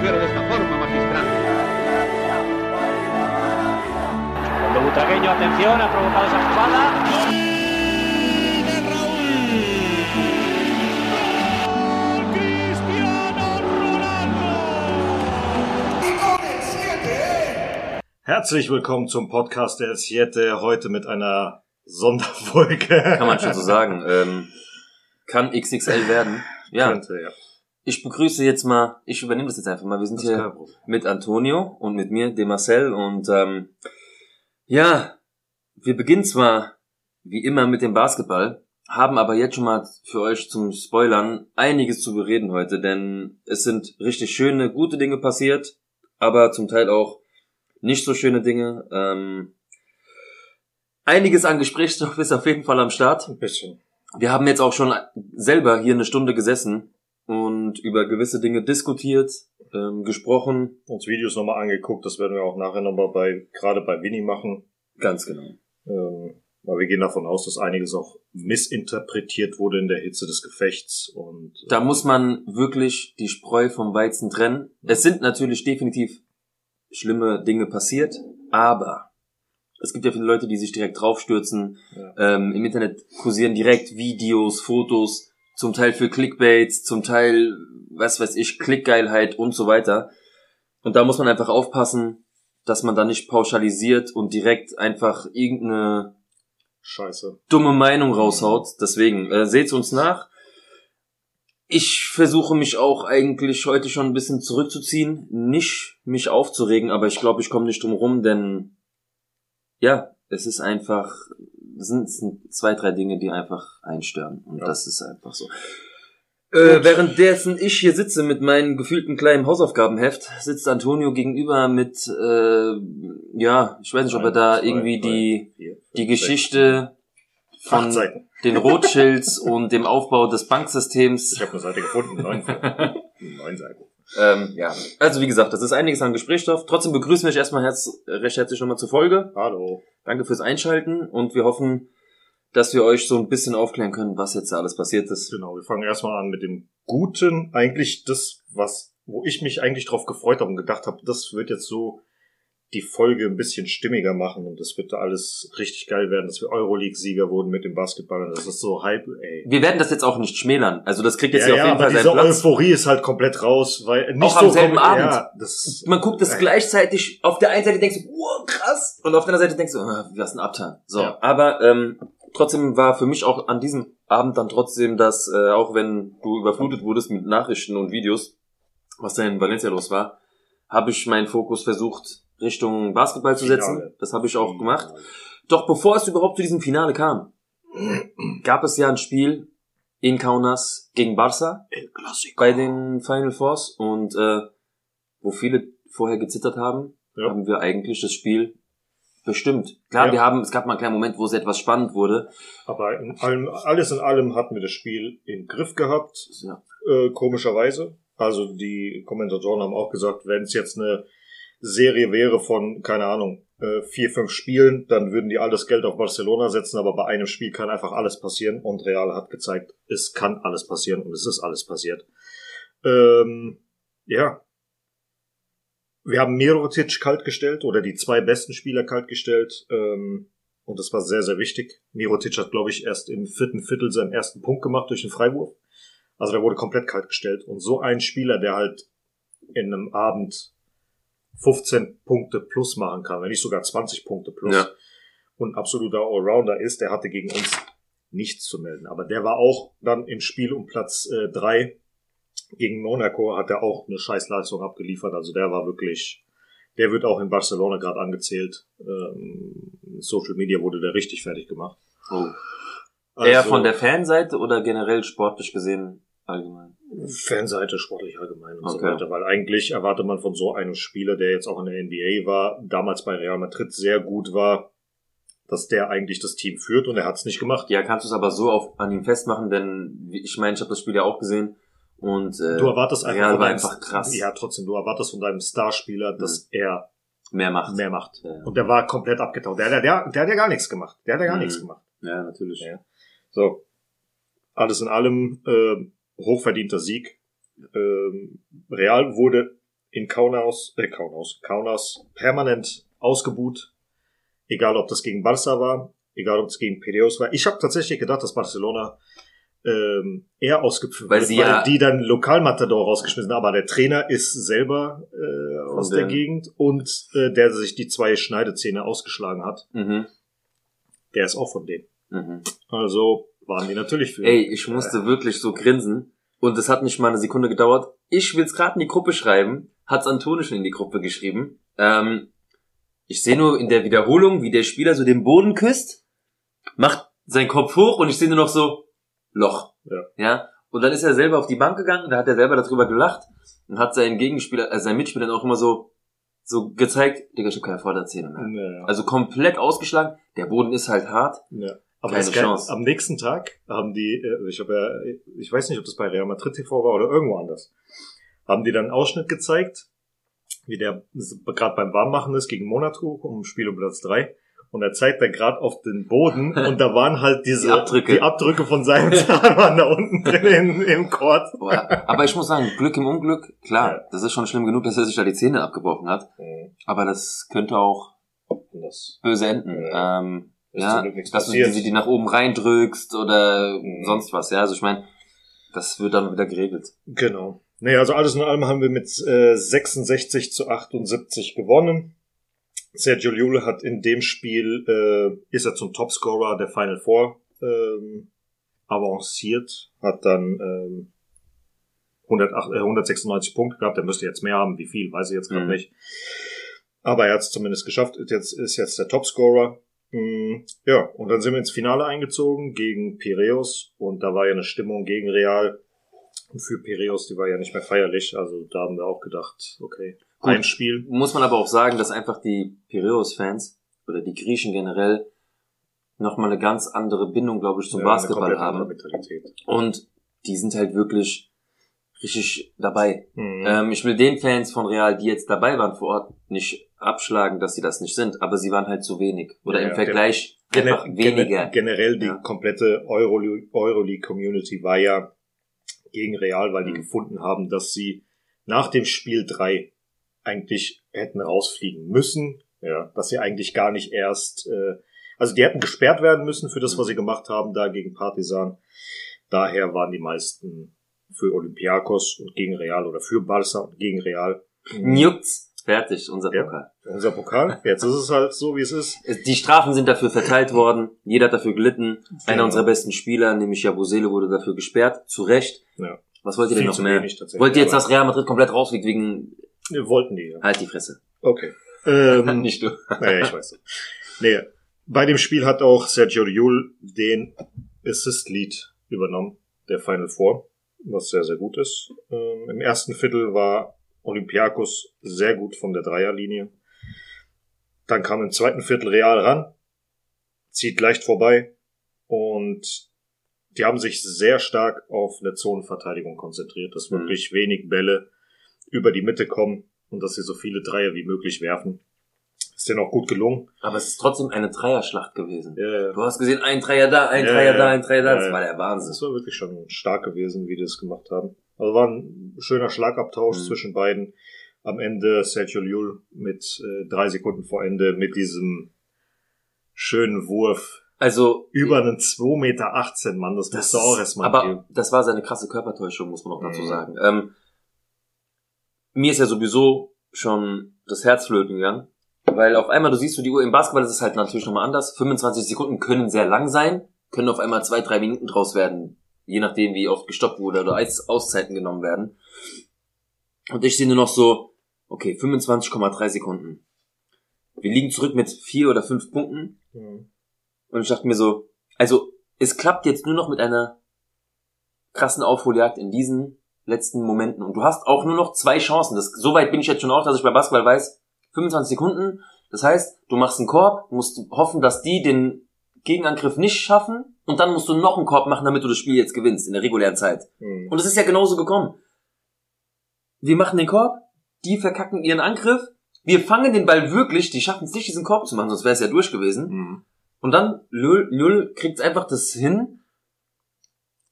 proteger de esta forma magistral. Cuando Butragueño, atención, ha provocado esa jugada. Herzlich willkommen zum Podcast der Siete, heute mit einer Sonderfolge. Kann man schon so sagen. Ähm, kann XXL werden. Ja. Könnte, ja. Ich begrüße jetzt mal, ich übernehme das jetzt einfach mal. Wir sind Das hier mit Antonio und mit mir, dem Marcel. Und ähm, ja, wir beginnen zwar wie immer mit dem Basketball, haben aber jetzt schon mal für euch zum Spoilern einiges zu bereden heute, denn es sind richtig schöne, gute Dinge passiert, aber zum Teil auch nicht so schöne Dinge. Ähm, einiges an Gesprächsstoff ist auf jeden Fall am Start. Ein bisschen. Wir haben jetzt auch schon selber hier eine Stunde gesessen und über gewisse Dinge diskutiert, ähm, gesprochen. Uns Videos nochmal angeguckt, das werden wir auch nachher nochmal bei, gerade bei Winnie machen. Ganz genau. Ähm, weil wir gehen davon aus, dass einiges auch missinterpretiert wurde in der Hitze des Gefechts und äh, Da muss man wirklich die Spreu vom Weizen trennen. Es sind natürlich definitiv schlimme Dinge passiert, aber es gibt ja viele Leute, die sich direkt draufstürzen. Ja. Ähm, Im Internet kursieren direkt Videos, Fotos, zum Teil für Clickbaits, zum Teil, was weiß ich, Klickgeilheit und so weiter. Und da muss man einfach aufpassen, dass man da nicht pauschalisiert und direkt einfach irgendeine Scheiße. dumme Meinung raushaut. Deswegen, äh, seht's uns nach. Ich versuche mich auch eigentlich heute schon ein bisschen zurückzuziehen, nicht mich aufzuregen, aber ich glaube, ich komme nicht drum rum, denn ja, es ist einfach, sind, sind zwei, drei Dinge, die einfach einstören und Ja. das ist einfach so. Äh, währenddessen ich hier sitze mit meinem gefühlten kleinen Hausaufgabenheft, sitzt Antonio gegenüber mit, äh, ja, ich weiß nicht, ob er da Zwei, irgendwie drei, die, vier, fünf, die Geschichte Acht von Seiten. den Rothschilds und dem Aufbau des Banksystems. Ich habe eine Seite gefunden. Neun, neun Seiten. Ähm, ja, also wie gesagt, das ist einiges an Gesprächsstoff. Trotzdem begrüßen wir euch erstmal herz recht herzlich nochmal zur Folge. Hallo. Danke fürs Einschalten und wir hoffen, dass wir euch so ein bisschen aufklären können, was jetzt da alles passiert ist. Genau, wir fangen erstmal an mit dem Guten. Eigentlich das, was, wo ich mich eigentlich drauf gefreut habe und gedacht habe, das wird jetzt so die Folge ein bisschen stimmiger machen und das wird da alles richtig geil werden, dass wir Euroleague-Sieger wurden mit dem Basketball. und Das ist so Hype, ey. Wir werden das jetzt auch nicht schmälern. Also das kriegt jetzt Ja, hier auf ja, jeden aber Fall seinen Platz. Euphorie ist halt komplett raus, weil nicht Auch so am selben Abend. Ja, das, Man guckt es Ey. gleichzeitig, auf der einen Seite denkst du, wow, krass, und auf der anderen Seite denkst du, ah, was ein Abteil. So, Ja. aber ähm, trotzdem war für mich auch an diesem Abend dann trotzdem, dass äh, auch wenn du überflutet wurdest mit Nachrichten und Videos, was da in Valencia los war, habe ich meinen Fokus versucht Richtung Basketball zu setzen. Finale. Das habe ich auch gemacht. Doch bevor es überhaupt zu diesem Finale kam, gab es ja ein Spiel in Kaunas gegen Barca bei den Final Fours und äh, wo viele vorher gezittert haben, Ja. haben wir eigentlich das Spiel bestimmt. Klar, Ja. wir haben, es gab mal einen kleinen Moment, wo es etwas spannend wurde. Aber in allem, alles in allem hatten wir das Spiel im Griff gehabt. Ja. äh, komischerweise. Also die Kommentatoren haben auch gesagt, wenn es jetzt eine Serie wäre von, keine Ahnung, äh, vier, fünf Spielen, dann würden die alles Geld auf Barcelona setzen, aber bei einem Spiel kann einfach alles passieren und Real hat gezeigt, es kann alles passieren und es ist alles passiert. Ähm, ja. Wir haben Mirotic kaltgestellt oder die zwei besten Spieler kaltgestellt ähm, und das war sehr, sehr wichtig. Mirotic hat, glaube ich, erst im vierten Viertel seinen ersten Punkt gemacht durch den Freiwurf. Also der wurde komplett kalt gestellt. Und so ein Spieler, der halt in einem Abend 15 Punkte plus machen kann, wenn nicht sogar 20 Punkte plus Ja. und absoluter Allrounder ist, der hatte gegen uns nichts zu melden. Aber der war auch dann im Spiel um Platz 3 gegen Monaco, hat er auch eine Scheißleistung abgeliefert. Also der war wirklich, der wird auch in Barcelona gerade angezählt. Ähm, Social Media wurde der richtig fertig gemacht. Oh. Eher Also- von der Fanseite oder generell sportlich gesehen allgemein? Fanseite, sportlich allgemein und so Okay. weiter. Weil eigentlich erwartet man von so einem Spieler, der jetzt auch in der NBA war, damals bei Real Madrid sehr gut war, dass der eigentlich das Team führt und er hat es nicht gemacht. Ja, kannst du es aber so auf, an ihm festmachen, denn ich meine, ich habe das Spiel ja auch gesehen und äh, Du erwartest einfach, Real war deinem- einfach krass. Ja, trotzdem, du erwartest von deinem Starspieler, dass er mehr macht. mehr macht. Ja. Und der war komplett abgetaucht. Der, der, der, der hat ja gar nichts gemacht. Der hat ja gar Mhm. nichts gemacht. ja, natürlich. Ja. So. Alles in allem äh, hochverdienter Sieg. Ähm, Real wurde in Kaunas, äh, Kaunas, Kaunas permanent ausgebuht. Egal, ob das gegen Barca war, egal, ob es gegen Piraeus war. Ich habe tatsächlich gedacht, dass Barcelona ähm, eher ausgepfiffen Weil sie ja- die dann Lokalmatador rausgeschmissen haben. Aber der Trainer ist selber äh, aus der Gegend und äh, der sich die zwei Schneidezähne ausgeschlagen hat, Mhm. der ist auch von denen. Mhm. Also waren die natürlich für. Ey, ich musste wirklich so grinsen. Und es hat nicht mal eine Sekunde gedauert. Ich will's gerade in die Gruppe schreiben. Hat's Antoni schon in die Gruppe geschrieben. Ähm, ich sehe nur in der Wiederholung, wie der Spieler so den Boden küsst, macht seinen Kopf hoch und ich sehe nur noch so Loch. Ja. ja. Und dann ist er selber auf die Bank gegangen, da hat er selber darüber gelacht und hat seinen Gegenspieler, äh, seinen Mitspielern auch immer so, so gezeigt, Digga, ich hab keine Vorderzähne mehr. Ja. Also komplett ausgeschlagen. Der Boden ist halt hart. Ja. Aber Keine geil, Chance. am nächsten Tag haben die, äh, ich habe ja, ich weiß nicht, ob das bei Real Madrid TV war oder irgendwo anders, haben die dann einen Ausschnitt gezeigt, wie der gerade beim Warmmachen ist gegen Monaco um Spiel um Platz drei Und er zeigt da gerade auf den Boden und da waren halt diese Die Abdrücke. die Abdrücke von seinem Zahn waren da unten drin im, im Court. Aber ich muss sagen, Glück im Unglück, klar, Ja. das ist schon schlimm genug, dass er sich da die Zähne abgebrochen hat. Aber das könnte auch das böse enden. Ja. Ähm, ist ja, dass du passiert. die, die nach oben reindrückst oder Mhm. sonst was. Ja, also ich meine, das wird dann wieder geregelt. Genau. Nee, also alles in allem haben wir mit äh, 66 zu 78 gewonnen. Sergio Llull hat in dem Spiel, äh, ist er zum Topscorer der Final Four ähm, avanciert, hat dann ähm, 108, äh, 196 Punkte gehabt. Er müsste jetzt mehr haben. Wie viel, weiß ich jetzt gerade Mhm. nicht. Aber er hat es zumindest geschafft. Ist Jetzt ist jetzt der Topscorer. Mm, Ja, und dann sind wir ins Finale eingezogen gegen Piraeus und da war ja eine Stimmung gegen Real. Und für Piraeus, die war ja nicht mehr feierlich. Also da haben wir auch gedacht, okay, Gut. ein Spiel. Muss man aber auch sagen, dass einfach die Piraeus-Fans oder die Griechen generell nochmal eine ganz andere Bindung, glaube ich, zum Ja, Basketball haben. Und die sind halt wirklich richtig dabei. Mhm. Ähm, ich will den Fans von Real, die jetzt dabei waren vor Ort, nicht abschlagen, dass sie das nicht sind, aber sie waren halt zu wenig. Oder Ja, im Vergleich Gene- einfach weniger. gene- Generell die Ja. komplette Euroleague- Euroleague-Community war ja gegen Real, weil die Mhm. gefunden haben, dass sie nach dem Spiel drei eigentlich hätten rausfliegen müssen. Ja, dass sie eigentlich gar nicht erst, äh, also die hätten gesperrt werden müssen für das, was sie gemacht haben da gegen Partisan. Daher waren die meisten für Olympiakos und gegen Real oder für Barca und gegen Real. Juckt's. Fertig, unser Ja. Pokal. Unser Pokal. Jetzt ist es halt so, wie es ist. Die Strafen sind dafür verteilt worden. Jeder hat dafür gelitten. Einer Genau. unserer besten Spieler, nämlich Jabusele, wurde dafür gesperrt. Zu Recht. Ja. Was wollt ihr denn Viel noch zu mehr? wenig Wollt ihr jetzt, dass Real Madrid komplett rausfliegt wegen... Wir wollten die, ja. Halt die Fresse. Okay. Ähm, Nicht du. naja, ich weiß. Nee, bei dem Spiel hat auch Sergio Llull den Assist-Lead übernommen, der Final Four, was sehr, sehr gut ist. Ähm, Im ersten Viertel war Olympiakos sehr gut von der Dreierlinie. Dann kam im zweiten Viertel Real ran, zieht leicht vorbei und die haben sich sehr stark auf eine Zonenverteidigung konzentriert, dass Mhm. wirklich wenig Bälle über die Mitte kommen und dass sie so viele Dreier wie möglich werfen. Ist denen auch gut gelungen. Aber es ist trotzdem eine Dreierschlacht gewesen. Ja, Du hast gesehen, ein Dreier da, ein Ja, Dreier da, ein Dreier da. Das war der Wahnsinn. Das war wirklich schon stark gewesen, wie die das gemacht haben. Also war ein schöner Schlagabtausch Mhm. zwischen beiden. Am Ende Sergio Llull mit äh, drei Sekunden vor Ende mit diesem schönen Wurf Also... über einen 2,18 Meter Mann. Das, Das musst du auch erstmal Aber geben. das war seine krasse Körpertäuschung, muss man auch dazu Mhm. sagen. Ähm, mir ist ja sowieso schon das Herz flöten gegangen, weil auf einmal, du siehst du die Uhr, im Basketball ist es halt natürlich nochmal anders. 25 Sekunden können sehr lang sein, können auf einmal zwei, drei Minuten draus werden, je nachdem, wie oft gestoppt wurde oder Auszeiten genommen werden. Und ich sehe nur noch so, okay, 25,3 Sekunden. Wir liegen zurück mit vier oder fünf Punkten. Mhm. Und ich dachte mir so, also es klappt jetzt nur noch mit einer krassen Aufholjagd in diesen letzten Momenten. Und du hast auch nur noch zwei Chancen. Das, so weit bin ich jetzt schon auch, dass ich bei Basketball weiß, 25 Sekunden. Das heißt, du machst einen Korb, musst hoffen, dass die den Gegenangriff nicht schaffen und dann musst du noch einen Korb machen, damit du das Spiel jetzt gewinnst in der regulären Zeit. Mhm. Und es ist ja genauso gekommen. Wir machen den Korb, die verkacken ihren Angriff, wir fangen den Ball wirklich, die schaffen es nicht, diesen Korb zu machen, sonst wäre es ja durch gewesen. Mhm. Und dann Lül, Lül kriegt einfach das hin,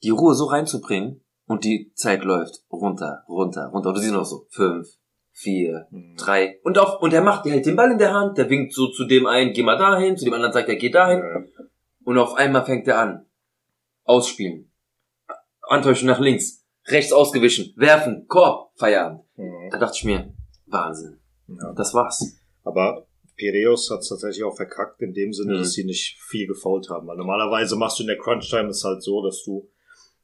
die Ruhe so reinzubringen und die Zeit läuft runter, runter, runter. Und du siehst noch so fünf, vier, Mhm. drei. Und auf, und er macht, der hält den Ball in der Hand, der winkt so zu dem einen, geh mal dahin, zu dem anderen sagt er, geh dahin. Ja. Und auf einmal fängt er an. Ausspielen. Antäuschen nach links. Rechts ausgewichen. Werfen. Korb. Feierabend. Mhm. Da dachte ich mir, Wahnsinn. Ja. Das war's. Aber Piraeus hat es tatsächlich auch verkackt, in dem Sinne, Mhm. dass sie nicht viel gefault haben. Weil normalerweise machst du in der Crunch-Time es halt so, dass du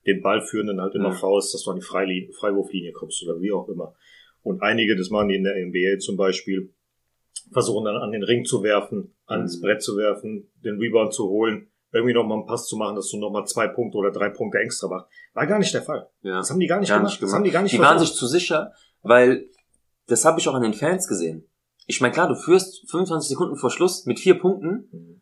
den Ballführenden halt immer Mhm. faust, dass du an die Freilinie, Freiwurflinie kommst oder wie auch immer. Und einige, das machen die in der NBA zum Beispiel, versuchen dann an den Ring zu werfen, ans Mhm. Brett zu werfen, den Rebound zu holen, irgendwie nochmal einen Pass zu machen, dass du nochmal zwei Punkte oder drei Punkte extra machst. War gar nicht der Fall. Ja. Das haben die gar nicht, Gar gemacht. nicht Das gemacht. haben die gar nicht Die waren versucht. sich zu sicher, weil das habe ich auch an den Fans gesehen. Ich meine, klar, du führst 25 Sekunden vor Schluss mit vier Punkten Mhm.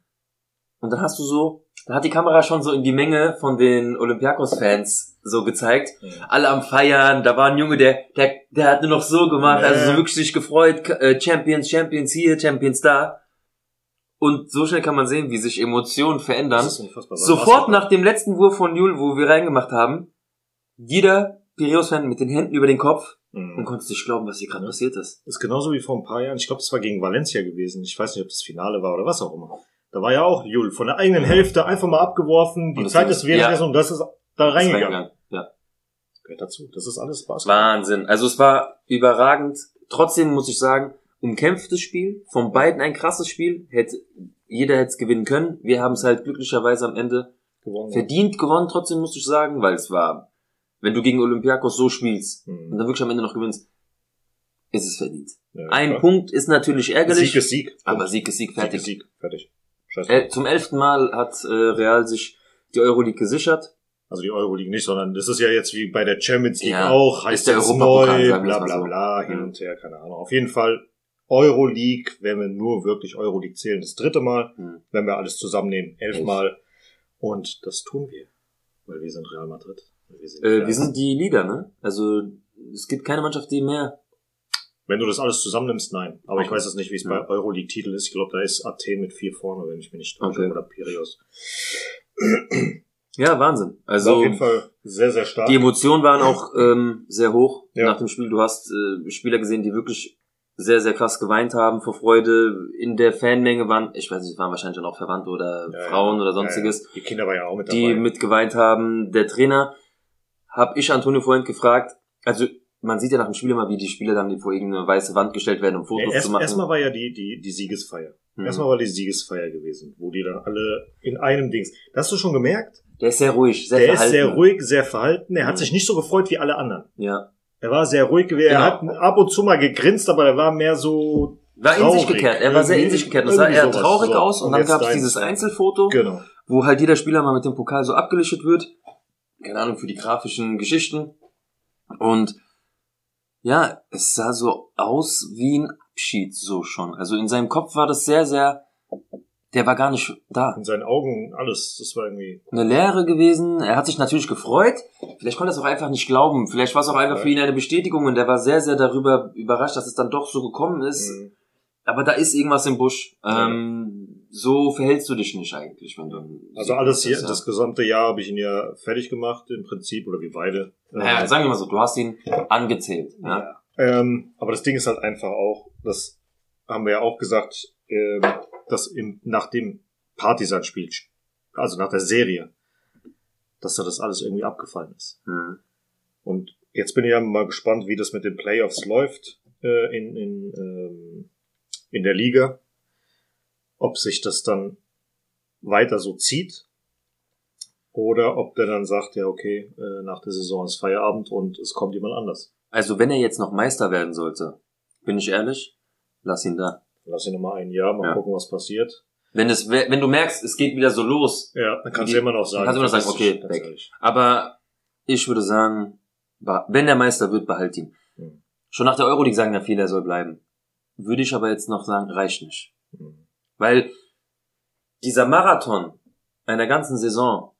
und dann hast du so, da hat die Kamera schon so in die Menge von den Olympiakos-Fans so gezeigt. Mhm. Alle am Feiern, da war ein Junge, der, der, der hat nur noch so gemacht, Ja. also so wirklich sich gefreut, äh, Champions, Champions hier, Champions da. Und so schnell kann man sehen, wie sich Emotionen verändern. Das ist unfassbar. Sofort nach dem letzten Wurf von Jul, wo wir reingemacht haben, jeder Piraeus-Fan mit den Händen über den Kopf und Mhm. konnte nicht glauben, was hier gerade passiert ist. ist genauso wie vor ein paar Jahren. Ich glaube, das war gegen Valencia gewesen. Ich weiß nicht, ob das Finale war oder was auch immer. Da war ja auch Jul von der eigenen Hälfte einfach mal abgeworfen. Die Und das Zeit ist währenddessen und das ist da Das reingegangen. gegangen. Ja. Gehört dazu. Das ist alles Basketball. Wahnsinn. Also es war überragend. Trotzdem muss ich sagen, umkämpftes Spiel. Von beiden ein krasses Spiel. Hätte, jeder hätte es gewinnen können. Wir haben es halt glücklicherweise am Ende gewonnen. verdient gewonnen, trotzdem muss ich sagen, weil es war, wenn du gegen Olympiakos so spielst und Mhm. dann wirklich am Ende noch gewinnst, ist es verdient. Ja, Ein klar. Punkt ist natürlich ärgerlich, Sieg ist Sieg. aber Sieg ist Sieg, Sieg fertig. ist Sieg. Fertig. Scheiße. Äh, zum elften Mal hat äh, Real sich die Euroleague gesichert. Also die Euroleague nicht, sondern das ist ja jetzt wie bei der Champions League Ja, auch, heißt ist der Europapokal, neu, bla bla bla, hin und her, keine Ahnung. Auf jeden Fall Euroleague, wenn wir nur wirklich Euroleague zählen, das dritte Mal, Hm. wenn wir alles zusammennehmen, Elf. elfmal. Und das tun wir, weil wir sind Real Madrid. Wir sind, Äh, wir sind die Leader, ne? Also es gibt keine Mannschaft, die mehr. wenn du das alles zusammennimmst, nein. Aber ich Okay. weiß jetzt nicht, wie es Ja. bei Euroleague-Titel ist. Ich glaube, da ist Athen mit vier vorne, wenn ich mich nicht täusche, Okay. oder Piraeus. Ja, Wahnsinn. Also Also auf jeden Fall sehr, sehr stark. die Emotionen waren auch ähm, sehr hoch Ja. nach dem Spiel. Du hast äh, Spieler gesehen, die wirklich sehr, sehr krass geweint haben vor Freude. In der Fanmenge waren, ich weiß nicht, es waren wahrscheinlich dann auch Verwandte oder Ja, ja. Frauen oder Ja, sonstiges, ja. Die Kinder waren ja auch mit dabei. die mitgeweint haben. Der Trainer, habe ich Antonio vorhin gefragt, also man sieht ja nach dem Spiel immer, wie die Spieler dann vor irgendeine weiße Wand gestellt werden, um Fotos erst, zu machen. erstmal war ja die, die, die Siegesfeier. Mhm. Erstmal war die Siegesfeier gewesen, wo die dann alle in einem Dings. Das hast du schon gemerkt? Der ist sehr ruhig, sehr der verhalten. ist sehr ruhig, sehr verhalten. Er hat Mhm. sich nicht so gefreut wie alle anderen. Ja. Er war sehr ruhig gewesen. Er Genau. hat ab und zu mal gegrinst, aber er war mehr so. War in sich Traurig. gekehrt. Er war sehr in sich gekehrt. Es sah eher traurig So. aus. Und, Und dann gab es dieses Einzelfoto, Genau. wo halt jeder Spieler mal mit dem Pokal so abgelichtet wird. Keine Ahnung, für die grafischen Geschichten. Und ja, es sah so aus wie ein Abschied, so schon. Also in seinem Kopf war das sehr, sehr, der war gar nicht da. In seinen Augen alles. Das war irgendwie. Eine Lehre gewesen. Er hat sich natürlich gefreut. Vielleicht konnte er es auch einfach nicht glauben. Vielleicht war es auch einfach für ihn eine Bestätigung und er war sehr, sehr darüber überrascht, dass es dann doch so gekommen ist. Mhm. Aber da ist irgendwas im Busch. Ähm, so verhältst du dich nicht eigentlich, wenn du. Also alles hier, ja. das gesamte Jahr habe ich ihn ja fertig gemacht im Prinzip oder wir beide. Naja, Ähm, sagen wir mal so, du hast ihn angezählt. Ja. Ja. Ähm, aber das Ding ist halt einfach auch, das haben wir ja auch gesagt, ähm, dass im, nach dem Partisan-Spiel, also nach der Serie, dass da das alles irgendwie abgefallen ist. Hm. Und jetzt bin ich ja mal gespannt, wie das mit den Playoffs läuft äh, in, in, ähm, in der Liga. Ob sich das dann weiter so zieht oder ob der dann sagt, ja okay, äh, nach der Saison ist Feierabend und es kommt jemand anders. Also wenn er jetzt noch Meister werden sollte, bin ich ehrlich, lass ihn da. Lass ihn nochmal ein Jahr, mal Ja. gucken, was passiert. Wenn es, wenn du merkst, es geht wieder so los. Ja, dann kannst du immer noch sagen. kannst du immer noch sagen, okay, weg. ehrlich. Aber ich würde sagen, wenn der Meister wird, behalt ihn. Mhm. Schon nach der Euroleague sagen ja viele, er soll bleiben. Würde ich aber jetzt noch sagen, reicht nicht. Mhm. Weil dieser Marathon einer ganzen Saison,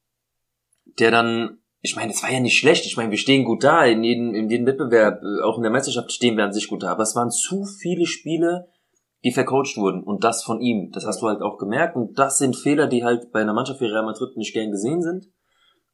der dann, ich meine, es war ja nicht schlecht. Ich meine, wir stehen gut da. In jedem, in jedem Wettbewerb, äh, auch in der Meisterschaft stehen wir an sich gut da. Aber es waren zu viele Spiele, die vercoacht wurden. Und das von ihm. Das hast du halt auch gemerkt. Und das sind Fehler, die halt bei einer Mannschaft wie Real Madrid nicht gern gesehen sind.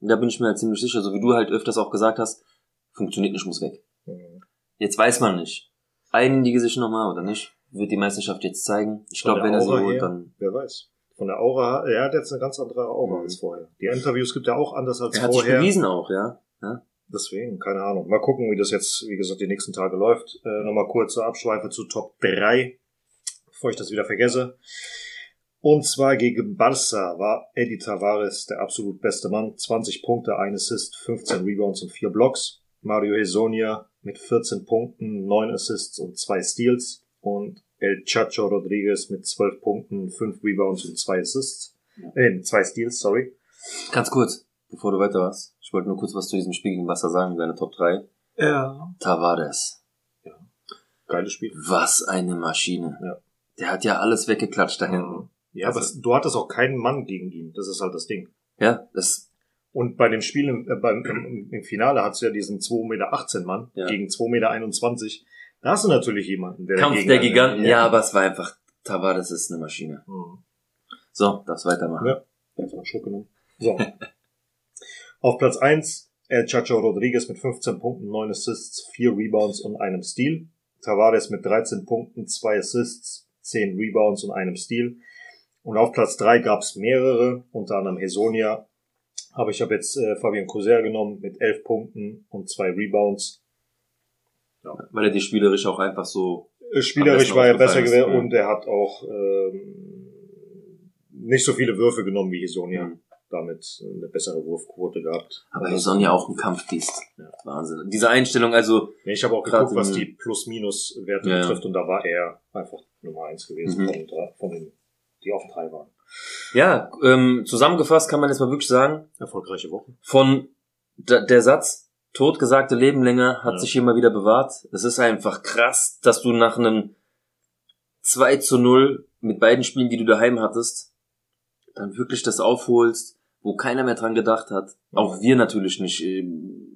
Und da bin ich mir halt ziemlich sicher, so wie du halt öfters auch gesagt hast, funktioniert nicht, muss weg. Mhm. Jetzt weiß man nicht. einige sich nochmal, oder nicht? Wird die Meisterschaft jetzt zeigen. Ich glaube, wenn er so her? dann. Wer weiß. Von der Aura, er hat jetzt eine ganz andere Aura Mhm. als vorher. Die Interviews gibt er auch anders als Er hat sich vorher. bewiesen auch, ja. ja. Deswegen, keine Ahnung. Mal gucken, wie das jetzt, wie gesagt, die nächsten Tage läuft. Äh, Nochmal kurze Abschweife zu Top 3, bevor ich das wieder vergesse. Und zwar gegen Barca war Eddie Tavares der absolut beste Mann. 20 Punkte, ein Assist, 15 Rebounds und 4 Blocks. Mario Hesonia mit 14 Punkten, 9 Assists und 2 Steals. Und El Chacho Rodriguez mit 12 Punkten, 5 Rebounds und 2 Assists. Äh, 2 Steals, sorry. Ganz kurz, bevor du weiter warst. Ich wollte nur kurz was zu diesem Spiel gegen Wasser sagen, deine Top 3. Ja. Tavares. Geiles Spiel. Was eine Maschine. Ja. Der hat ja alles weggeklatscht da hinten. Ja, aber es- du hattest auch keinen Mann gegen ihn. Das ist halt das Ding. Ja, das, Und bei dem Spiel im, äh, beim, im, im Finale hast du ja diesen 2,18 Meter Mann Ja. gegen 2,21 Meter. Da hast du natürlich jemanden, der Kampf der an- Giganten, ja, aber es war einfach, Tavares ist eine Maschine. Mhm. So, darfst weitermachen. Ja. Jetzt mal Schluck genommen. So. Auf Platz 1 El Chacho Rodriguez mit 15 Punkten, 9 Assists, 4 Rebounds und einem Steal. Tavares mit 13 Punkten, 2 Assists, 10 Rebounds und einem Steal. Und auf Platz 3 gab es mehrere, unter anderem Hesonia. Aber ich habe jetzt äh, Fabian Couser genommen mit 11 Punkten und 2 Rebounds. Weil er die spielerisch auch einfach so, Äh, Spielerisch war er besser gewesen ja. und er hat auch ähm, nicht so viele Würfe genommen wie Hesonia. Mhm. Damit eine bessere Wurfquote gehabt. aber er soll ja auch ein Kampfbiest. Ja. Wahnsinn. Diese Einstellung, also, Nee, ich habe auch Gerade geguckt, was die Plus-Minus-Werte Ja, betrifft und da war er einfach Nummer eins gewesen Mhm. von, von den, die auf drei waren. ja, ähm, zusammengefasst kann man jetzt mal wirklich sagen, Erfolgreiche Woche. von der Satz, totgesagte Leben länger, hat Ja. sich hier mal wieder bewahrt. Es ist einfach krass, dass du nach einem 2 zu 0 mit beiden Spielen, die du daheim hattest, dann wirklich das aufholst, wo keiner mehr dran gedacht hat. Auch wir natürlich nicht. ähm,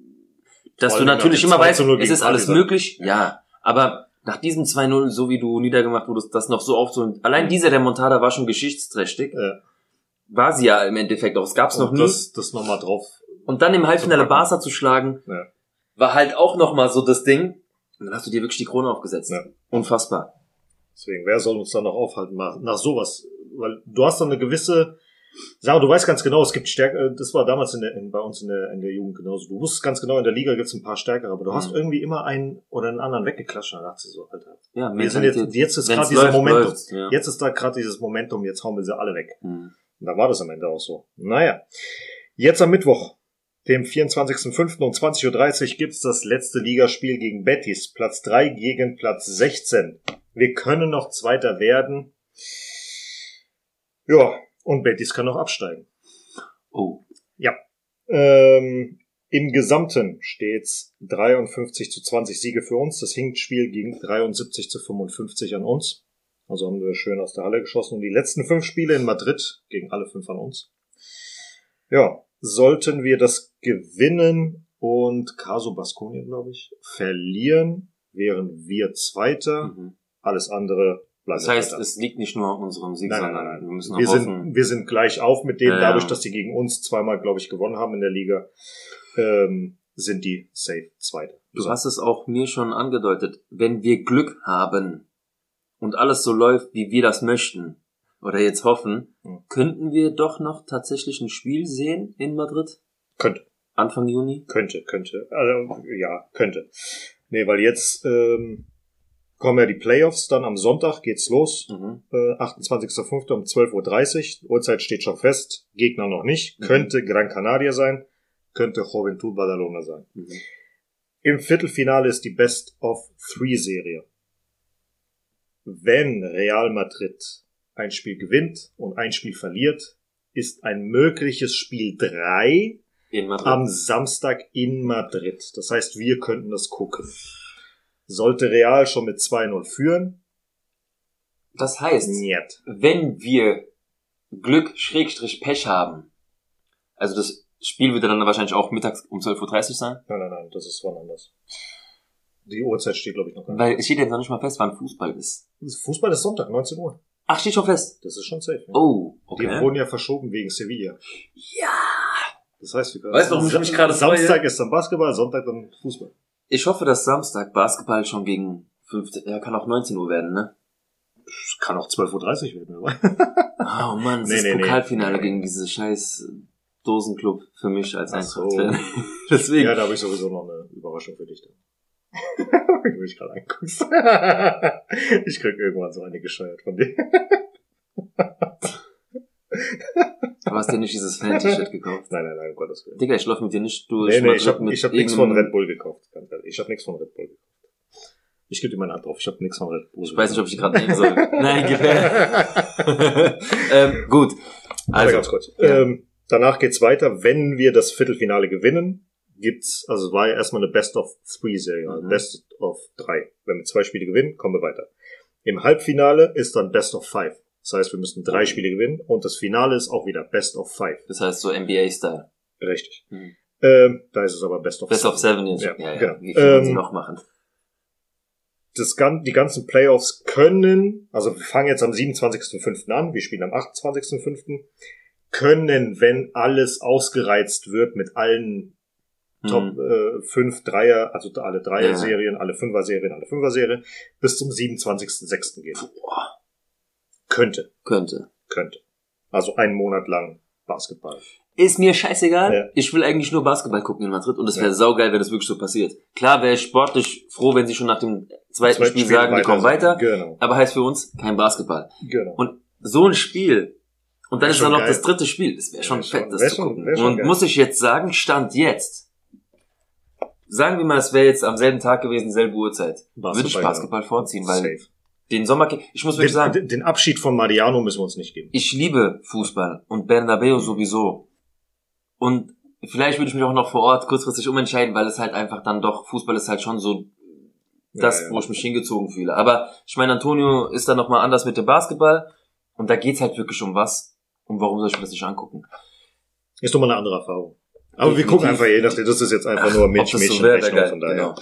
Dass du natürlich immer 2 weißt, zu 0 es ist alles Partizan. möglich, ja. Aber nach diesem 2-0, so wie du niedergemacht wurdest, das noch so aufzuholen, allein dieser Remontada war schon geschichtsträchtig. Ja. War sie ja im Endeffekt auch. Es gab's noch Und nie. das, das nochmal drauf. Und dann im Halbfinale. Barca zu schlagen, Ja. war halt auch nochmal so das Ding. Und dann hast du dir wirklich die Krone aufgesetzt. Ja. Unfassbar. Deswegen, wer soll uns da noch aufhalten nach, nach sowas? Weil du hast dann eine gewisse, sag mal, du weißt ganz genau, es gibt stärker, das war damals in der, in, bei uns in der, in der Jugend genauso. Du wusstest ganz genau, in der Liga gibt's ein paar stärkere, aber du hast Mhm. irgendwie immer einen oder einen anderen weggeklatscht. Da dachte so, Alter. Ja, Wir sind jetzt, jetzt ist gerade dieser läuft, Momentum. läuft's, ja. Jetzt ist da gerade dieses Momentum, jetzt hauen wir sie alle weg. Hm. Und da war das am Ende auch so. Naja. Jetzt am Mittwoch, dem 24.05. um 20.30 Uhr gibt's das letzte Ligaspiel gegen Betis. Platz 3 gegen Platz 16. Wir können noch Zweiter werden. Ja, und Betis kann noch absteigen. Oh. Ähm, Im Gesamten steht's 53 zu 20 Siege für uns. Das Hinspiel ging 73 zu 55 an uns. Also haben wir schön aus der Halle geschossen. Und die letzten fünf Spiele in Madrid gegen alle fünf an uns. Ja, sollten wir das gewinnen und Caso Basconien, glaube ich, verlieren, wären wir Zweiter. Mhm. Alles andere bleibt Das heißt, weiter. es liegt nicht nur an unserem Sieg, Nein, nein, sondern nein, nein. wir müssen wir sind, wir sind gleich auf mit denen, Ja, dadurch, dass die gegen uns zweimal, glaube ich, gewonnen haben in der Liga, ähm, sind die safe Zweite. Du hast es auch mir schon angedeutet. Wenn wir Glück haben und alles so läuft, wie wir das möchten oder jetzt hoffen, Hm. könnten wir doch noch tatsächlich ein Spiel sehen in Madrid Könnte, Anfang Juni. könnte, könnte. Also, ja, könnte. Nee, weil jetzt ähm, kommen ja die Playoffs, dann am Sonntag geht's los. Mhm. Äh, 28.05. um 12.30 Uhr. Uhrzeit steht schon fest. Gegner noch nicht. Mhm. Könnte Gran Canaria sein. Könnte Juventud Badalona sein. Mhm. Im Viertelfinale ist die Best of Three Serie. Wenn Real Madrid ein Spiel gewinnt und ein Spiel verliert, ist ein mögliches Spiel drei am Samstag in Madrid. Das heißt, wir könnten das gucken. Sollte Real schon mit 2-0 führen? das heißt, Niet. wenn wir Glück Schrägstrich Pech haben, also das Spiel wird dann wahrscheinlich auch mittags um 12.30 Uhr sein, Nein, nein, nein, das ist wann anders. Die Uhrzeit steht, glaube ich, noch gar nicht. weil es steht jetzt noch nicht mal fest, wann Fußball ist. Fußball ist Sonntag, 19 Uhr. Ach, steht schon fest. Das ist schon safe. Ja. Oh, Die okay. wurden ja verschoben wegen Sevilla. Ja. Das heißt, wir können Weißt du, warum ich mich gerade freue? Samstag ist dann Basketball, Sonntag dann Fußball. Ich hoffe, dass Samstag Basketball schon gegen 15, ja, kann auch 19 Uhr werden, ne? Es kann auch 12.30 Uhr werden. aber- Oh Mann, das Nee, ist nee, nee. Pokalfinale gegen diese scheiß Dosenclub für mich als Ach so. Deswegen. Ja, da habe ich sowieso noch eine Überraschung für dich. Dann. Wenn du mich gerade anguckst. ich krieg irgendwann so eine gescheuert von dir. Du hast dir nicht dieses Fan-T-Shirt gekauft. Nein, nein, nein, um Gottes Willen. Digga, ich lauf mit dir nicht durch Nee, nee, ich habe hab nichts von Red Bull gekauft. Ich habe nichts von Red Bull gekauft. Ich gebe dir meine Hand drauf. Ich habe nichts von Red Bull. Ich weiß nicht, ob ich die gerade nehmen soll. Nein, her. ähm, gut. Also, ganz kurz. ja. Ähm, danach geht's weiter. Wenn wir das Viertelfinale gewinnen, gibt's, also es war ja erstmal eine Best of Three Serie, Mhm. Best of drei. Wenn wir zwei Spiele gewinnen, kommen wir weiter. Im Halbfinale ist dann Best of Five. Das heißt, wir müssen drei Spiele gewinnen und das Finale ist auch wieder Best of Five. das heißt so NBA-Style. Richtig. Mhm. Ähm, da ist es aber Best of Best of Seven jetzt. Ja, Ja, ja. genau. Wie viel wollen sie Ähm, noch machen? das, gan- die ganzen Playoffs können, also wir fangen jetzt am 27.05. an, wir spielen am 28.05., können, wenn alles ausgereizt wird mit allen Top Mhm. äh, 5 Dreier, also alle Ja. Dreier-Serien, alle Fünfer-Serien, alle Fünfer-Serien, bis zum 27.06. gehen. Boah, Könnte, könnte. könnte. Also einen Monat lang Basketball. Ist mir scheißegal. Ja. Ich will eigentlich nur Basketball gucken in Madrid und es wäre Ja. saugeil, wenn das wirklich so passiert. Klar wäre ich sportlich froh, wenn sie schon nach dem zweiten Zweiten Spiel Spiel sagen, die kommen weiter. Genau, Aber heißt für uns kein Basketball. genau. Und so ein Spiel. Und dann Wär ist dann noch geil. das dritte Spiel. Das wäre schon Wär fett, schon- das zu gucken. schon Und geil. muss ich jetzt sagen, Stand jetzt. Sagen wir mal, es wäre jetzt am selben Tag gewesen, selbe Uhrzeit. Würde ich ja. Basketball vorziehen, weil Safe. Den Sommer, ich muss wirklich Den, sagen, den, Abschied von Mariano müssen wir uns nicht geben. ich liebe Fußball und Bernabeu sowieso. Und vielleicht würde ich mich auch noch vor Ort kurzfristig umentscheiden, weil es halt einfach dann doch, Fußball ist halt schon so das, Ja, ja. wo ich mich hingezogen fühle. Aber ich meine, Antonio ist dann nochmal anders mit dem Basketball und da geht's halt wirklich um was. Und warum soll ich mir das nicht angucken? Ist doch mal eine andere Erfahrung. Aber wir Definitiv. gucken einfach je nachdem, das ist jetzt einfach nur Ob das so wäre von daher. Genau.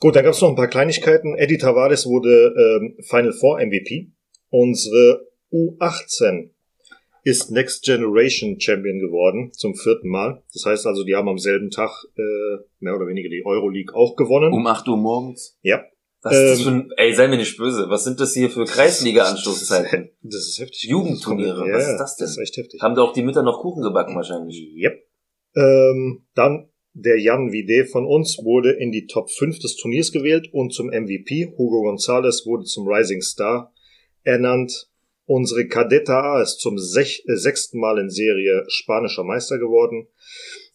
Gut, dann gab es noch ein paar Kleinigkeiten. Eddie Tavares wurde ähm, Final Four MVP. Unsere U18 ist Next Generation Champion geworden, zum vierten Mal. Das heißt also, die haben am selben Tag äh, mehr oder weniger die Euroleague auch gewonnen. Um 8 Uhr morgens? ja. Was ist das Ähm, für ein, ey, sei mir nicht böse. Was sind das hier für Kreisliga-Anstoßzeiten? Das ist heftig. Jugendturniere, Ja, was ist das denn? Das ist echt heftig. Haben da auch die Mütter noch Kuchen gebacken wahrscheinlich? Yep. Ähm, dann der Jan Vide von uns wurde in die Top 5 des Turniers gewählt und zum MVP. Hugo Gonzalez wurde zum Rising Star ernannt. Unsere Cadetta A ist zum sech äh, sechsten Mal in Serie spanischer Meister geworden.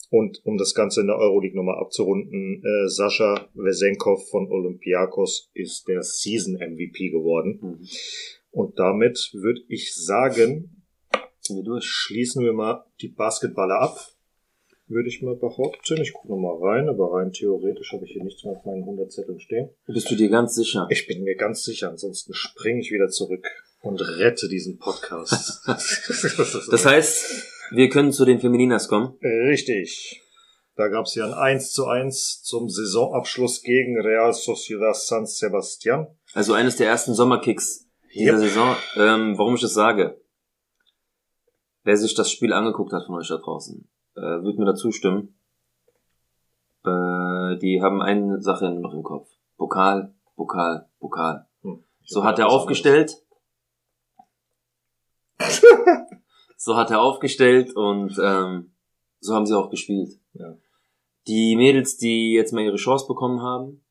Und um das Ganze in der Euroleague nochmal abzurunden, äh, Sascha Vesenkov von Olympiakos ist der Season MVP geworden. Mhm. Und damit würde ich sagen, schließen wir mal die Basketballer ab. Würde ich mal behaupten. Ich gucke nochmal rein, aber rein theoretisch habe ich hier nichts mehr auf meinen 100 Zetteln stehen. Bist du dir ganz sicher? Ich bin mir ganz sicher, ansonsten springe ich wieder zurück und rette diesen Podcast. Das heißt, wir können zu den Femininas kommen. Richtig. Da gab es ja ein 1 zu 1 zum Saisonabschluss gegen Real Sociedad San Sebastian. Also eines der ersten Sommerkicks dieser Yep. Saison. Ähm, warum ich das sage? Wer sich das Spiel angeguckt hat von euch da draußen, äh, wird mir dazu stimmen. Äh, die haben eine Sache noch im Kopf. Pokal, Pokal, Pokal. Hm. So hat er aufgestellt. so hat er aufgestellt und ähm, so haben sie auch gespielt. Ja. Die Mädels, die jetzt mal ihre Chance bekommen haben,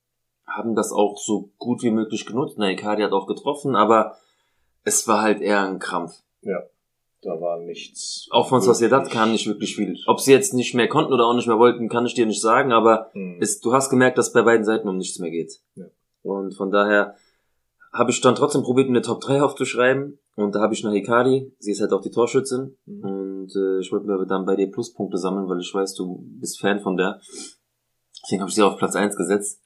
haben das auch so gut wie möglich genutzt. Na, Icardi hat auch getroffen, aber es war halt eher ein Krampf. Da war nichts. Auch von Sociedad kam nicht wirklich viel. Ob sie jetzt nicht mehr konnten oder auch nicht mehr wollten, kann ich dir nicht sagen, aber Hm. es, du hast gemerkt, dass bei beiden Seiten um nichts mehr geht. Ja. Und von daher habe ich dann trotzdem probiert, eine Top 3 aufzuschreiben. Und da habe ich nach Icardi, sie ist halt auch die Torschützin. Mhm. Und äh, ich wollte mir dann bei dir Pluspunkte sammeln, weil ich weiß, du bist Fan von der. Deswegen habe ich sie auf Platz 1 gesetzt.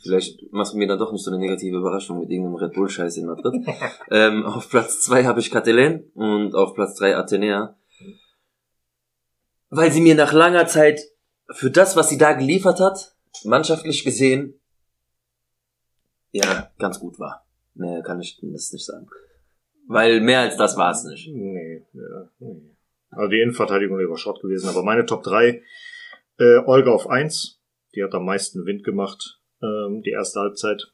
Vielleicht machst du mir dann doch nicht so eine negative Überraschung mit irgendeinem Red Bull-Scheiß in Madrid. ähm, auf Platz 2 habe ich Catelen und auf Platz 3 Athenea. Weil sie mir nach langer Zeit für das, was sie da geliefert hat, mannschaftlich gesehen, ja, ganz gut war. Mehr kann ich das nicht sagen. Weil mehr als das war es nicht. Nee, ja, nee. Also die Innenverteidigung wäre Schott gewesen, aber meine Top 3, äh, Olga auf 1, die hat am meisten Wind gemacht, ähm, die erste Halbzeit.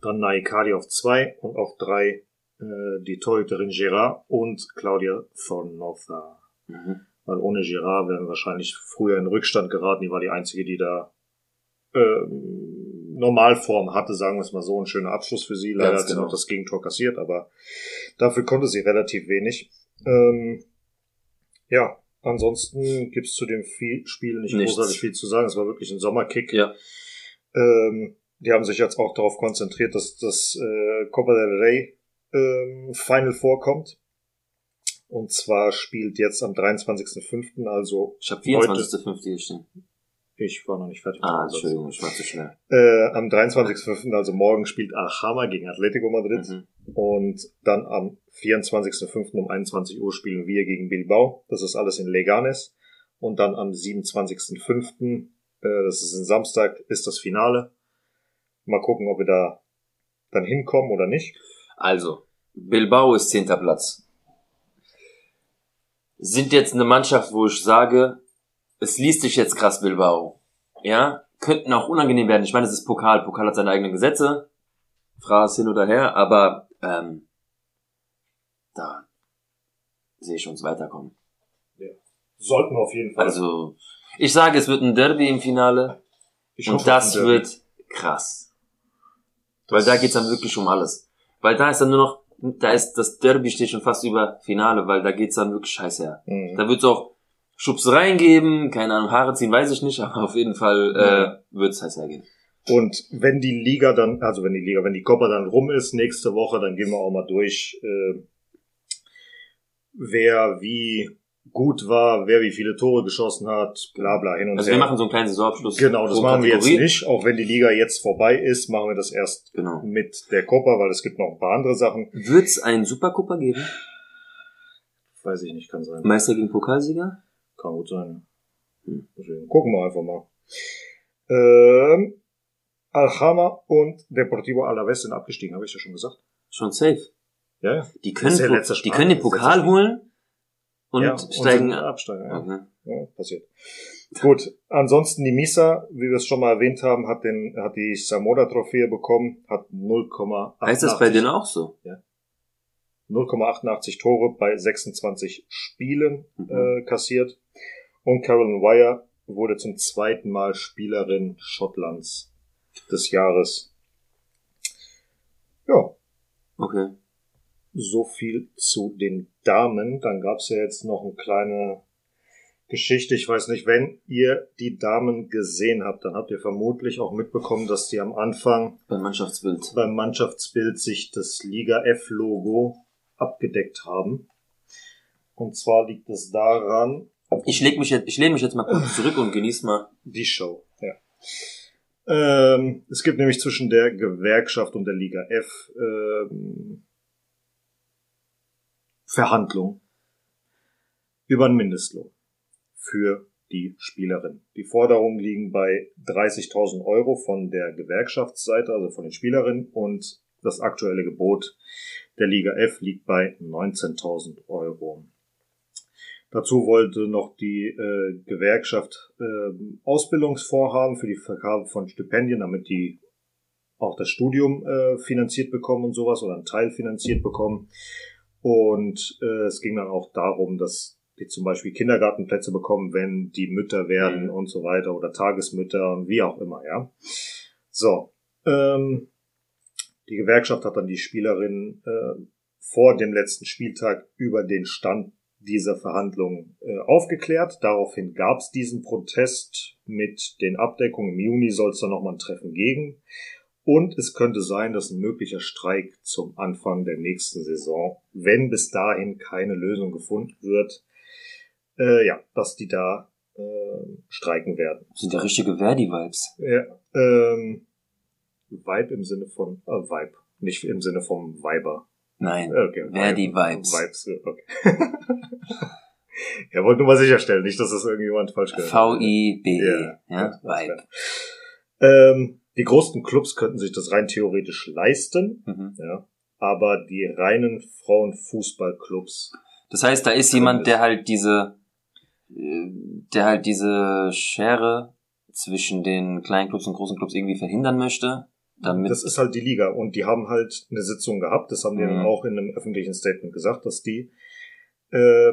Dann Naikadi auf zwei und auf drei äh, die Torhüterin Gerard und Claudia Fornova. Mhm. Weil ohne Girard wären wir wahrscheinlich früher in Rückstand geraten. Die war die einzige, die da ähm, Normalform hatte, sagen wir es mal so. Ein schöner Abschluss für sie. Leider Ganz hat sie genau. noch das Gegentor kassiert, aber dafür konnte sie relativ wenig. Ähm, ja, ansonsten gibt's zu dem Spiel nicht Nichts. großartig viel zu sagen. Es war wirklich ein Sommerkick. Ja. Ähm, die haben sich jetzt auch darauf konzentriert, dass das äh, Copa del Rey ähm, Final vorkommt. Und zwar spielt jetzt am 23.05., also Ich habe Heute- 24.5. hier stehen. ich war noch nicht fertig. Ah. Entschuldigung, ich war zu schnell. Äh, am 23.05., also morgen, spielt Alhama gegen Atletico Madrid. Mhm. Und dann am 24.05. um 21 Uhr spielen wir gegen Bilbao. Das ist alles in Leganes. Und dann am 27.05., äh, das ist ein Samstag, ist das Finale. Mal gucken, ob wir da dann hinkommen oder nicht. Also, Bilbao ist zehnter Platz. Sind jetzt eine Mannschaft, wo ich sage, es liest sich jetzt krass Bilbao. Ja, könnten auch unangenehm werden. Ich meine, es ist Pokal. Pokal hat seine eigenen Gesetze. Fraß hin oder her, aber ähm, da sehe ich uns weiterkommen. Sollten wir auf jeden Fall. Also, ich sage, es wird ein Derby im Finale ich und hoffe, das wird krass. Weil da geht's dann wirklich um alles. Weil da ist dann nur noch, da ist das Derby steht schon fast über Finale, weil da geht's dann wirklich scheiße her. Mhm. Da wird's auch Schubs reingeben, keine Ahnung, Haare ziehen, weiß ich nicht, aber auf jeden Fall äh, wird's heiß hergehen. Und wenn die Liga dann, also wenn die Liga, wenn die Copa dann rum ist nächste Woche, dann gehen wir auch mal durch, äh, wer wie gut war, wer wie viele Tore geschossen hat, bla bla hin und Also her. wir machen so einen kleinen Saisonabschluss. genau, das machen wir jetzt Kategorie. nicht. Auch wenn die Liga jetzt vorbei ist, machen wir das erst Genau. mit der Copa, weil es gibt noch ein paar andere Sachen. Wird's einen Supercupa geben? Weiß ich nicht, kann sein. Meister gegen Pokalsieger? Kann gut sein. Hm. Deswegen gucken wir einfach mal. Ähm, Alhama und Deportivo Alavés sind abgestiegen, habe ich ja schon gesagt. Schon safe. Ja, ja. Die können, ja die können den Pokal holen und ja, steigen ab. absteigen. Ja. Okay. Ja, passiert. Gut, ansonsten die Misa, wie wir es schon mal erwähnt haben, hat den hat die Samoda-Trophäe bekommen, hat 0,88 Heißt das bei denen auch so? 0,88 Tore bei 26 Spielen Mhm. äh, kassiert. Und Carolyn Wire wurde zum zweiten Mal Spielerin Schottlands des Jahres. Ja, Okay. So viel zu den Damen. Dann gab's ja jetzt noch eine kleine Geschichte. Ich weiß nicht, wenn ihr die Damen gesehen habt, dann habt ihr vermutlich auch mitbekommen, dass die am Anfang Beim Mannschaftsbild. beim Mannschaftsbild sich das Liga F-Logo abgedeckt haben. Und zwar liegt es daran, Ich leg mich jetzt, ich lehne mich jetzt mal kurz zurück und genieß mal. die Show, ja. Ähm, es gibt nämlich zwischen der Gewerkschaft und der Liga F ähm, Verhandlungen über einen Mindestlohn für die Spielerin. Die Forderungen liegen bei 30.000 Euro von der Gewerkschaftsseite, also von den Spielerinnen, und das aktuelle Gebot der Liga F liegt bei 19.000 Euro. Dazu wollte noch die äh, Gewerkschaft äh, Ausbildungsvorhaben für die Vergabe von Stipendien, damit die auch das Studium äh, finanziert bekommen und sowas oder einen Teil finanziert bekommen. Und äh, es ging dann auch darum, dass die zum Beispiel Kindergartenplätze bekommen, wenn die Mütter werden Mhm. und so weiter oder Tagesmütter und wie auch immer, ja. So, ähm, die Gewerkschaft hat dann die Spielerin äh, vor dem letzten Spieltag über den Stand dieser Verhandlungen äh, aufgeklärt. Daraufhin gab es diesen Protest mit den Abdeckungen. Im Juni soll es dann nochmal ein Treffen gegen. Und es könnte sein, dass ein möglicher Streik zum Anfang der nächsten Saison, wenn bis dahin keine Lösung gefunden wird, äh, ja, dass die da äh, streiken werden. Sind ja richtige Verdi-Vibes. Ja, ähm, Vibe im Sinne von äh, Vibe, nicht im Sinne vom Viber. Nein. Okay, Verdi-Vibes. Vibes, okay. ja, wollte nur mal sicherstellen, nicht, dass das irgendjemand falsch gehört hat. V-I-B-E. Ja, Ja, Vibe. Ähm, die großen Clubs könnten sich das rein theoretisch leisten, Mhm. ja, aber die reinen Frauenfußballclubs, Das heißt, da ist jemand, der halt diese, äh, der halt diese Schere zwischen den kleinen Clubs und großen Clubs irgendwie verhindern möchte. Damit, Das ist halt die Liga. Und die haben halt eine Sitzung gehabt, das haben die Mhm. dann auch in einem öffentlichen Statement gesagt, dass die äh,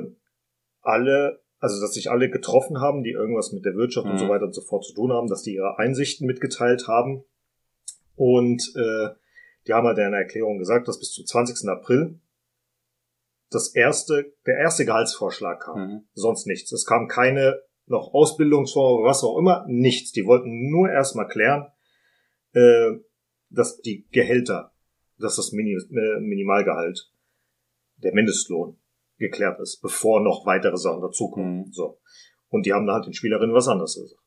alle, also dass sich alle getroffen haben, die irgendwas mit der Wirtschaft und Mhm. so weiter und so fort zu tun haben, dass die ihre Einsichten mitgeteilt haben. Und äh, die haben halt in einer Erklärung gesagt, dass bis zum 20. April das erste, der erste Gehaltsvorschlag kam. Mhm. Sonst nichts. Es kam keine noch Ausbildungsform, was auch immer, nichts. Die wollten nur erstmal klären, äh, dass die Gehälter, dass das Mini äh, Minimalgehalt, der Mindestlohn geklärt ist, bevor noch weitere Sachen dazukommen. Mhm. So. Und die haben da halt den Spielerinnen was anderes gesagt.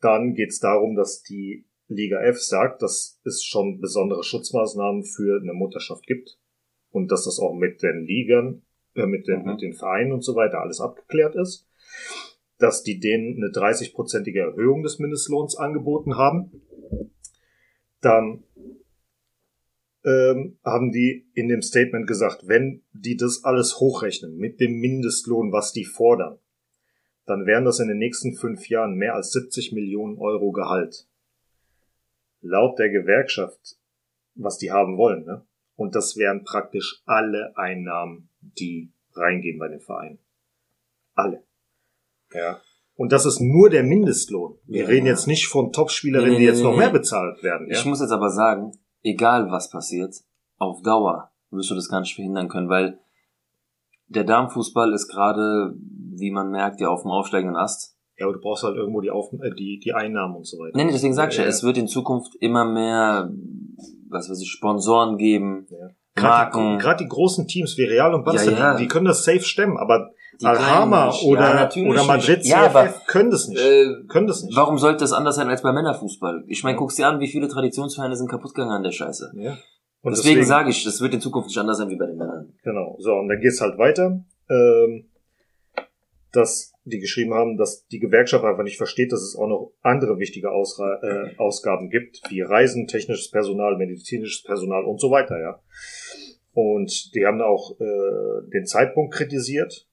Dann geht es darum, dass die Liga F sagt, dass es schon besondere Schutzmaßnahmen für eine Mutterschaft gibt und dass das auch mit den Ligern, äh, mit, den, Mhm. mit den Vereinen und so weiter alles abgeklärt ist. Dass die denen eine 30-prozentige Erhöhung des Mindestlohns angeboten haben. Dann ähm, haben die in dem Statement gesagt, wenn die das alles hochrechnen mit dem Mindestlohn, was die fordern, dann wären das in den nächsten fünf Jahren mehr als 70 Millionen Euro Gehalt. Laut der Gewerkschaft, was die haben wollen, ne? Und das wären praktisch alle Einnahmen, die reingehen bei den Vereinen. Alle. Ja. Und das ist nur der Mindestlohn. Wir Ja. reden jetzt nicht von Topspielerinnen, Nee, nee, die jetzt nee, noch mehr bezahlt werden. Ja? Ich muss jetzt aber sagen, egal was passiert, auf Dauer wirst du das gar nicht verhindern können, weil der Damenfußball ist gerade, wie man merkt, ja auf dem aufsteigenden Ast. Ja, aber du brauchst halt irgendwo die, Auf äh, die, die Einnahmen und so weiter. Nee, nee, deswegen sag ich ja, Ja, es wird in Zukunft immer mehr, was weiß ich, Sponsoren geben, Ja. Gerade Marken. die, gerade die großen Teams wie Real und Barca, Ja, ja. Die, die können das safe stemmen, aber Die Alhama oder, Ja, oder Madrid. Ja, CFF aber, können das nicht. Äh, können das nicht. warum sollte das anders sein als bei Männerfußball? Ich meine, guck's dir an, wie viele Traditionsvereine sind kaputt gegangen an der Scheiße. Ja. Und deswegen, sage ich, das wird in Zukunft nicht anders sein wie bei den Männern. Genau. So, und dann geht's halt weiter, ähm, dass die geschrieben haben, dass die Gewerkschaft einfach nicht versteht, dass es auch noch andere wichtige Ausra äh, Ausgaben gibt, wie Reisen, technisches Personal, medizinisches Personal und so weiter, ja. Und die haben auch äh, den Zeitpunkt kritisiert,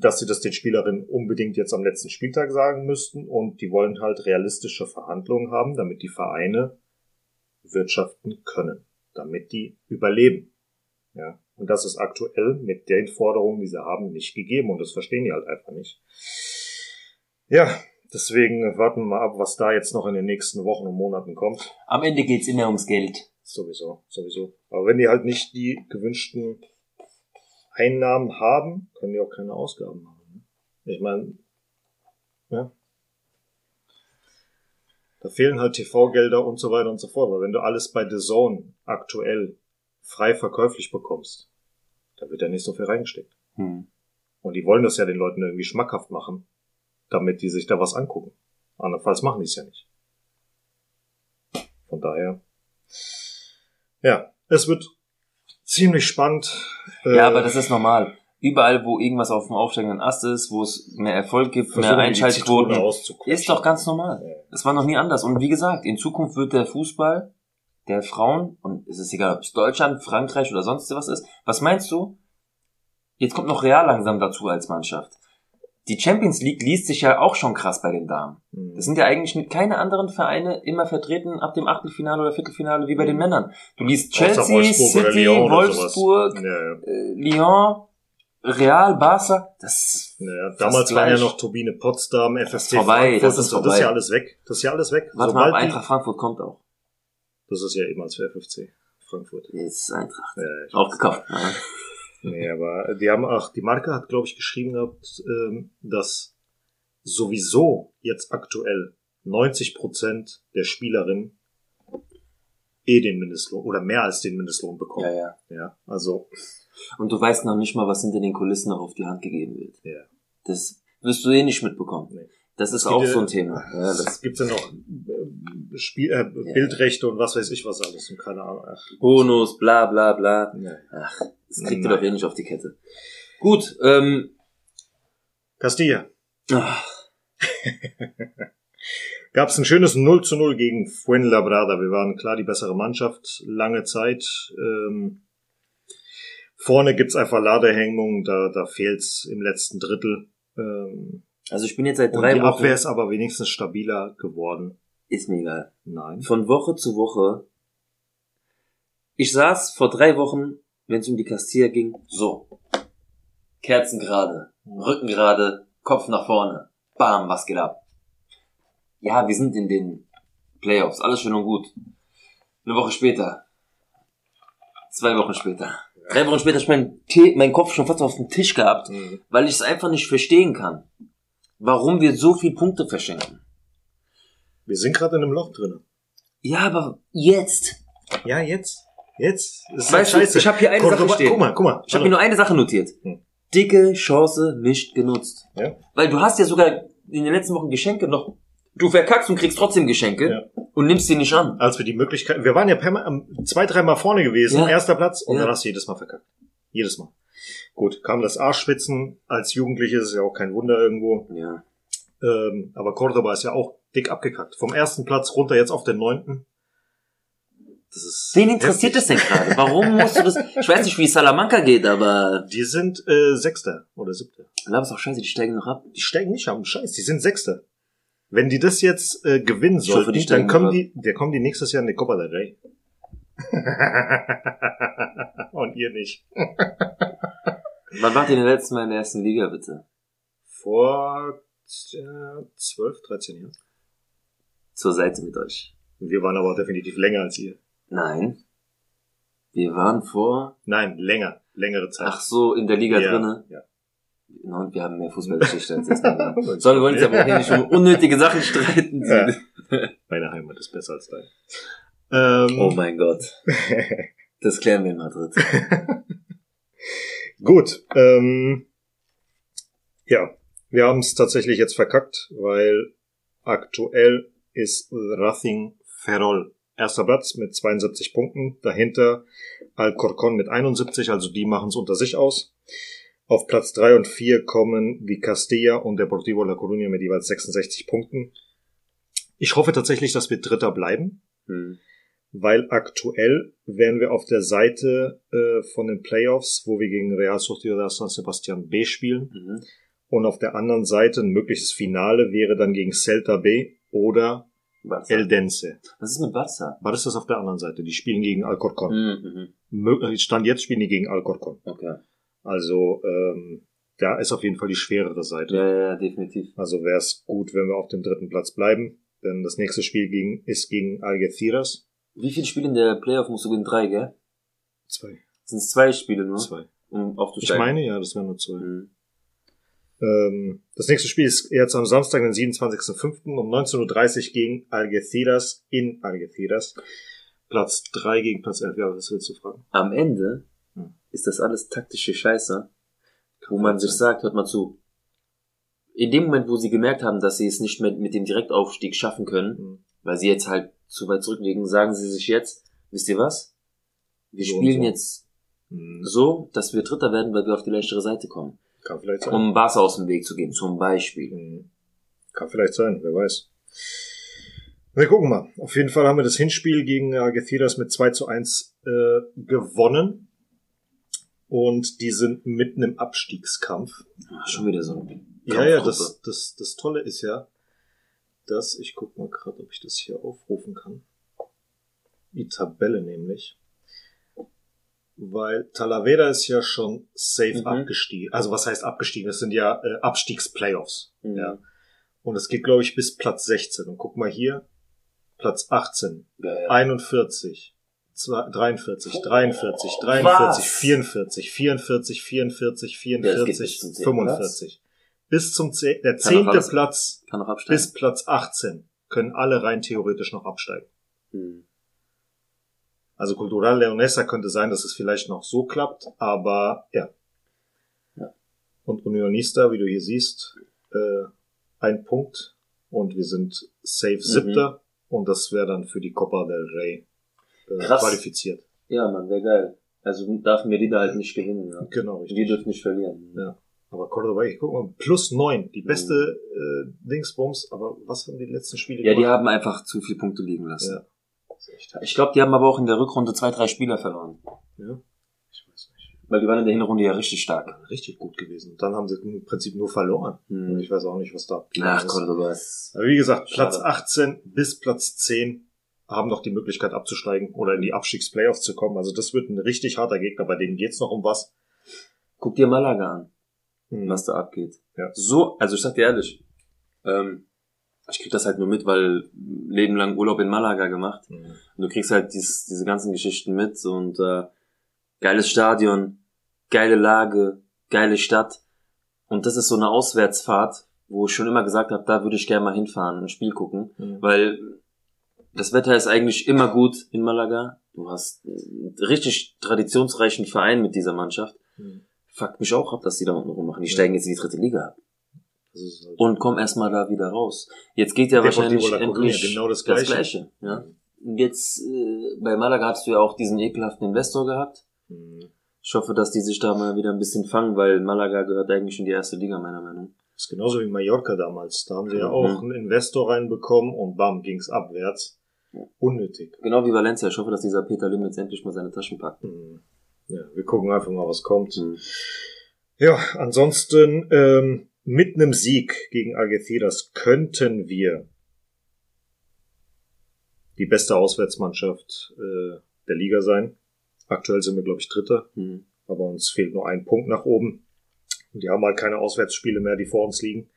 dass sie das den Spielerinnen unbedingt jetzt am letzten Spieltag sagen müssten und die wollen halt realistische Verhandlungen haben, damit die Vereine wirtschaften können, damit die überleben. Ja. Und das ist aktuell mit den Forderungen, die sie haben, nicht gegeben und das verstehen die halt einfach nicht. Ja, deswegen warten wir mal ab, was da jetzt noch in den nächsten Wochen und Monaten kommt. Am Ende geht's immer ums Geld. Sowieso, sowieso. Aber wenn die halt nicht die gewünschten Einnahmen haben, können die auch keine Ausgaben haben. ne? Ich meine, ja. Da fehlen halt TV-Gelder und so weiter und so fort. Weil wenn du alles bei The Zone aktuell frei verkäuflich bekommst, da wird ja nicht so viel reingesteckt. Hm. Und die wollen das ja den Leuten irgendwie schmackhaft machen, damit die sich da was angucken. Andernfalls machen die es ja nicht. Von daher. Ja, es wird ziemlich spannend. Äh, Ja, aber das ist normal. Überall, wo irgendwas auf dem aufsteigenden Ast ist, wo es mehr Erfolg gibt, mehr versuchen Einschaltquoten, ist doch ganz normal. Es war noch nie anders. Und wie gesagt, in Zukunft wird der Fußball der Frauen, und es ist egal, ob es Deutschland, Frankreich oder sonst was ist, was meinst du? Jetzt kommt noch Real langsam dazu als Mannschaft. Die Champions League liest sich ja auch schon krass bei den Damen. Mhm. Das sind ja eigentlich mit keine anderen Vereine immer vertreten ab dem Achtelfinale oder Viertelfinale wie bei den Männern. Du liest Chelsea, Wolfsburg City, Lyon Wolfsburg. Ja, ja. äh, Lyon, Real, Barca. Das Ja, ja. Fast Damals waren ja noch Turbine Potsdam, FSC vorbei, Frankfurt das ist so. Das ist ja vorbei. alles weg. Das ist ja alles weg. warte mal, Sobald die- Eintracht Frankfurt kommt auch. Das ist ja ehemals für FFC Frankfurt. Jetzt ist Eintracht. Ja, ich Auch gekauft. Ja. Nee, aber die haben auch, die Marke hat, glaube ich, geschrieben gehabt, ähm, dass sowieso jetzt aktuell 90 Prozent der Spielerinnen eh den Mindestlohn oder mehr als den Mindestlohn ja, bekommen. ja. Ja, also, Und du weißt noch nicht mal, was hinter den Kulissen noch auf die Hand gegeben wird. ja. Das wirst du eh nicht mitbekommen. Nee. Das ist auch ja- so ein Thema. Ja, Es das gibt ja noch äh, Spiel, äh, Bildrechte und was weiß ich was alles und keine Ahnung. Ach, Bonus, bla bla bla. nee. Ach, das kriegt ihr doch eh nicht auf die Kette. Gut, ähm, Castilla. Gab es ein schönes 0 zu 0 gegen Fuenlabrada. Wir waren klar die bessere Mannschaft, lange Zeit. Ähm, vorne gibt's einfach Ladehemmungen, da, da fehlt's im letzten Drittel. Ähm, also ich bin jetzt seit und drei die Wochen. Abwehr ist aber wenigstens stabiler geworden. Ist mir egal. Nein. Von Woche zu Woche. Ich saß vor drei Wochen, wenn es um die Castilla ging, so. Kerzen gerade, Rücken gerade, Kopf nach vorne. Bam, was geht ab? Ja, wir sind in den Playoffs, alles schön und gut. Eine Woche später. Zwei Wochen später. Drei Wochen später hab ich meinen, Tee, meinen Kopf schon fast auf dem Tisch gehabt, Mhm. weil ich es einfach nicht verstehen kann. Warum wir so viel Punkte verschenken. Wir sind gerade in einem Loch drin. Ja, aber jetzt. Ja, jetzt. Jetzt. Das ist Weißt halt du, ich habe hier eine Cordoba- Sache stehen. Guck mal, guck mal. Ich habe mir nur eine Sache notiert. Hm. Dicke Chance nicht genutzt. Ja. Weil du hast ja sogar in den letzten Wochen Geschenke noch. Du verkackst und kriegst trotzdem Geschenke Ja. und nimmst sie nicht an. als wir die Möglichkeit, wir waren ja zwei, dreimal vorne gewesen, Ja. erster Platz, und Ja. dann hast du jedes Mal verkackt. Jedes Mal. Gut, kam das Arschschwitzen als Jugendliches, ist ja auch kein Wunder irgendwo. Ja. Ähm, aber Cordoba ist ja auch dick abgekackt. Vom ersten Platz runter jetzt auf den neunten. Das ist Wen interessiert das heftig. denn gerade? Warum musst du das? Ich weiß nicht, wie Salamanca geht, aber. Die sind äh, Sechster oder Siebter. Glaub ist auch scheiße, die steigen noch ab. Die steigen nicht am Scheiß, die sind Sechster. Wenn die das jetzt äh, gewinnen Ich hoffe, sollten, die dann kommen ab. die, der kommen die nächstes Jahr in die Copa del Rey. Ihr nicht. Wann wart ihr denn letztes Mal in der ersten Liga, bitte? Vor äh, 12, 13 Jahren. Zur Seite mit euch. Wir waren aber definitiv länger als ihr. Nein. Wir waren vor. Nein, länger. Längere Zeit. Ach so, in der Liga ja, drinne. Ja. Und wir haben mehr Fußballgeschichte als jetzt. Sollen wir wollen uns aber auch nicht um unnötige Sachen streiten. Ja. Meine Heimat ist besser als deine. Ähm, Oh mein Gott. Das klären wir in Madrid. Gut. Ähm, ja, wir haben es tatsächlich jetzt verkackt, weil aktuell ist Racing Ferrol erster Platz mit 72 Punkten. Dahinter Alcorcon mit 71, also die machen es unter sich aus. Auf Platz 3 und 4 kommen die Castilla und Deportivo La Coruña mit jeweils 66 Punkten. Ich hoffe tatsächlich, dass wir Dritter bleiben Hm. Weil aktuell wären wir auf der Seite äh, von den Playoffs, wo wir gegen Real Sociedad San Sebastian B spielen. Mhm. Und auf der anderen Seite ein mögliches Finale wäre dann gegen Celta B oder Barca. Eldense. Was ist mit Barca? Was ist das auf der anderen Seite? Die spielen gegen Alcorcon. Mhm. Mö- äh, Stand jetzt spielen die gegen Alcorcon. Okay. Also ähm, da ist auf jeden Fall die schwerere Seite. Ja, ja, ja, definitiv. Also wäre es gut, wenn wir auf dem dritten Platz bleiben. Denn das nächste Spiel gegen, ist gegen Algeciras. Wie viele Spiele in der Playoff musst du gewinnen? Drei, gell? Zwei. Sind es zwei Spiele nur? Zwei. Um Ich aufzusteigen. meine, ja, das wären nur zwei. Mhm. Ähm, das nächste Spiel ist jetzt am Samstag, den 27.05. um 19.30 Uhr gegen Algeciras in Algeciras. Platz 3 gegen Platz 11. Ja, was willst du fragen? Am Ende Hm. ist das alles taktische Scheiße, wo Kann man sein. sich sagt, hört mal zu. In dem Moment, wo sie gemerkt haben, dass sie es nicht mehr mit dem Direktaufstieg schaffen können, Hm. Weil sie jetzt halt zu weit zurückliegen, sagen sie sich jetzt, wisst ihr was? Wir So spielen so. jetzt Hm. so, dass wir Dritter werden, weil wir auf die leichtere Seite kommen. Kann vielleicht sein. Um Barca aus dem Weg zu gehen, zum Beispiel. Hm. Kann vielleicht sein, wer weiß. Wir gucken mal. Auf jeden Fall haben wir das Hinspiel gegen Algeciras mit 2 zu 1 äh, gewonnen. Und die sind mitten im Abstiegskampf. Ah, Schon wieder so ein Ja, ja, das, das, das Tolle ist ja, dass, ich guck mal gerade, ob ich das hier aufrufen kann. Die Tabelle nämlich. Weil Talavera ist ja schon safe Mhm. abgestiegen. Also was heißt abgestiegen? Das sind ja äh, Abstiegsplayoffs. Mhm. Ja. Und es geht, glaube ich, bis Platz 16. Und guck mal hier, Platz 18, Ja, ja. 41, zwei- 43, 43, Was? 43, 44, 44, 44, Ja, das geht 44, bis zum zehnten 45. Bis zum zeh- der zehnte Platz bis Platz 18 können alle rein theoretisch noch absteigen. Mhm. Also Cultural Leonesa könnte sein, dass es vielleicht noch so klappt, aber ja. Ja. Und Unionista, wie du hier siehst, äh, ein Punkt und wir sind safe Mhm. siebter und das wäre dann für die Copa del Rey äh, Krass. qualifiziert. Ja, Mann, wäre geil. Also darf Merida halt nicht gewinnen. Ja. Genau, Die richtig. dürfen nicht verlieren. Ja. Aber Cordoba, ich guck mal, plus neun, die beste Mhm. äh, Dingsbums, aber was haben die letzten Spiele Ja, die gemacht? haben einfach zu viele Punkte liegen lassen. Ja. Ich glaube, die haben aber auch in der Rückrunde zwei, drei Spieler verloren. Ja? Ich weiß nicht. Weil die waren in der Hinrunde ja richtig stark. Richtig gut gewesen. Dann haben sie im Prinzip nur verloren. Hm. Und ich weiß auch nicht, was da Ach, ist. Cordoba. Aber wie gesagt, Schade. Platz 18 bis Platz 10 haben noch die Möglichkeit abzusteigen oder in die Abstiegsplayoffs zu kommen. Also das wird ein richtig harter Gegner, bei denen geht's noch um was. Guck dir Malaga an. Hm. was da abgeht. Ja. So, also ich sag dir ehrlich, ähm, ich krieg das halt nur mit, weil Leben lang Urlaub in Malaga gemacht. Hm. Und du kriegst halt dies, diese ganzen Geschichten mit und äh, geiles Stadion, geile Lage, geile Stadt. Und das ist so eine Auswärtsfahrt, wo ich schon immer gesagt habe, da würde ich gerne mal hinfahren, ein Spiel gucken. Hm. Weil das Wetter ist eigentlich immer gut in Malaga. Du hast einen richtig traditionsreichen Verein mit dieser Mannschaft. Hm. Fuckt mich auch ab, dass die da unten rummachen. Die Ja. steigen jetzt in die dritte Liga halt Und kommen erstmal da wieder raus. Jetzt geht ja wahrscheinlich endlich genau das das Gleiche. Gleiche. ja. Und Jetzt, äh, bei Malaga hast du ja auch diesen ekelhaften Investor gehabt. Hm. Ich hoffe, dass die sich da mal wieder ein bisschen fangen, weil Malaga gehört eigentlich in die erste Liga, meiner Meinung. Das ist genauso wie Mallorca damals. Da haben sie ja Mhm. auch einen Investor reinbekommen und bam, ging's abwärts. Unnötig. Genau wie Valencia. Ich hoffe, dass dieser Peter Lim jetzt endlich mal seine Taschen packt. Hm. Ja, wir gucken einfach mal, was kommt. Hm. Ja, ansonsten ähm, mit einem Sieg gegen Algeciras könnten wir die beste Auswärtsmannschaft äh, der Liga sein. Aktuell sind wir, glaube ich, Dritter, Hm. aber uns fehlt nur ein Punkt nach oben. Und die haben halt keine Auswärtsspiele mehr, die vor uns liegen.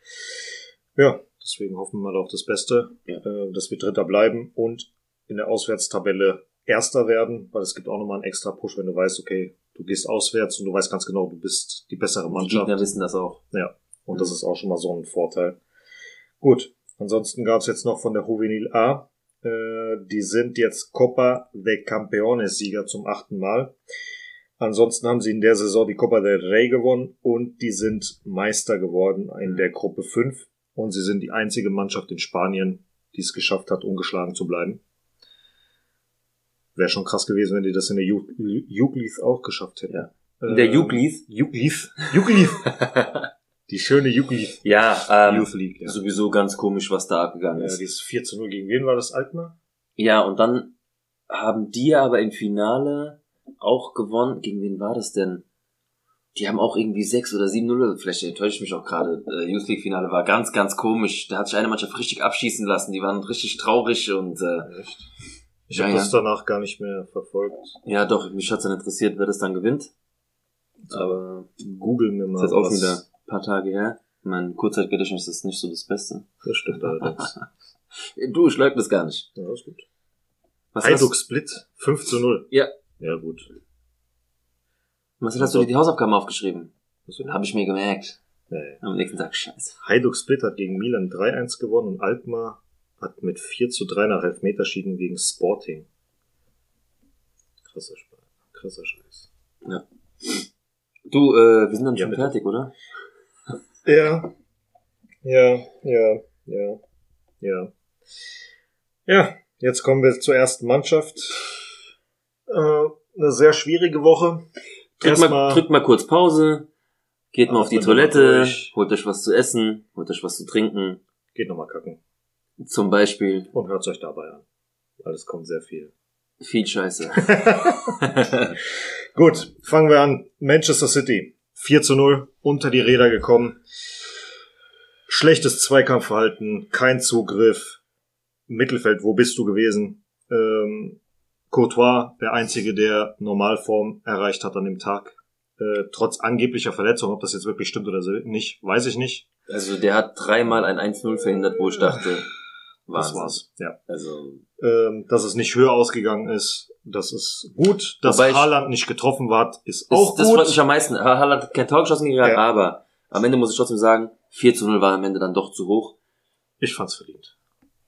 Ja, deswegen hoffen wir mal auf das Beste, Ja. äh, dass wir Dritter bleiben und in der Auswärtstabelle Erster werden, weil es gibt auch nochmal einen extra Push, wenn du weißt, okay, du gehst auswärts und du weißt ganz genau, du bist die bessere Die Mannschaft. Gegner wissen das auch. Ja, und das ist auch schon mal so ein Vorteil. Gut, ansonsten gab es jetzt noch von der Juvenil A. Äh, die sind jetzt Copa de Campeones Sieger zum achten Mal. Ansonsten haben sie in der Saison die Copa del Rey gewonnen und die sind Meister geworden in der Gruppe 5. Und sie sind die einzige Mannschaft in Spanien, die es geschafft hat, ungeschlagen zu bleiben. Wäre schon krass gewesen, wenn die das in der Ju- Jugliz auch geschafft hätten. Ja. In der Jugliz. Jugliz. Jugliz. Die schöne Jugliz. ja, ähm, Youth League, ja. sowieso ganz komisch, was da abgegangen ja. ist. Dieses 4 zu 0 gegen wen war das Altmar? Ja, und dann haben die aber im Finale auch gewonnen. Gegen wen war das denn? Die haben auch irgendwie 6 oder 7-0, vielleicht enttäusche ich mich auch gerade. Äh, Youth League Finale war ganz, ganz komisch. Da hat sich eine Mannschaft richtig abschießen lassen. Die waren richtig traurig und äh, Echt? Ich Ja, habe das ja. danach gar nicht mehr verfolgt. ja doch, mich hat's dann interessiert, wer das dann gewinnt. Aber Google mir ist mal. jetzt auch was- wieder ein paar Tage her. Mein Kurzzeitgedächtnis ist nicht so das Beste. Das stimmt allerdings. Du, ich leug das gar nicht. ja, ist gut. Was hast, Split 5 zu 0. Ja. Ja, gut. was hast du dir die Hausaufgaben aufgeschrieben? Habe ich mir gemerkt. Ja, ja. Am nächsten Tag, scheiße. Hajduk Split hat gegen Milan 3-1 gewonnen und Altmar hat mit 4 zu 3 nach Elfmeterschieden gegen Sporting. Krasser Spaß. Krasser Scheiß. Du, äh, wir sind dann Ja, schon bitte. fertig, oder? Ja. Ja, ja, ja, ja. Ja, jetzt kommen wir zur ersten Mannschaft. Äh, eine sehr schwierige Woche. Drückt mal, Erstmal- drückt mal kurz Pause, geht mal auf die mal Toilette, holt euch was zu essen, holt euch was zu trinken, Geht nochmal kacken. Zum Beispiel Und hört euch dabei an. Weil es kommt sehr viel. viel Scheiße. Gut, fangen wir an. Manchester City. 4 zu 0, unter die Räder gekommen. Schlechtes Zweikampfverhalten, kein Zugriff. Mittelfeld, wo bist du gewesen? Ähm, Courtois, der Einzige, der Normalform erreicht hat an dem Tag. Äh, trotz angeblicher Verletzung, ob das jetzt wirklich stimmt oder so, nicht, weiß ich nicht. also der hat dreimal ein 1-0 verhindert, wo ich dachte, Das Wahnsinn. war's. Ja. Also, Ähm, dass es nicht höher ausgegangen ist, das ist gut. Dass Wobei Haaland nicht getroffen war, ist das, auch das gut. freut mich am meisten. Ha- Haaland hat kein Tor geschossen gegen Ja. aber am Ende muss ich trotzdem sagen, 4 zu 0 war am Ende dann doch zu hoch. Ich fand's verdient.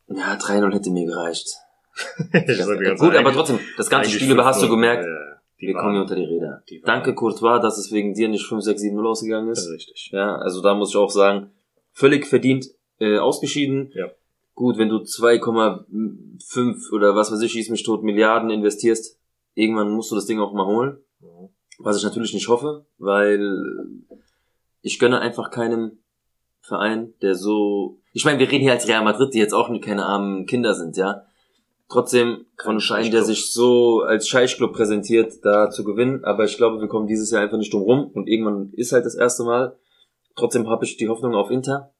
Ja, 3-0 hätte mir gereicht. Ganz Gut, aber trotzdem, das ganze Spiel über hast du 5-0. gemerkt, Ja, ja, die wir kommen hier unter die Räder. die Danke Courtois, dass es wegen dir nicht 5, 6, 7-0 ausgegangen Das ist. ist richtig. Ja, also da muss ich auch sagen, völlig verdient äh, ausgeschieden. Ja. Gut, wenn du 2,5 oder was weiß ich, schieß mich tot, Milliarden investierst, irgendwann musst du das Ding auch mal holen. Was ich natürlich nicht hoffe, weil ich gönne einfach keinem Verein, der so. Ich meine, wir reden hier als Real Madrid, die jetzt auch keine armen Kinder sind, ja. Trotzdem von Schein, der sich so als Scheichclub präsentiert, da zu gewinnen. Aber ich glaube, wir kommen dieses Jahr einfach nicht drum rum. Und irgendwann ist halt das erste Mal. Trotzdem habe ich die Hoffnung auf Inter,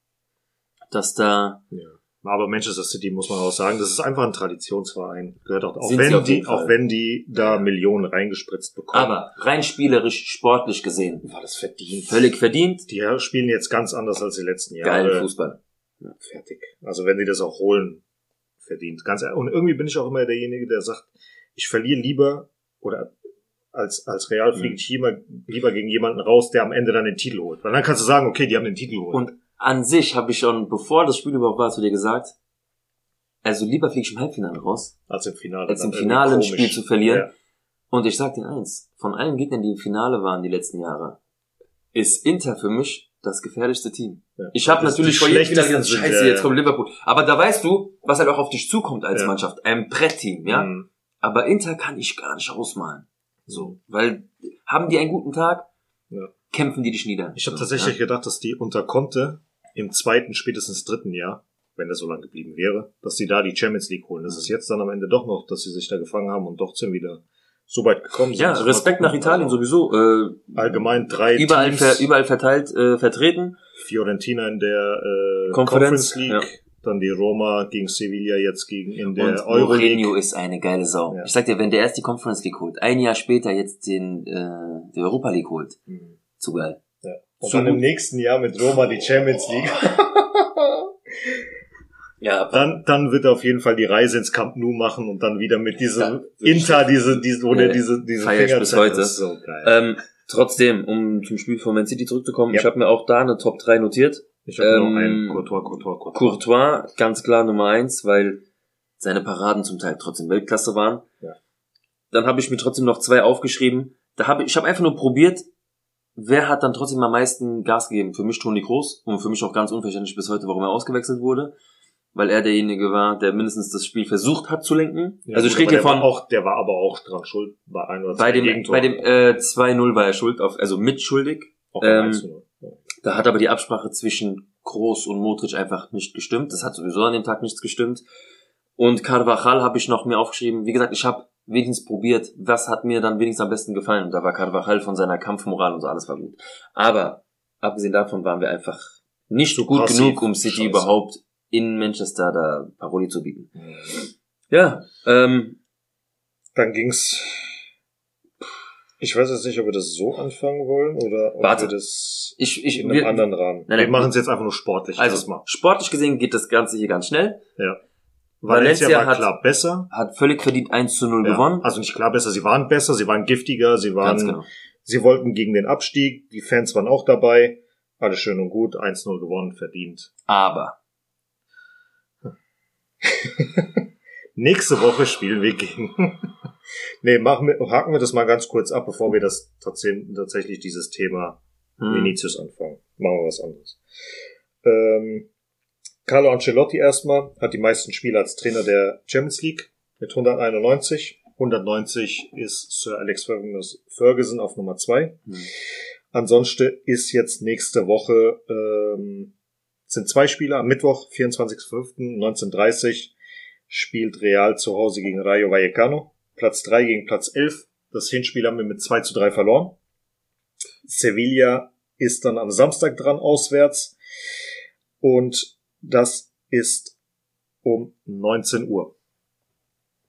dass da Ja. Aber Manchester City muss man auch sagen, das ist einfach ein Traditionsverein. Gehört auch, auch Sind wenn die, auch wenn die da Millionen reingespritzt bekommen. Aber rein spielerisch, sportlich gesehen, war das verdient. völlig verdient. Die spielen jetzt ganz anders als die letzten Jahre. Geiler Fußball. Fertig. Also wenn die das auch holen, verdient. Ganz. Und irgendwie bin ich auch immer derjenige, der sagt, ich verliere lieber oder als, als Real Mhm. fliege ich lieber, lieber gegen jemanden raus, der am Ende dann den Titel holt. Weil dann kannst du sagen, okay, die haben den Titel geholt. Und an sich habe ich schon, bevor das Spiel überhaupt war, zu dir gesagt, also lieber fliege ich im Halbfinale raus, als im Finale. als im Finale ein Spiel zu verlieren. Ja. Und ich sag dir eins, von allen Gegnern, die im Finale waren die letzten Jahre, ist Inter für mich das gefährlichste Team. Ja. Ich habe natürlich vor jedem gedacht, sind, scheiße, ja, jetzt kommt Liverpool. Aber da weißt du, was halt auch auf dich zukommt als. Mannschaft. Ein Brettteam, ja. Mhm. Aber Inter kann ich gar nicht ausmalen. So, weil haben die einen guten Tag, Ja. kämpfen die dich nieder. Ich habe So, tatsächlich ja. gedacht, dass die unter Conte im zweiten, spätestens dritten Jahr, wenn er so lange geblieben wäre, dass sie da die Champions League holen. Das ist jetzt dann am Ende doch noch, dass sie sich da gefangen haben und doch sind wieder so weit gekommen sind. Ja, Respekt nach Italien sowieso. Äh, Allgemein drei überall, Teams, ver, überall verteilt, äh, vertreten. Fiorentina in der äh, Konferenz, Conference League, ja. Dann die Roma gegen Sevilla jetzt gegen in Und der Euroleague. Mourinho ist eine geile Sau. Ja. Ich sag dir, wenn der erst die Conference League holt, ein Jahr später jetzt den äh, die Europa League holt, Mhm. zu geil. Ja. Und So dann im nächsten Jahr mit Roma die Champions League. Ja, dann, dann wird er auf jeden Fall die Reise ins Camp Nou machen und dann wieder mit diesem Ja, Inter, diese, diese, wo Ja, der ja. diese, diese Finger bis heute. Das ist so geil. ähm, trotzdem, um zum Spiel von Man City zurückzukommen, Ja. ich habe mir auch da eine Top 3 notiert. Ich habe ähm, einen Courtois, Courtois, Courtois. Courtois, ganz klar Nummer eins, weil seine Paraden zum Teil trotzdem Weltklasse waren. Ja. Dann habe ich mir trotzdem noch zwei aufgeschrieben. Da habe ich, ich habe einfach nur probiert, wer hat dann trotzdem am meisten Gas gegeben. Für mich Toni Kroos und für mich auch ganz unverständlich bis heute, warum er ausgewechselt wurde, weil er derjenige war, der mindestens das Spiel versucht hat zu lenken. Ja, also ich rede hier der war von auch, der war aber auch dran schuld bei ein oder zwei bei dem Gegentoren. bei dem äh, 2-0 war er schuld auf also mitschuldig. Auch ähm, beim 1-0. Ja. Da hat aber die Absprache zwischen Kroos und Modric einfach nicht gestimmt. Das hat sowieso an dem Tag nichts gestimmt. Und Carvajal habe ich noch mir aufgeschrieben. Wie gesagt, ich habe wenigstens probiert, was hat mir dann wenigstens am besten gefallen. Und da war Carvajal von seiner Kampfmoral und so alles war gut. Aber abgesehen davon waren wir einfach nicht Zu gut passiv. genug, um City Scheiße. überhaupt in Manchester da Paroli zu bieten. Ja, ähm, Dann ging's. Ich weiß jetzt nicht, ob wir das so anfangen wollen oder ob Warte. wir das ich, ich, in einem wir, anderen Rahmen. Nein, wir nein. machen es jetzt einfach nur sportlich also erstmal. sportlich gesehen geht das Ganze hier ganz schnell. Valencia, Valencia war hat- klar besser. Hat völlig verdient 1 zu 0 Ja. gewonnen. Also nicht klar besser, sie waren besser, sie waren giftiger, sie waren, Ganz genau. sie wollten gegen den Abstieg, die Fans waren auch dabei. Alles schön und gut, 1-0 gewonnen, verdient. Aber Nächste Woche spielen wir gegen. Nee, machen wir, haken wir das mal ganz kurz ab, bevor wir das tatsächlich, tatsächlich dieses Thema hm, Vinicius anfangen. Machen wir was anderes. Ähm, Carlo Ancelotti erstmal hat die meisten Spiele als Trainer der Champions League mit 191. 190 ist Sir Alex Ferguson auf Nummer 2. hm. Ansonsten ist jetzt nächste Woche ähm, sind zwei Spieler. Am Mittwoch, 24.05.1930 spielt Real zu Hause gegen Rayo Vallecano. Platz 3 gegen Platz 11. Das Hinspiel haben wir mit 2 zu 3 verloren. Sevilla ist dann am Samstag dran auswärts. Und das ist um 19 Uhr.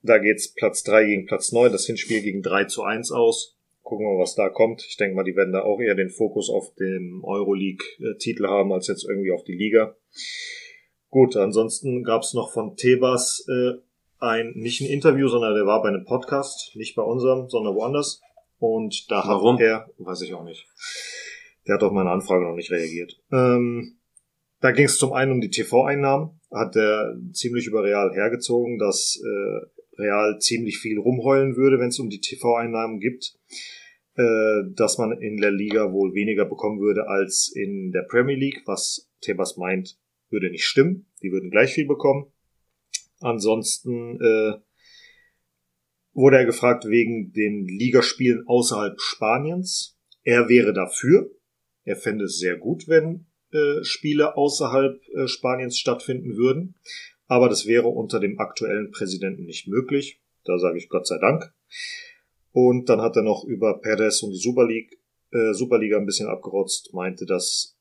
Da geht's Platz 3 gegen Platz 9, das Hinspiel gegen 3 zu 1 aus. Gucken wir, was da kommt. Ich denke mal, die werden da auch eher den Fokus auf den Euroleague-Titel haben, als jetzt irgendwie auf die Liga. Gut, ansonsten gab's noch von Tebas äh, ein, nicht ein Interview, sondern der war bei einem Podcast, nicht bei unserem, sondern woanders. Und da Warum? hat er, weiß ich auch nicht, der hat auf meine Anfrage noch nicht reagiert. Ähm, da ging es zum einen um die TV-Einnahmen, hat er ziemlich über Real hergezogen, dass äh, Real ziemlich viel rumheulen würde, wenn es um die TV-Einnahmen gibt, äh, dass man in der Liga wohl weniger bekommen würde als in der Premier League, was Tebas meint, würde nicht stimmen. Die würden gleich viel bekommen. Ansonsten äh, wurde er gefragt wegen den Ligaspielen außerhalb Spaniens. Er wäre dafür. Er fände es sehr gut, wenn äh, Spiele außerhalb äh, Spaniens stattfinden würden. Aber das wäre unter dem aktuellen Präsidenten nicht möglich. Da sage ich Gott sei Dank. Und dann hat er noch über Perez und die Super League, äh, Superliga ein bisschen abgerotzt, meinte, dass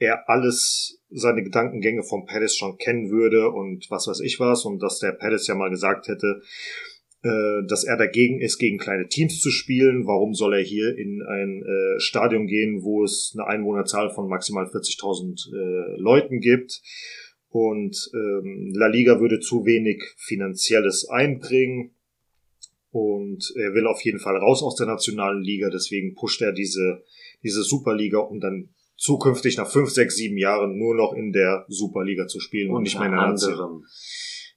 er alles seine Gedankengänge von Perez schon kennen würde und was weiß ich was und dass der Perez ja mal gesagt hätte, äh, dass er dagegen ist, gegen kleine Teams zu spielen. Warum soll er hier in ein äh, Stadion gehen, wo es eine Einwohnerzahl von maximal 40.000 äh, Leuten gibt? Und ähm, La Liga würde zu wenig finanzielles einbringen. Und er will auf jeden Fall raus aus der nationalen Liga, deswegen pusht er diese, diese Superliga, um dann zukünftig nach fünf, sechs, sieben Jahren nur noch in der Superliga zu spielen und, nicht mehr in der Nation.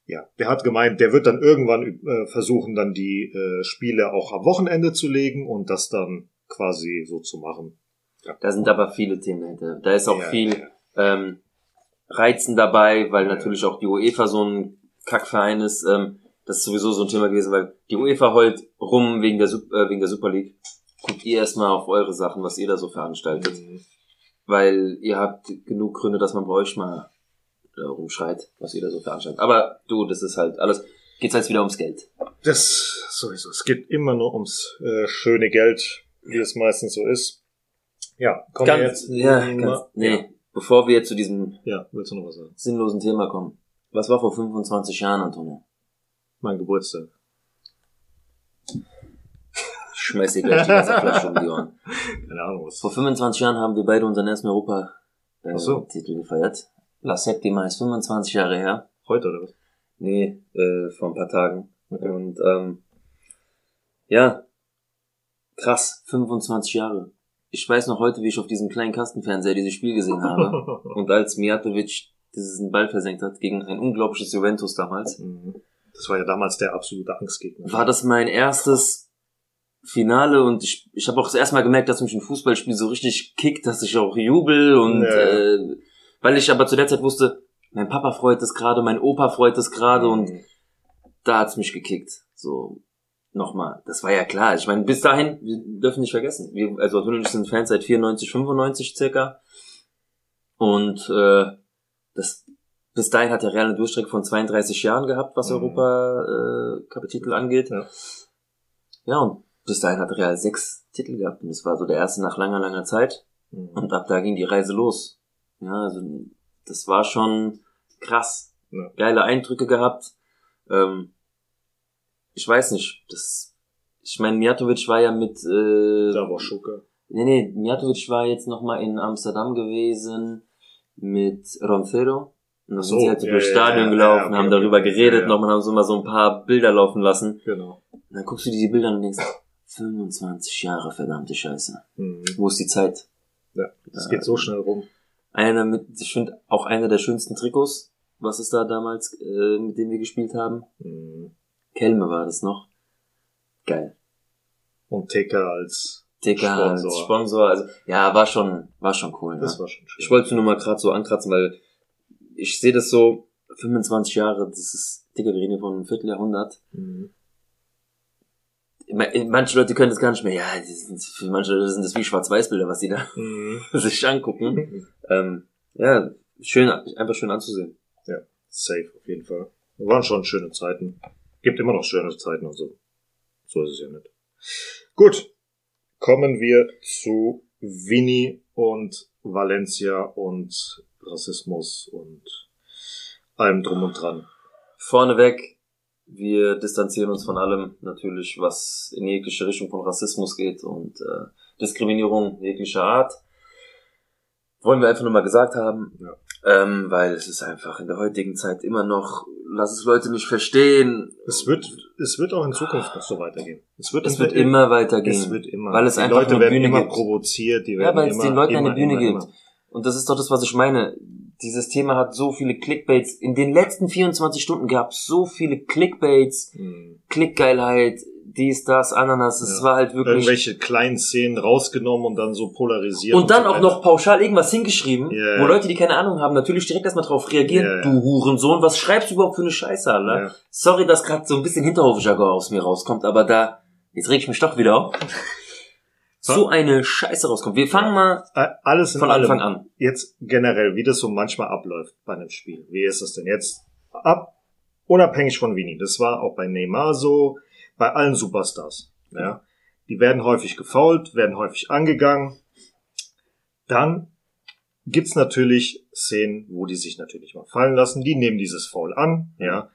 Ja, der hat gemeint, der wird dann irgendwann äh, versuchen, dann die äh, Spiele auch am Wochenende zu legen und das dann quasi so zu machen. Ja. Da sind aber viele Themen dahinter. Da ist auch ja, viel ja. Ähm, Reizen dabei, weil natürlich auch die UEFA so ein Kackverein ist. Ähm, das ist sowieso so ein Thema gewesen, weil die UEFA heult rum wegen der, äh, wegen der Super League. Guckt ihr erstmal auf eure Sachen, was ihr da so veranstaltet. Mhm. Weil ihr habt genug Gründe, dass man bei euch mal äh, rumschreit, was ihr da so veranstaltet. Aber du, das ist halt alles, geht's jetzt wieder ums Geld. Das sowieso. Es geht immer nur ums äh, schöne Geld, wie es meistens so ist. Ja, kommen ganz, wir jetzt. Ja, ganz, nee, ja. bevor wir jetzt zu diesem ja, willst du noch was sagen? sinnlosen Thema kommen. Was war vor 25 Jahren, Antonio? Mein Geburtstag. Schmeiß dir gleich die Wasserflasche um die Ohren. Keine Ahnung was. Vor 25 Jahren haben wir beide unseren ersten Europa-Titel äh, so. gefeiert. La Septima ist 25 Jahre her. Heute oder was? Nee, äh, vor ein paar Tagen. Okay. Und ähm, ja, krass, 25 Jahre. Ich weiß noch heute, wie ich auf diesem kleinen Kastenfernseher dieses Spiel gesehen habe. und als Mijatovic diesen Ball versenkt hat gegen ein unglaubliches Juventus damals. Mhm. Das war ja damals der absolute Angstgegner. War das mein erstes Finale und ich, ich habe auch das erste Mal gemerkt, dass mich ein Fußballspiel so richtig kickt, dass ich auch jubel und ja. äh, weil ich aber zu der Zeit wusste, mein Papa freut es gerade, mein Opa freut es gerade mhm. und da hat's mich gekickt. So, nochmal, das war ja klar. Ich meine, bis dahin, wir dürfen nicht vergessen, wir, also Arthur und ich sind Fans seit 94, 95 circa. Und äh, das bis dahin hat der Real eine Durchstrecke von 32 Jahren gehabt, was mhm. Europa-Kapitel äh, angeht. Ja. ja, und bis dahin hat Real sechs Titel gehabt und das war so der erste nach langer, langer Zeit. Mhm. Und ab da ging die Reise los. Ja, also das war schon krass. Ja. Geile Eindrücke gehabt. Ähm, ich weiß nicht, das, ich meine, Mijatovic war ja mit, äh, Da war Schuka. Nee, nee, Mijatovic war jetzt nochmal in Amsterdam gewesen mit Roncero. Und dann so, sind sie halt so ja, durchs Stadion ja, gelaufen, okay, haben darüber okay, geredet, nochmal haben so mal so ein paar Bilder laufen lassen. Genau. Und dann guckst du dir die Bilder und denkst, 25 Jahre, verdammte Scheiße. Mhm. Wo ist die Zeit? Ja, es geht so schnell rum einer mit, ich finde auch einer der schönsten Trikots, was es da damals, äh, mit dem wir gespielt haben. Mhm. Kelme war das noch. Geil. Und TK als TK Sponsor. als Sponsor. Also, ja, war schon, war schon cool. Das ne? war schon schön. Ich wollte nur mal gerade so ankratzen, weil ich sehe das so, 25 Jahre, das ist, Digga, wir reden hier von einem Vierteljahrhundert. Mhm manche Leute können das gar nicht mehr, ja, sind, für manche Leute sind das wie Schwarz-Weiß-Bilder, was die da mhm. sich angucken. ähm, ja, schön, einfach schön anzusehen. Ja, safe auf jeden Fall. Waren schon schöne Zeiten. Gibt immer noch schöne Zeiten, also so ist es ja nicht. Gut, kommen wir zu Vini und Valencia und Rassismus und allem drum und dran. Vorneweg, wir distanzieren uns von allem natürlich, was in jegliche Richtung von Rassismus geht und äh, Diskriminierung jeglicher Art. Wollen wir einfach nur mal gesagt haben, ja. ähm, weil es ist einfach in der heutigen Zeit immer noch, lass es Leute nicht verstehen. Es wird, es wird auch in Zukunft noch so weitergehen. Es wird, es wird immer weitergehen. Es wird immer. Weil es die einfach Leute eine werden Bühne immer gibt. provoziert, die werden Ja, weil es den Leuten immer, eine Bühne immer, gibt. Und das ist doch das, was ich meine dieses Thema hat so viele Clickbaits. In den letzten 24 Stunden gab es so viele Clickbaits, mhm. Klickgeilheit, dies, das, Ananas. Es ja. war halt wirklich. Irgendwelche kleinen Szenen rausgenommen und dann so polarisiert. Und dann so auch noch pauschal irgendwas hingeschrieben, yeah. wo Leute, die keine Ahnung haben, natürlich direkt erstmal drauf reagieren. Yeah. Du Hurensohn, was schreibst du überhaupt für eine Scheiße, Alter? Yeah. Sorry, dass gerade so ein bisschen Hinterhofjargon aus mir rauskommt, aber da, jetzt reg ich mich doch wieder auf so eine Scheiße rauskommt. Wir fangen mal alles von Anfang an. Jetzt generell, wie das so manchmal abläuft bei einem Spiel. Wie ist es denn jetzt? ab, unabhängig von Vini. Das war auch bei Neymar so, bei allen Superstars. Ja. Die werden häufig gefault, werden häufig angegangen. Dann gibt's natürlich Szenen, wo die sich natürlich mal fallen lassen. Die nehmen dieses Foul an, ja.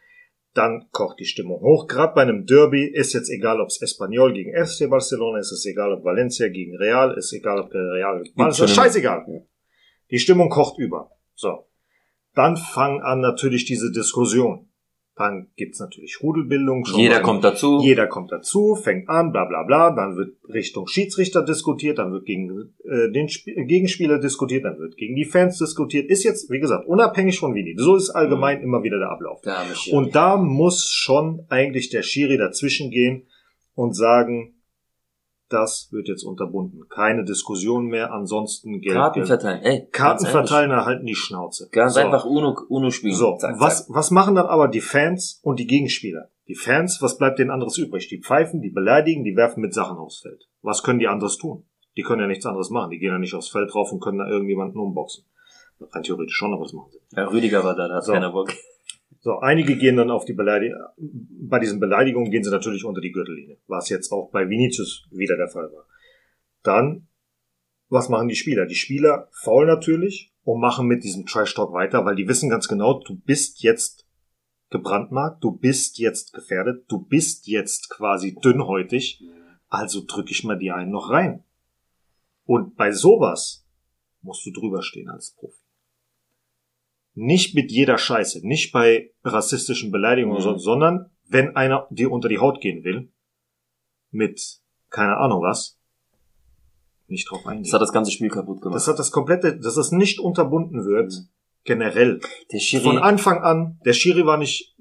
Dann kocht die Stimmung hoch. Gerade bei einem Derby ist jetzt egal, ob es Espanyol gegen FC Barcelona ist, ist egal, ob Valencia gegen Real, ist egal, ob Real gegen Barca ist, scheißegal. Die Stimmung kocht über. So. Dann fangen an natürlich diese Diskussion. Dann gibt's natürlich Rudelbildung. schon Jeder mal- kommt dazu. Jeder kommt dazu, fängt an, bla bla bla. Dann wird Richtung Schiedsrichter diskutiert, dann wird gegen äh, den Sp Gegenspieler diskutiert, dann wird gegen die Fans diskutiert. Ist jetzt, wie gesagt, unabhängig von Vini. So ist allgemein immer wieder der Ablauf. Schiri. Und da muss schon eigentlich der Schiri dazwischen gehen und sagen, das wird jetzt unterbunden. Keine Diskussion mehr, ansonsten Geld. Karten verteilen. Ey, Karten verteilen, erhalten die Schnauze. Ganz So. einfach Uno, Uno spielen. So, Zack, was, zack. was machen dann aber die Fans und die Gegenspieler? Die Fans, was bleibt denen anderes übrig? Die pfeifen, die beleidigen, die werfen mit Sachen aufs Feld. Was können die anderes tun? Die können ja nichts anderes machen. Die gehen ja nicht aufs Feld drauf und können da irgendjemanden umboxen. Rein theoretisch schon, aber was machen sie? Ja, Rüdiger war da, da hat So. keiner Bock. So, einige gehen dann auf die Beleidigung. Bei diesen Beleidigungen gehen sie natürlich unter die Gürtellinie, was jetzt auch bei Vinicius wieder der Fall war. Dann, was machen die Spieler? Die Spieler faulen natürlich und machen mit diesem Trash-Talk weiter, weil die wissen ganz genau, du bist jetzt gebrandmarkt, du bist jetzt gefährdet, du bist jetzt quasi dünnhäutig, also drücke ich mal die einen noch rein. Und bei sowas musst du drüber stehen als Profi. Nicht mit jeder Scheiße, nicht bei rassistischen Beleidigungen Mhm. so, sondern wenn einer dir unter die Haut gehen will, mit keine Ahnung was, nicht drauf eingehen. Das hat das ganze Spiel kaputt gemacht. Das hat das komplette, dass es nicht unterbunden wird, Mhm. generell. der Schiri, Von Anfang an, der Schiri war nicht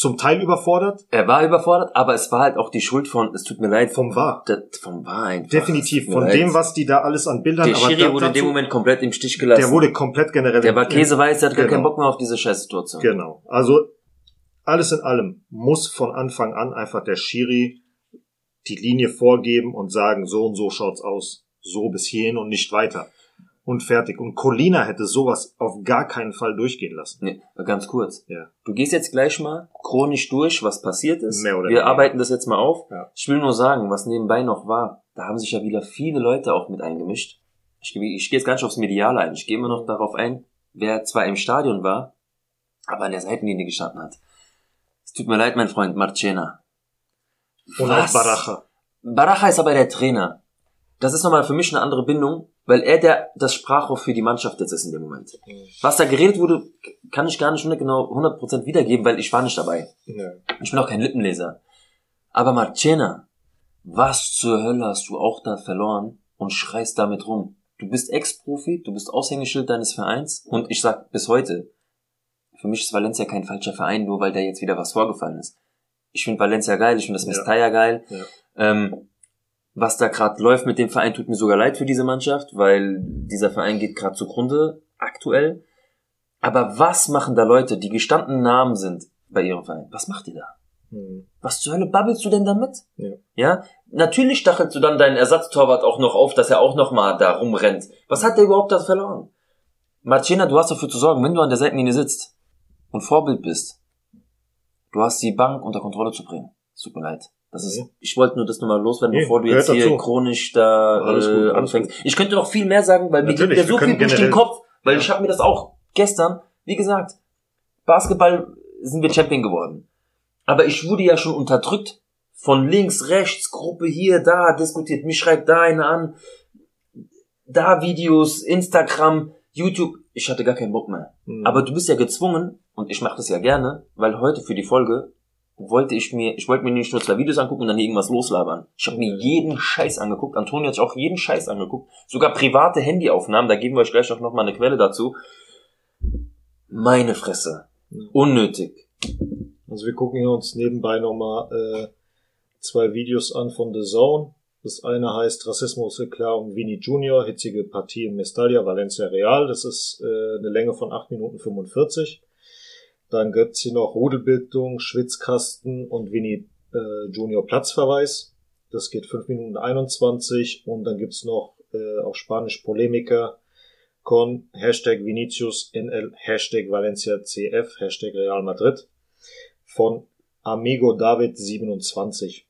zum Teil überfordert, er war überfordert, aber es war halt auch die Schuld von, es tut mir leid, vom war. vom war einfach. Definitiv, von leid. dem, was die da alles an Bildern, Der Schiri wurde in dem dazu- Moment komplett im Stich gelassen. der wurde komplett generell. der war käseweiß, der hat gar Genau. keinen Bock mehr auf diese Scheißsituation. Genau. Also, alles in allem muss von Anfang an einfach der Schiri die Linie vorgeben und sagen, so und so schaut's aus. So bis hierhin und nicht weiter. Und fertig. Und Colina hätte sowas auf gar keinen Fall durchgehen lassen. Nee, ganz kurz. Ja. Du gehst jetzt gleich mal chronisch durch, was passiert ist. Mehr oder Wir weniger. arbeiten das jetzt mal auf. Ja. Ich will nur sagen, was nebenbei noch war, da haben sich ja wieder viele Leute auch mit eingemischt. Ich, ich gehe jetzt gar nicht aufs Mediale ein. Ich gehe immer noch darauf ein, wer zwar im Stadion war, aber an der Seitenlinie gestanden hat. Es tut mir leid, mein Freund Marcena. Und auch Baracha. Baracha ist aber der Trainer. Das ist nochmal für mich eine andere Bindung, weil er der das Sprachrohr für die Mannschaft jetzt ist in dem Moment. Was da geredet wurde, kann ich gar nicht genau 100% wiedergeben, weil ich war nicht dabei. Ja. Ich bin auch kein Lippenleser. Aber Marcena, was zur Hölle hast du auch da verloren und schreist damit rum? Du bist Ex-Profi, du bist Aushängeschild deines Vereins und ich sag bis heute, für mich ist Valencia kein falscher Verein, nur weil da jetzt wieder was vorgefallen ist. Ich finde Valencia geil, ich finde das Ja. Mestalla geil. Ja. Ähm, was da gerade läuft mit dem Verein, tut mir sogar leid für diese Mannschaft, weil dieser Verein geht gerade zugrunde aktuell. Aber was machen da Leute, die gestandene Namen sind bei ihrem Verein? Was macht ihr da? Hm. Was zur Hölle babbelst du denn damit? Ja. Ja? Natürlich stachelst du dann deinen Ersatztorwart auch noch auf, dass er auch noch mal da rumrennt. Was hat der überhaupt da verloren? Marcena, du hast dafür zu sorgen, wenn du an der Seitenlinie sitzt und Vorbild bist, du hast die Bank unter Kontrolle zu bringen. Es tut mir leid. Das ist, Nee. ich wollte nur das nochmal loswerden, Nee, bevor du jetzt hier dazu. chronisch da gut, äh, anfängst. Ich könnte noch viel mehr sagen, weil mir geht Natürlich, mir wir so viel durch den Kopf, weil Ja. ich habe mir das auch gestern, wie gesagt, Basketball sind wir Champion geworden. Aber ich wurde ja schon unterdrückt von links, rechts, Gruppe hier, da, diskutiert, mich schreibt da einer an, da Videos, Instagram, YouTube. Ich hatte gar keinen Bock mehr. Hm. Aber du bist ja gezwungen, und ich mache das ja gerne, weil heute für die Folge wollte ich mir, ich wollte mir nicht nur zwei Videos angucken und dann irgendwas loslabern. Ich habe mir jeden Scheiß angeguckt. Antonio hat sich auch jeden Scheiß angeguckt. Sogar private Handyaufnahmen, da geben wir euch gleich auch noch mal eine Quelle dazu. Meine Fresse. Unnötig. Also wir gucken hier uns nebenbei nochmal äh, zwei Videos an von The Zone. Das eine heißt Rassismuserklärung Vini Junior, hitzige Partie in Mestalla, Valencia Real. Das ist äh, eine Länge von 8 Minuten 45. Dann gibt's hier noch Rudelbildung, Schwitzkasten und Vini äh, Junior Platzverweis. Das geht 5 Minuten 21. Und dann gibt's noch äh, auf Spanisch Polemiker, con Hashtag Vinicius NL, Hashtag Valencia CF, Hashtag Real Madrid von Amigo David 27.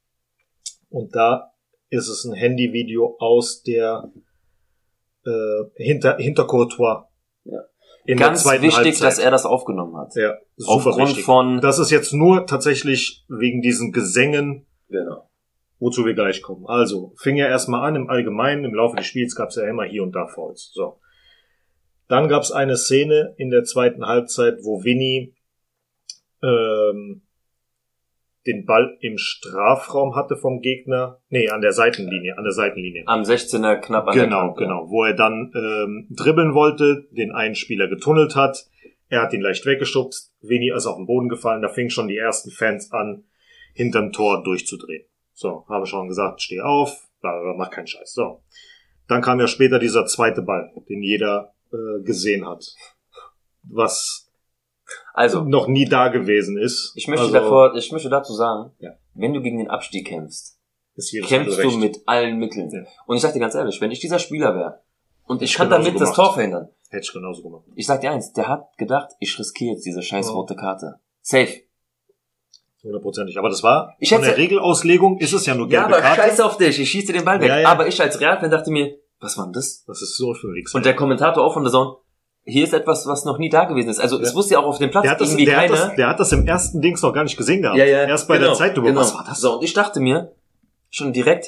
Und da ist es ein Handyvideo aus der äh, hinter, hinter Courtois. Ja. In Ganz der zweiten wichtig, Halbzeit. dass er das aufgenommen hat. ja, super Aufgrund wichtig. von- Das ist jetzt nur tatsächlich wegen diesen Gesängen Genau. wozu wir gleich kommen. Also, fing ja erstmal an, im Allgemeinen, im Laufe des Spiels gab es ja immer hier und da Fouls. So. Dann gab es eine Szene in der zweiten Halbzeit, wo Vinny ähm, den Ball im Strafraum hatte vom Gegner. Nee, an der Seitenlinie, an der Seitenlinie. Am 16er knapp an der Genau, Kante. genau. Wo er dann ähm, dribbeln wollte, den einen Spieler getunnelt hat. Er hat ihn leicht weggeschubst. Vini ist auf den Boden gefallen. Da fingen schon die ersten Fans an, hinterm Tor durchzudrehen. So, habe schon gesagt, steh auf, mach keinen Scheiß. So. Dann kam ja später dieser zweite Ball, den jeder äh, gesehen hat. Was Also, noch nie da gewesen ist. ich möchte also, davor, ich möchte dazu sagen, Ja. wenn du gegen den Abstieg kämpfst, kämpfst du mit allen Mitteln. Ja. Und ich sag dir ganz ehrlich, wenn ich dieser Spieler wäre und ich Ich kann damit das gemacht. Tor verhindern, Hätte ich genauso gemacht. ich sag dir eins, der hat gedacht, ich riskiere jetzt diese scheiß Ja. rote Karte. Safe. Hundertprozentig. Aber das war, Ich von der Regelauslegung ist es ja nur Ja, gelbe aber Karte. scheiß auf dich, ich schieße dir den Ball weg. Ja, ja. Aber ich als Real-Fan dachte mir, was war denn das? Das ist so für ein Wichser. Und der Kommentator auch von der Zone, hier ist etwas, was noch nie da gewesen ist. Also es Ja. wusste ja auch auf dem Platz Der hat, das, irgendwie der, hat keiner. das, der hat das im ersten Dings noch gar nicht gesehen gehabt. ja, ja, Erst bei genau, der Zeit über. genau. Was war das? So, und ich dachte mir, schon direkt,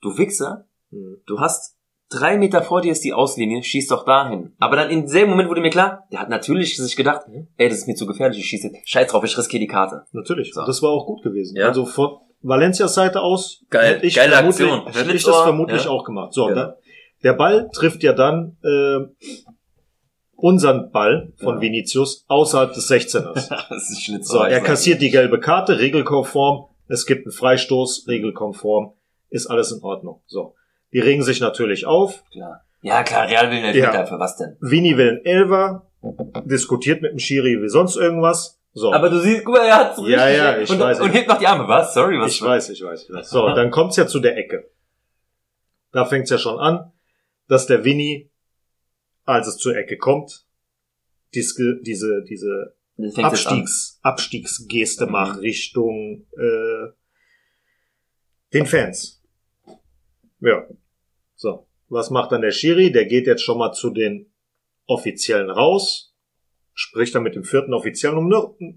du Wichser, Hm. du hast drei Meter vor dir ist die Auslinie, schieß doch dahin. Aber dann im selben Moment wurde mir klar, der hat natürlich sich gedacht, Mhm. ey, das ist mir zu gefährlich, ich schieße, scheiß drauf, ich riskiere die Karte. Natürlich. So. Das war auch gut gewesen. Ja. Also von Valencias Seite aus Geil. hätte ich Geile vermutlich, Aktion. hätte ich das vermutlich ja. auch gemacht. So, da, der Ball trifft ja dann äh, unseren Ball von Ja. Vinicius außerhalb des 16ers. das ist Schlitz. So, er kassiert die gelbe Karte, regelkonform. Es gibt einen Freistoß, regelkonform. Ist alles in Ordnung. So. Die regen sich natürlich auf. Klar. Ja, klar, Real will einen Ja. Elfmeter, für was denn? Vini will einen Elfer, diskutiert mit dem Schiri wie sonst irgendwas. So. Aber du siehst, guck mal, er hat's Ja, richtig- ja, ich und, weiß. Und hebt noch die Arme, was? Sorry, was? ich weiß, ich weiß, ich weiß. So, dann kommt's ja zu der Ecke. Da fängt's ja schon an, dass der Vini, als es zur Ecke kommt, diese, diese, diese. Abstiegs, Abstiegsgeste Mhm. macht Richtung äh, den Fans. Ja. So. Was macht dann der Schiri? Der geht jetzt schon mal zu den Offiziellen raus, spricht dann mit dem vierten Offiziellen um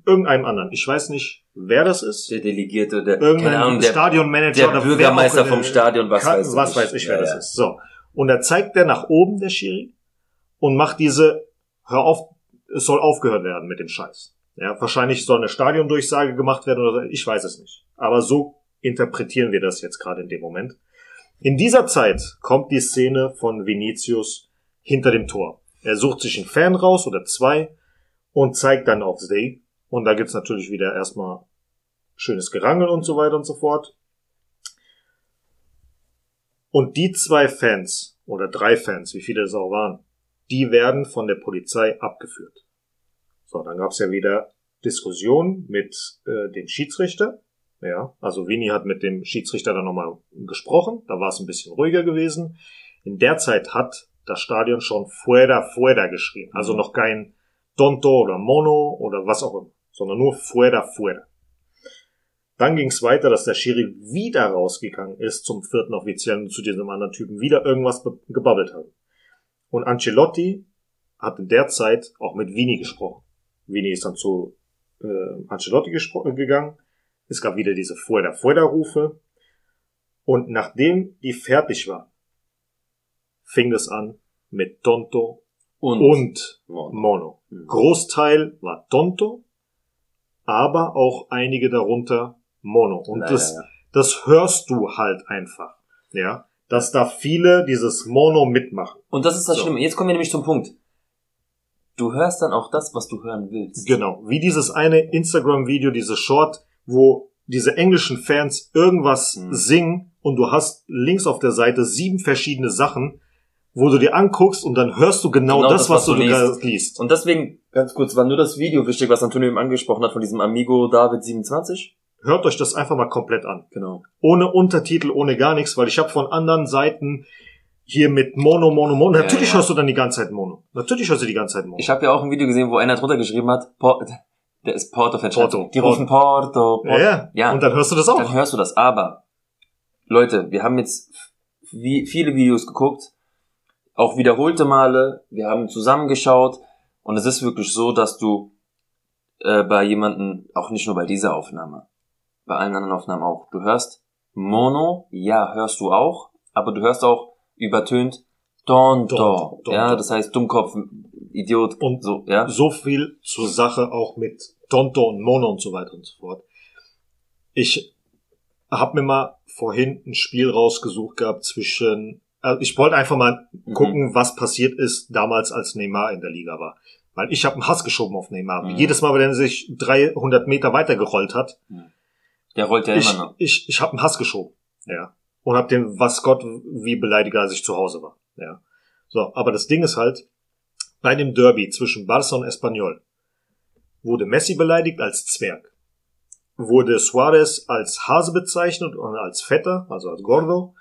irgendeinem anderen. Ich weiß nicht, wer das ist. Der Delegierte, der, Irgendein Ahnung, der, Stadionmanager der Bürgermeister vom Stadion, was kann, weiß ich. was weiß ich, wer Ja, das ja. ist. So. Und da zeigt der nach oben, der Schiri, und macht diese, hör auf, es soll aufgehört werden mit dem Scheiß. Ja, wahrscheinlich soll eine Stadiondurchsage gemacht werden oder ich weiß es nicht. Aber so interpretieren wir das jetzt gerade in dem Moment. In dieser Zeit kommt die Szene von Vinicius hinter dem Tor. Er sucht sich einen Fan raus oder zwei und zeigt dann auf Day. Und da gibt's natürlich wieder erstmal schönes Gerangel und so weiter und so fort. Und die zwei Fans oder drei Fans, wie viele es auch waren, die werden von der Polizei abgeführt. So, dann gab's ja wieder Diskussionen mit äh, dem Schiedsrichter. Ja, also Vini hat mit dem Schiedsrichter dann nochmal gesprochen. Da war es ein bisschen ruhiger gewesen. In der Zeit hat das Stadion schon Fuera Fuera geschrien. Also noch kein Tonto oder Mono oder was auch immer, sondern nur Fuera Fuera. Dann ging es weiter, dass der Schiri wieder rausgegangen ist zum vierten Offiziellen zu diesem anderen Typen, wieder irgendwas be- gebabbelt hat. Und Ancelotti hat in der Zeit auch mit Vini gesprochen. Vini ist dann zu äh, Ancelotti gespro- gegangen. Es gab wieder diese Fuera Fuera Rufe. Und nachdem die fertig waren, fing es an mit Tonto Und, und Mono. Mono. Mhm. Großteil war Tonto, aber auch einige darunter Mono. Und Leider, das, das hörst du halt einfach. Ja, dass da viele dieses Mono mitmachen. Und das ist das So. Schlimme. Jetzt kommen wir nämlich zum Punkt. Du hörst dann auch das, was du hören willst. Genau. Wie dieses eine Instagram-Video, diese Short, wo diese englischen Fans irgendwas Mhm. singen und du hast links auf der Seite sieben verschiedene Sachen, wo du dir anguckst und dann hörst du genau, Genau das, das, was, was du, du liest. gerade liest. Und deswegen, ganz kurz, war nur das Video wichtig, was Antonio eben angesprochen hat von diesem Amigo David 27? Hört euch das einfach mal komplett an. Genau. ohne Untertitel, ohne gar nichts, weil ich habe von anderen Seiten hier mit Mono, Mono, Mono. Ja, Natürlich ja. hörst du dann die ganze Zeit Mono. Natürlich hörst du die ganze Zeit Mono. Ich habe ja auch ein Video gesehen, wo einer drunter geschrieben hat, Por der ist Porto-Fan. Porto. Die rufen Porto, Porto. ja, ja. Ja. Und dann hörst du das auch. Dann hörst du das. Aber, Leute, wir haben jetzt wie viele Videos geguckt, auch wiederholte Male, wir haben zusammengeschaut und es ist wirklich so, dass du äh, bei jemanden, auch nicht nur bei dieser Aufnahme, bei allen anderen Aufnahmen auch, du hörst Mono, ja, hörst du auch, aber du hörst auch übertönt Tonto. Ja, das heißt Dummkopf, Idiot Und so, ja. so viel zur Sache auch mit Tonto und Mono und so weiter und so fort. Ich habe mir mal vorhin ein Spiel rausgesucht gehabt zwischen, also ich wollte einfach mal Mhm. gucken, was passiert ist damals, als Neymar in der Liga war. Weil ich habe einen Hass geschoben auf Neymar. Mhm. Jedes Mal, wenn er sich 300 Meter weitergerollt hat, Der rollt ja ich, immer noch. ich, ich habe einen Hass geschoben. Ja. Und habe den, was Gott, wie beleidigt er, als ich zu Hause war. Ja. So, aber das Ding ist halt, bei dem Derby zwischen Barca und Espanyol wurde Messi beleidigt als Zwerg. Wurde Suarez als Hase bezeichnet und als Vetter, also als Gordo.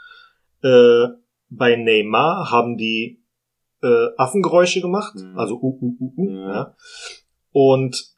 Äh, bei Neymar haben die äh, Affengeräusche gemacht, Mhm. also uh, uh, uh, uh, Ja. ja. Und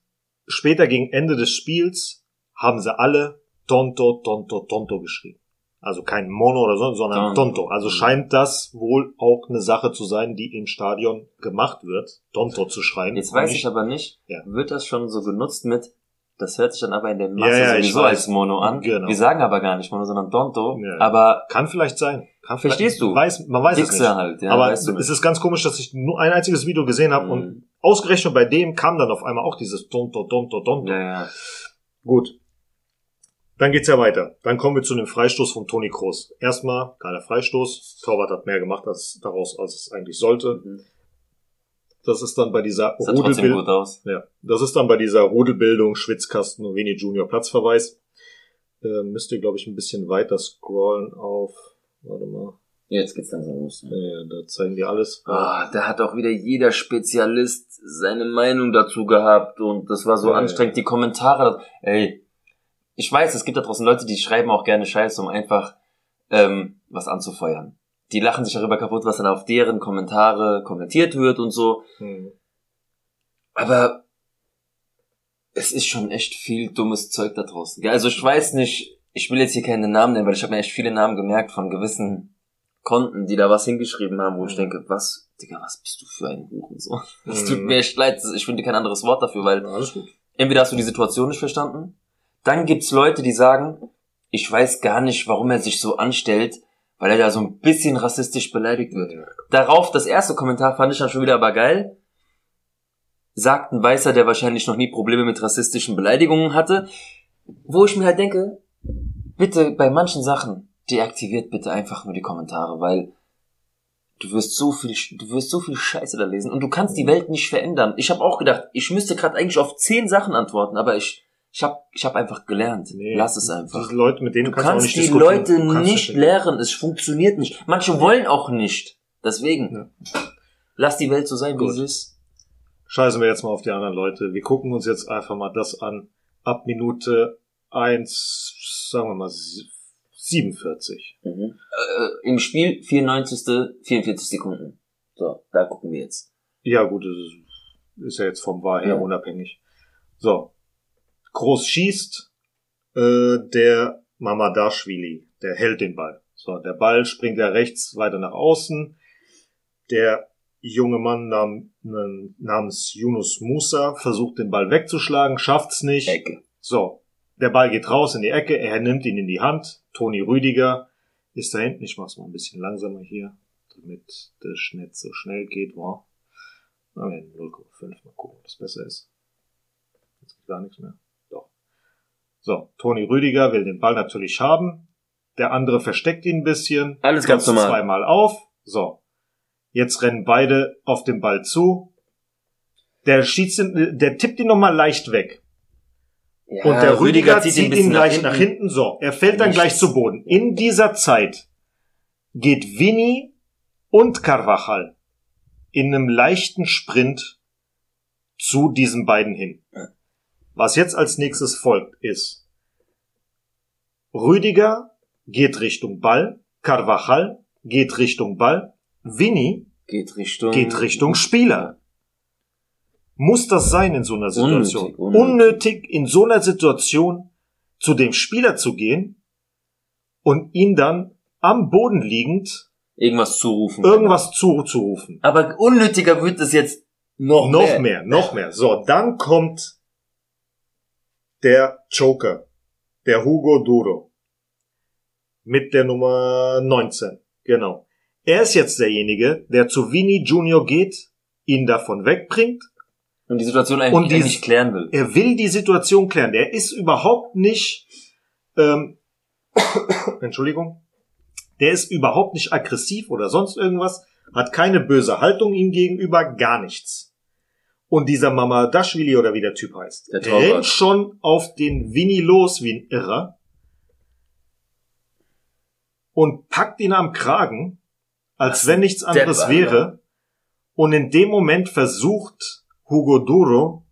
später gegen Ende des Spiels haben sie alle Tonto, Tonto, Tonto geschrieben. Also kein Mono oder so, sondern Tonto. Tonto. Also Mhm. scheint das wohl auch eine Sache zu sein, die im Stadion gemacht wird, Tonto zu schreiben. Jetzt weiß ich aber nicht, Ja. wird das schon so genutzt mit, das hört sich dann aber in der Masse Ja, ja, sowieso als Mono an. Genau. Wir sagen aber gar nicht Mono, sondern Tonto. Aber Kann vielleicht sein. Kann vielleicht, Verstehst du? Weiß, man weiß es Wichser nicht. halt, ja, aber weißt du es ist ganz komisch, dass ich nur ein einziges Video gesehen habe Mhm. und ausgerechnet bei dem kam dann auf einmal auch dieses Tonto, Tonto, Tonto. ja, ja. Gut. Dann geht's ja weiter. Dann kommen wir zu dem Freistoß von Toni Kroos. Erstmal geiler Freistoß. Torwart hat mehr gemacht als, daraus, als es eigentlich sollte. Mhm. Das ist dann bei dieser Rudelbildung. Ja, das ist dann bei dieser Rudelbildung, Schwitzkasten und Vini Junior Platzverweis. Äh, müsst ihr, glaube ich, ein bisschen weiter scrollen auf. Warte mal. Jetzt geht's langsam los. Ja, ja, da zeigen die alles. Ah, da hat auch wieder jeder Spezialist seine Meinung dazu gehabt und das war so Ja, anstrengend. ja. Die Kommentare, ey, ich weiß, es gibt da draußen Leute, die schreiben auch gerne Scheiße, um einfach ähm, was anzufeuern. Die lachen sich darüber kaputt, was dann auf deren Kommentare kommentiert wird und so. Hm. Aber es ist schon echt viel dummes Zeug da draußen. gell? Also ich weiß nicht, ich will jetzt hier keine Namen nennen, weil ich habe mir echt viele Namen gemerkt von gewissen Konten, die da was hingeschrieben haben, wo ich Mhm. denke, was, Digga, was bist du für ein Hurensohn? Es Mhm. tut mir echt leid, ich finde kein anderes Wort dafür, weil Ja, entweder hast du die Situation nicht verstanden, dann gibt's Leute, die sagen, ich weiß gar nicht, warum er sich so anstellt, weil er da so ein bisschen rassistisch beleidigt wird. Darauf, das erste Kommentar fand ich dann schon wieder aber geil. Sagt ein Weißer, der wahrscheinlich noch nie Probleme mit rassistischen Beleidigungen hatte. Wo ich mir halt denke, bitte bei manchen Sachen deaktiviert bitte einfach nur die Kommentare, weil du wirst so viel, du wirst so viel Scheiße da lesen und du kannst die Welt nicht verändern. Ich habe auch gedacht, ich müsste gerade eigentlich auf zehn Sachen antworten, aber ich, ich habe, ich habe einfach gelernt. Nee, Lass es einfach. Diese Leute, mit denen Du kannst, kannst nicht die. Leute nicht lehren, es funktioniert nicht. Manche wollen auch nicht. Deswegen, lass die Welt so sein, wie Gut. sie ist. Scheißen wir jetzt mal auf die anderen Leute. Wir gucken uns jetzt einfach mal das an. Ab Minute eins, sagen wir mal, sie- 47. Mhm. Äh, Im Spiel 94. 44 Sekunden. So, da gucken wir jetzt. Ja, gut, das ist, ist ja jetzt vom Wahr her Ja. unabhängig. So. Groß schießt, äh, der Mamadashvili, der hält den Ball. So, der Ball springt ja rechts weiter nach außen. Der junge Mann nam, nam- namens Yunus Musa versucht den Ball wegzuschlagen, schafft's nicht. Ecke. So, der Ball geht raus in die Ecke, er nimmt ihn in die Hand. Toni Rüdiger ist da hinten. Ich mach's mal ein bisschen langsamer hier, damit das nicht so schnell geht. Wow. Na, wir haben 0,5. Mal gucken, ob das besser ist. Jetzt geht gar nichts mehr. So, Toni Rüdiger will den Ball natürlich haben. Der andere versteckt ihn ein bisschen. Alles ganz normal. Zweimal auf. So. Jetzt rennen beide auf den Ball zu. Der Schiedsrichter, der tippt ihn nochmal leicht weg. Ja, Und der Rüdiger, zieht, ein ihn gleich nach hinten. So, er fällt dann Nichts. gleich zu Boden. In dieser Zeit geht Vinny und Carvajal in einem leichten Sprint zu diesen beiden hin. Was jetzt als nächstes folgt, ist Rüdiger geht Richtung Ball, Carvajal geht Richtung Ball, Vinny Geht Richtung. geht Richtung Spieler. Muss das sein in so einer Situation? Unnötig, unnötig. Unnötig, in so einer Situation zu dem Spieler zu gehen und ihn dann am Boden liegend Irgendwas zurufen. irgendwas zuzurufen. Aber unnötiger wird es jetzt noch, noch mehr. noch mehr. So, dann kommt der Joker, der Hugo Duro. Mit der Nummer 19. Genau. Er ist jetzt derjenige, der zu Vini Junior geht, ihn davon wegbringt. Und die Situation eigentlich, Und die- eigentlich klären will. Er will die Situation klären. Er ist überhaupt nicht, ähm, Entschuldigung, der ist überhaupt nicht aggressiv oder sonst irgendwas, hat keine böse Haltung ihm gegenüber, gar nichts. Und dieser Mama Dashvili oder wie der Typ heißt, Der Torwart. rennt schon auf den Winnie los wie ein Irrer und packt ihn am Kragen, als Das wenn nichts anderes Depp, wäre. Alter. Und in dem Moment versucht Hugo Duro,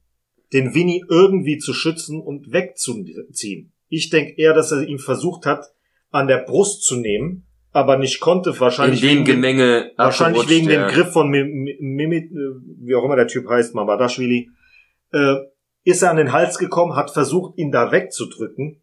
den Winnie irgendwie zu schützen und wegzuziehen. Ich denke eher, dass er ihn versucht hat, an der Brust zu nehmen, aber nicht konnte, In wahrscheinlich dem wegen, dem, Gemenge wahrscheinlich wegen ja. dem Griff von Mimit, äh, wie auch immer der Typ heißt, Mamadashvili, äh, ist er an den Hals gekommen, hat versucht, ihn da wegzudrücken,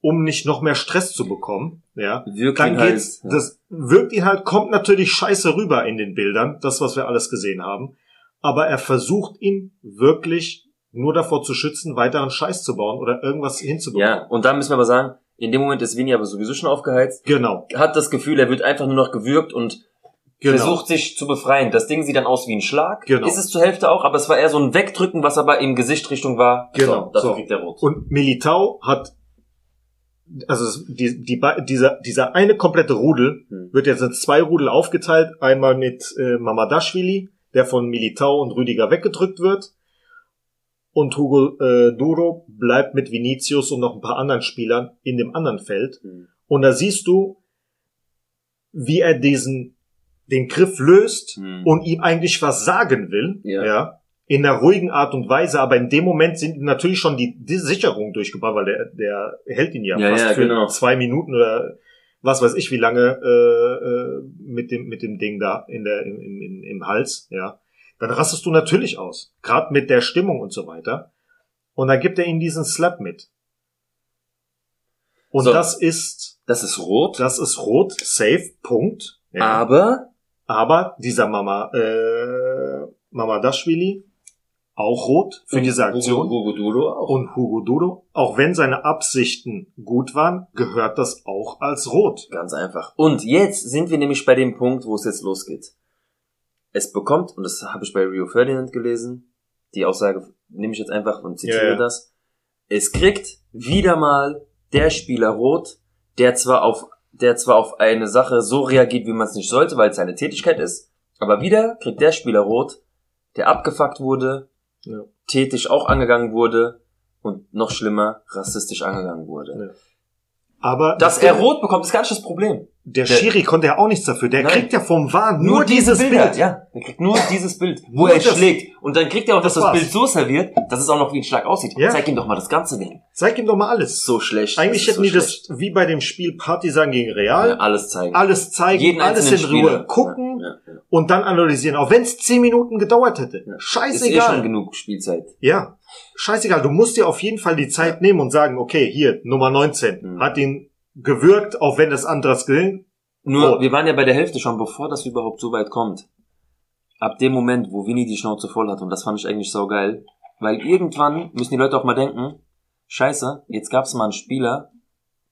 um nicht noch mehr Stress zu bekommen, ja. Wirkt Dann halt, geht's, ja. das wirkt ihn halt, kommt natürlich scheiße rüber in den Bildern, das, was wir alles gesehen haben. Aber er versucht ihn wirklich nur davor zu schützen, weiteren Scheiß zu bauen oder irgendwas hinzubekommen. Ja, und da müssen wir aber sagen, in dem Moment ist Vinny aber sowieso schon aufgeheizt, Genau, hat das Gefühl, er wird einfach nur noch gewürgt und genau. versucht sich zu befreien. Das Ding sieht dann aus wie ein Schlag. Genau. Ist es zur Hälfte auch, aber es war eher so ein Wegdrücken, was aber im Gesicht Richtung war. Genau, So, dafür so. kriegt er rot. Und Militao hat, also die, die, dieser, dieser eine komplette Rudel Hm. wird jetzt in zwei Rudel aufgeteilt. Einmal mit äh, Mamadashvili, der von Militao und Rüdiger weggedrückt wird. Und Hugo äh, Duro bleibt mit Vinicius und noch ein paar anderen Spielern in dem anderen Feld. Hm. Und da siehst du, wie er diesen, den Griff löst Hm. und ihm eigentlich was sagen will, Ja. ja. in einer ruhigen Art und Weise, aber in dem Moment sind natürlich schon die, die Sicherungen durchgebracht, weil der, der hält ihn ja, Ja, fast ja, für genau. zwei Minuten oder was weiß ich wie lange äh, äh, mit dem mit dem Ding da in der im, im- im Hals, ja. Dann rastest du natürlich aus, gerade mit der Stimmung und so weiter. Und dann gibt er ihm diesen Slap mit. Und So. das ist Das ist rot. das ist rot, safe, Punkt. Ja. Aber Aber dieser Mama, äh, Mama Dashvili, auch rot für diese Aktion. Hugo Duro auch. Und Hugo Dudo, auch wenn seine Absichten gut waren, gehört das auch als rot. Ganz einfach. Und jetzt sind wir nämlich bei dem Punkt, wo es jetzt losgeht. Es bekommt, und das habe ich bei Rio Ferdinand gelesen, die Aussage nehme ich jetzt einfach und zitiere Ja, ja. das. Es kriegt wieder mal der Spieler rot, der zwar auf, der zwar auf eine Sache so reagiert, wie man es nicht sollte, weil es seine Tätigkeit ist, aber wieder kriegt der Spieler rot, der abgefuckt wurde, Ja. tätig auch angegangen wurde und noch schlimmer, rassistisch angegangen wurde. Aber Dass er rot bekommt, ist gar nicht das Problem. Der der- Schiri konnte ja auch nichts dafür. Der Nein. kriegt ja vom Wahn nur, dieses Bilder, Bild. Ja, er kriegt nur dieses Bild, wo Nur er das- schlägt. Und dann kriegt er auch, dass Das das. Bild so serviert, dass es auch noch wie ein Schlag aussieht. Ja. Zeig ihm doch mal das ganze Ding. Zeig ihm doch mal alles. So schlecht. Eigentlich das hätten so die das schlecht. wie bei dem Spiel Partisan gegen Real ja, alles zeigen. alles zeigen, Jeden alles in einzelnen Ruhe Spieler. gucken Ja, und dann analysieren. Auch wenn es zehn Minuten gedauert hätte. Ja. Ist eh Scheißegal. schon genug Spielzeit. Ja, scheißegal. Du musst dir auf jeden Fall die Zeit nehmen und sagen, okay, hier, Nummer 19, Mhm. hat ihn gewürgt, auch wenn das anderes gelingt. Nur, Rot. wir waren ja bei der Hälfte schon, bevor das überhaupt so weit kommt. Ab dem Moment, wo Winnie die Schnauze voll hat, und das fand ich eigentlich so geil, weil irgendwann müssen die Leute auch mal denken, scheiße, jetzt gab's mal einen Spieler,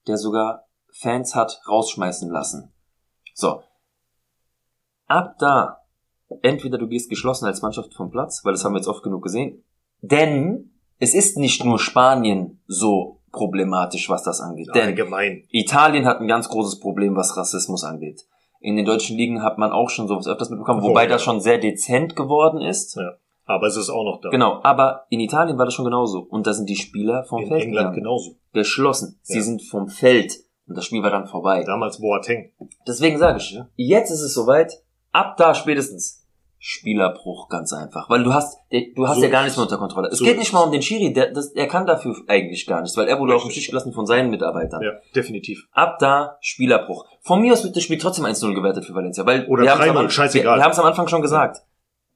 der sogar Fans hat rausschmeißen lassen. So. Ab da, entweder du gehst geschlossen als Mannschaft vom Platz, weil das haben wir jetzt oft genug gesehen, denn es ist nicht nur Spanien so problematisch, was das angeht. Denn Allgemein. Italien hat ein ganz großes Problem, was Rassismus angeht. In den deutschen Ligen hat man auch schon sowas öfters mitbekommen, Oh, wobei ja. das schon sehr dezent geworden ist. Ja. Aber es ist auch noch da. Genau, aber in Italien war das schon genauso. Und da sind die Spieler vom In Feld England gegangen. genauso. geschlossen. Sie Ja. sind vom Feld. Und das Spiel war dann vorbei. Damals Boateng. Deswegen sage ich, jetzt ist es soweit. Ab da spätestens Spielerbruch ganz einfach, weil du hast, du hast So ja gar nichts mehr unter Kontrolle. Es So geht nicht es. mal um den Schiri, der, das, er kann dafür eigentlich gar nichts, weil er wurde auch im Richtig. Stich gelassen von seinen Mitarbeitern. Ja, definitiv. Ab da Spielerbruch. Von mir aus wird das Spiel trotzdem 1-0 gewertet für Valencia, weil Oder wir haben's 3-0, am. Wir, wir haben es am Anfang schon gesagt.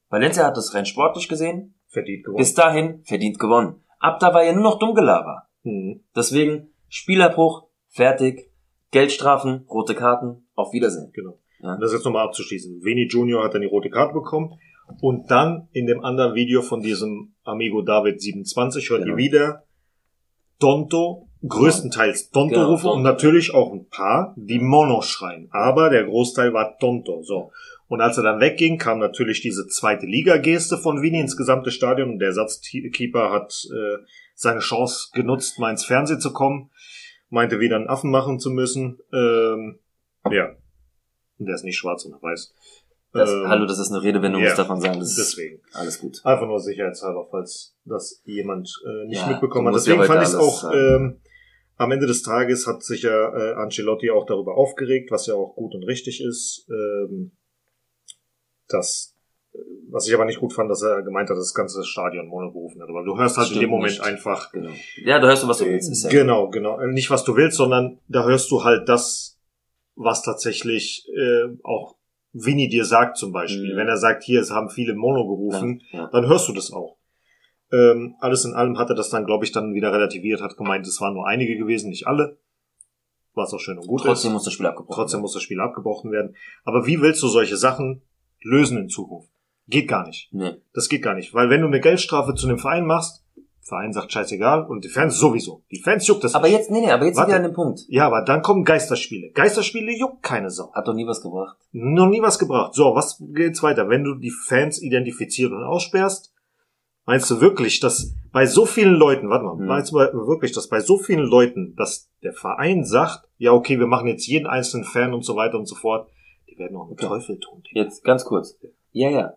Valencia hat das rein sportlich gesehen, Verdient gewonnen. bis dahin verdient gewonnen. Ab da war ja nur noch Dummgelaber. Mhm. Deswegen Spielerbruch, fertig, Geldstrafen, rote Karten, auf Wiedersehen. Genau. Ja. Das jetzt nochmal abzuschließen. Vini Junior hat dann die rote Karte bekommen. Und dann in dem anderen Video von diesem Amigo David 27 hört Genau. ihr wieder Tonto, größtenteils Tonto Genau, und natürlich auch ein paar, die Mono schreien. Aber der Großteil war Tonto. So. Und als er dann wegging, kam natürlich diese zweite Liga-Geste von Vini ins gesamte Stadion und der Ersatzkeeper hat äh, seine Chance genutzt, mal ins Fernsehen zu kommen, meinte wieder einen Affen machen zu müssen. Ähm, ja. Der ist nicht schwarz und weiß. Das, Ähm, hallo, das ist eine Redewendung, ja, das darf man sagen. Das ist Deswegen. alles gut. Einfach nur sicherheitshalber, falls das jemand äh, nicht Ja, mitbekommen hat. Deswegen fand ich es auch, ähm, am Ende des Tages hat sich ja äh, Ancelotti auch darüber aufgeregt, was ja auch gut und richtig ist. Ähm, dass, äh, was ich aber nicht gut fand, dass er gemeint hat, dass das ganze Stadion Mono gerufen hat. Aber du hörst halt in Stimmt dem Moment nicht. einfach, Genau. Ja, du hörst du, was du willst. Ist ja Genau, genau. Äh, Nicht was du willst, sondern da hörst du halt das, was tatsächlich äh, auch Winnie dir sagt zum Beispiel. Mhm. Wenn er sagt, hier, es haben viele Mono gerufen, Ja. dann hörst du das auch. Ähm, alles in allem hat er das dann, glaube ich, dann wieder relativiert, hat gemeint, es waren nur einige gewesen, nicht alle. Was auch schön und gut Trotzdem ist. muss das Spiel abgebrochen Trotzdem werden. muss das Spiel abgebrochen werden. Aber wie willst du solche Sachen lösen in Zukunft? Geht gar nicht. Nee. Das geht gar nicht. Weil wenn du eine Geldstrafe zu einem Verein machst, Verein sagt scheißegal und die Fans sowieso. Die Fans juckt das Aber nicht. jetzt, nee, nee, aber jetzt Warte. sind wir an dem Punkt. Ja, aber dann kommen Geisterspiele. Geisterspiele juckt keine Sau. Hat doch nie was gebracht. Noch nie was gebracht. So, was geht's weiter? Wenn du die Fans identifizierst und aussperrst, meinst du wirklich, dass bei so vielen Leuten, warte mal, Hm. meinst du wirklich, dass bei so vielen Leuten, dass der Verein sagt, ja, okay, wir machen jetzt jeden einzelnen Fan und so weiter und so fort, die werden auch einen Okay. Teufel tun. Jetzt ganz kurz. Ja, ja.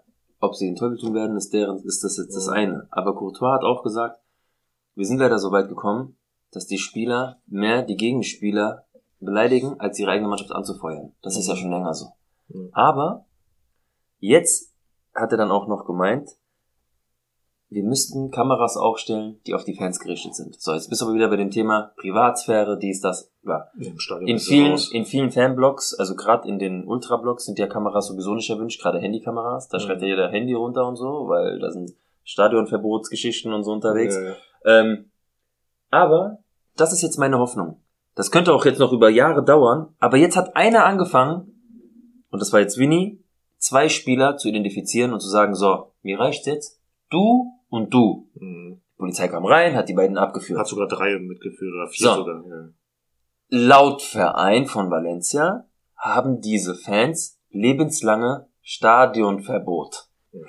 Ob sie den Teufel tun werden, ist deren, ist das jetzt das eine. Aber Courtois hat auch gesagt, wir sind leider so weit gekommen, dass die Spieler mehr die Gegenspieler beleidigen, als ihre eigene Mannschaft anzufeuern. Das ist ja schon länger so. Mhm. Aber jetzt hat er dann auch noch gemeint, wir müssten Kameras aufstellen, die auf die Fans gerichtet sind. So, jetzt bist du aber wieder bei dem Thema Privatsphäre, dies, das, bla. In vielen, in vielen Fanblocks, also gerade in den Ultrablocks sind ja Kameras sowieso nicht erwünscht, gerade Handykameras. Da Mhm. schreibt ja jeder Handy runter und so, weil da sind Stadionverbotsgeschichten und so unterwegs. Ja, ja. Ähm, aber das ist jetzt meine Hoffnung. Das könnte auch jetzt noch über Jahre dauern, aber jetzt hat einer angefangen, und das war jetzt Winnie, zwei Spieler zu identifizieren und zu sagen, so, mir reicht's jetzt, du und du. Mhm. Die Polizei kam rein, hat die beiden abgeführt. Hat sogar drei mitgeführt oder vier So. sogar. Ja. Laut Verein von Valencia haben diese Fans lebenslange Stadionverbot. Mhm.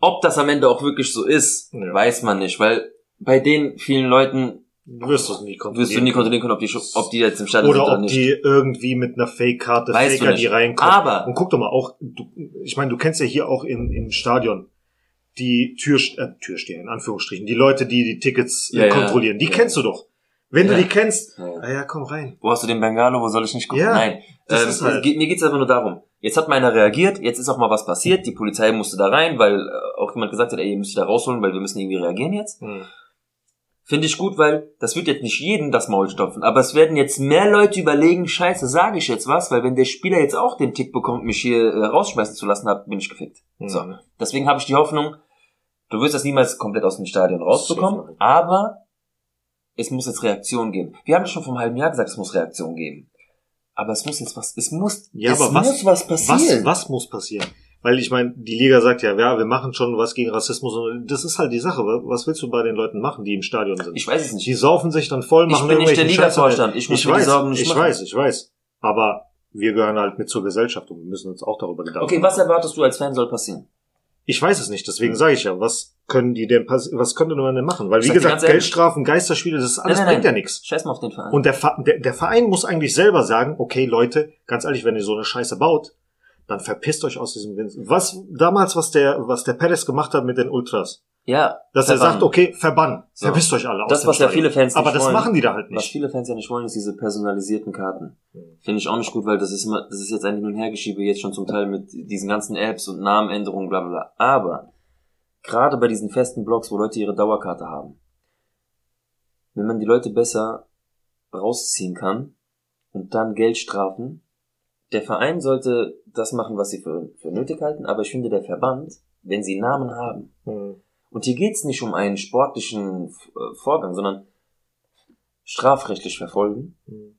Ob das am Ende auch wirklich so ist, Ja. weiß man nicht, weil bei den vielen Leuten Du wirst es nie kontrollieren. wirst du nie kontrollieren können, ob die, ob die jetzt im Stadion Oder sind oder ob nicht. die irgendwie mit einer Fake-Karte, Faker, die reinkommen. Aber- Und guck doch mal, auch, du, ich meine, du kennst ja hier auch im, im Stadion die Tür, äh, Türsteher, in Anführungsstrichen, die Leute, die die Tickets äh, Ja, kontrollieren. Die Ja. kennst du doch. Wenn Ja. du die kennst, Ja, ja. ah ja, komm rein. Wo hast du den Bengalo? Wo soll ich nicht gucken? Ja, Nein. das Ähm, ist halt- mir geht's einfach nur darum. Jetzt hat mal einer reagiert, jetzt ist auch mal was passiert, die Polizei musste da rein, weil äh, auch jemand gesagt hat, ey, ihr müsst da rausholen, weil wir müssen irgendwie reagieren jetzt. Hm. Finde ich gut, weil das wird jetzt nicht jeden das Maul stopfen, aber es werden jetzt mehr Leute überlegen, scheiße, sage ich jetzt was, weil wenn der Spieler jetzt auch den Tick bekommt, mich hier äh, rausschmeißen zu lassen, hab, bin ich gefickt. So. Hm. Deswegen habe ich die Hoffnung, du wirst das niemals komplett aus dem Stadion rausbekommen, aber es muss jetzt Reaktion geben. Wir haben schon vor einem halben Jahr gesagt, es muss Reaktion geben. Aber es muss jetzt was, es muss, Ja, es aber was- muss was passieren. Was, was muss passieren? Weil ich meine, die Liga sagt ja, ja, wir machen schon was gegen Rassismus. Und das ist halt die Sache. Was willst du bei den Leuten machen, die im Stadion sind? Ich weiß es nicht. Die saufen sich dann voll, Ich machen bin nicht der. Liga-Vorstand. Ich muss ich weiß, ich machen. weiß, ich weiß. Aber wir gehören halt mit zur Gesellschaft und wir müssen uns auch darüber Gedanken Okay, was erwartest du als Fan soll passieren? Ich weiß es nicht, deswegen sage ich ja, was können die denn was könnte man denn machen? Weil Ich wie gesagt, Geldstrafen, Geisterspiele, das ist alles Nein, nein, bringt nein. ja nichts. Scheiß mal auf den Verein. Und der, der, der Verein muss eigentlich selber sagen, okay Leute, ganz ehrlich, wenn ihr so eine Scheiße baut, dann verpisst euch aus diesem Wind. Was damals, was der, was der Perez gemacht hat mit den Ultras, Ja. Dass er verbannen. sagt, okay, verbannen. So. Verpisst euch alle aus Das, was ja viele Fans Aber nicht das wollen. machen die da halt Was nicht. viele Fans ja nicht wollen, ist diese personalisierten Karten. Mhm. Finde ich auch nicht gut, weil das ist immer, das ist jetzt ein Hin- und Hergeschiebe jetzt schon zum Teil mit diesen ganzen Apps und Namenänderungen, bla bla bla. Aber gerade bei diesen festen Blogs, wo Leute ihre Dauerkarte haben, wenn man die Leute besser rausziehen kann und dann Geld strafen, der Verein sollte das machen, was sie für, für nötig halten, aber ich finde der Verband, wenn sie Namen haben, Mhm. und hier geht's nicht um einen sportlichen äh, Vorgang, sondern strafrechtlich verfolgen. Mhm.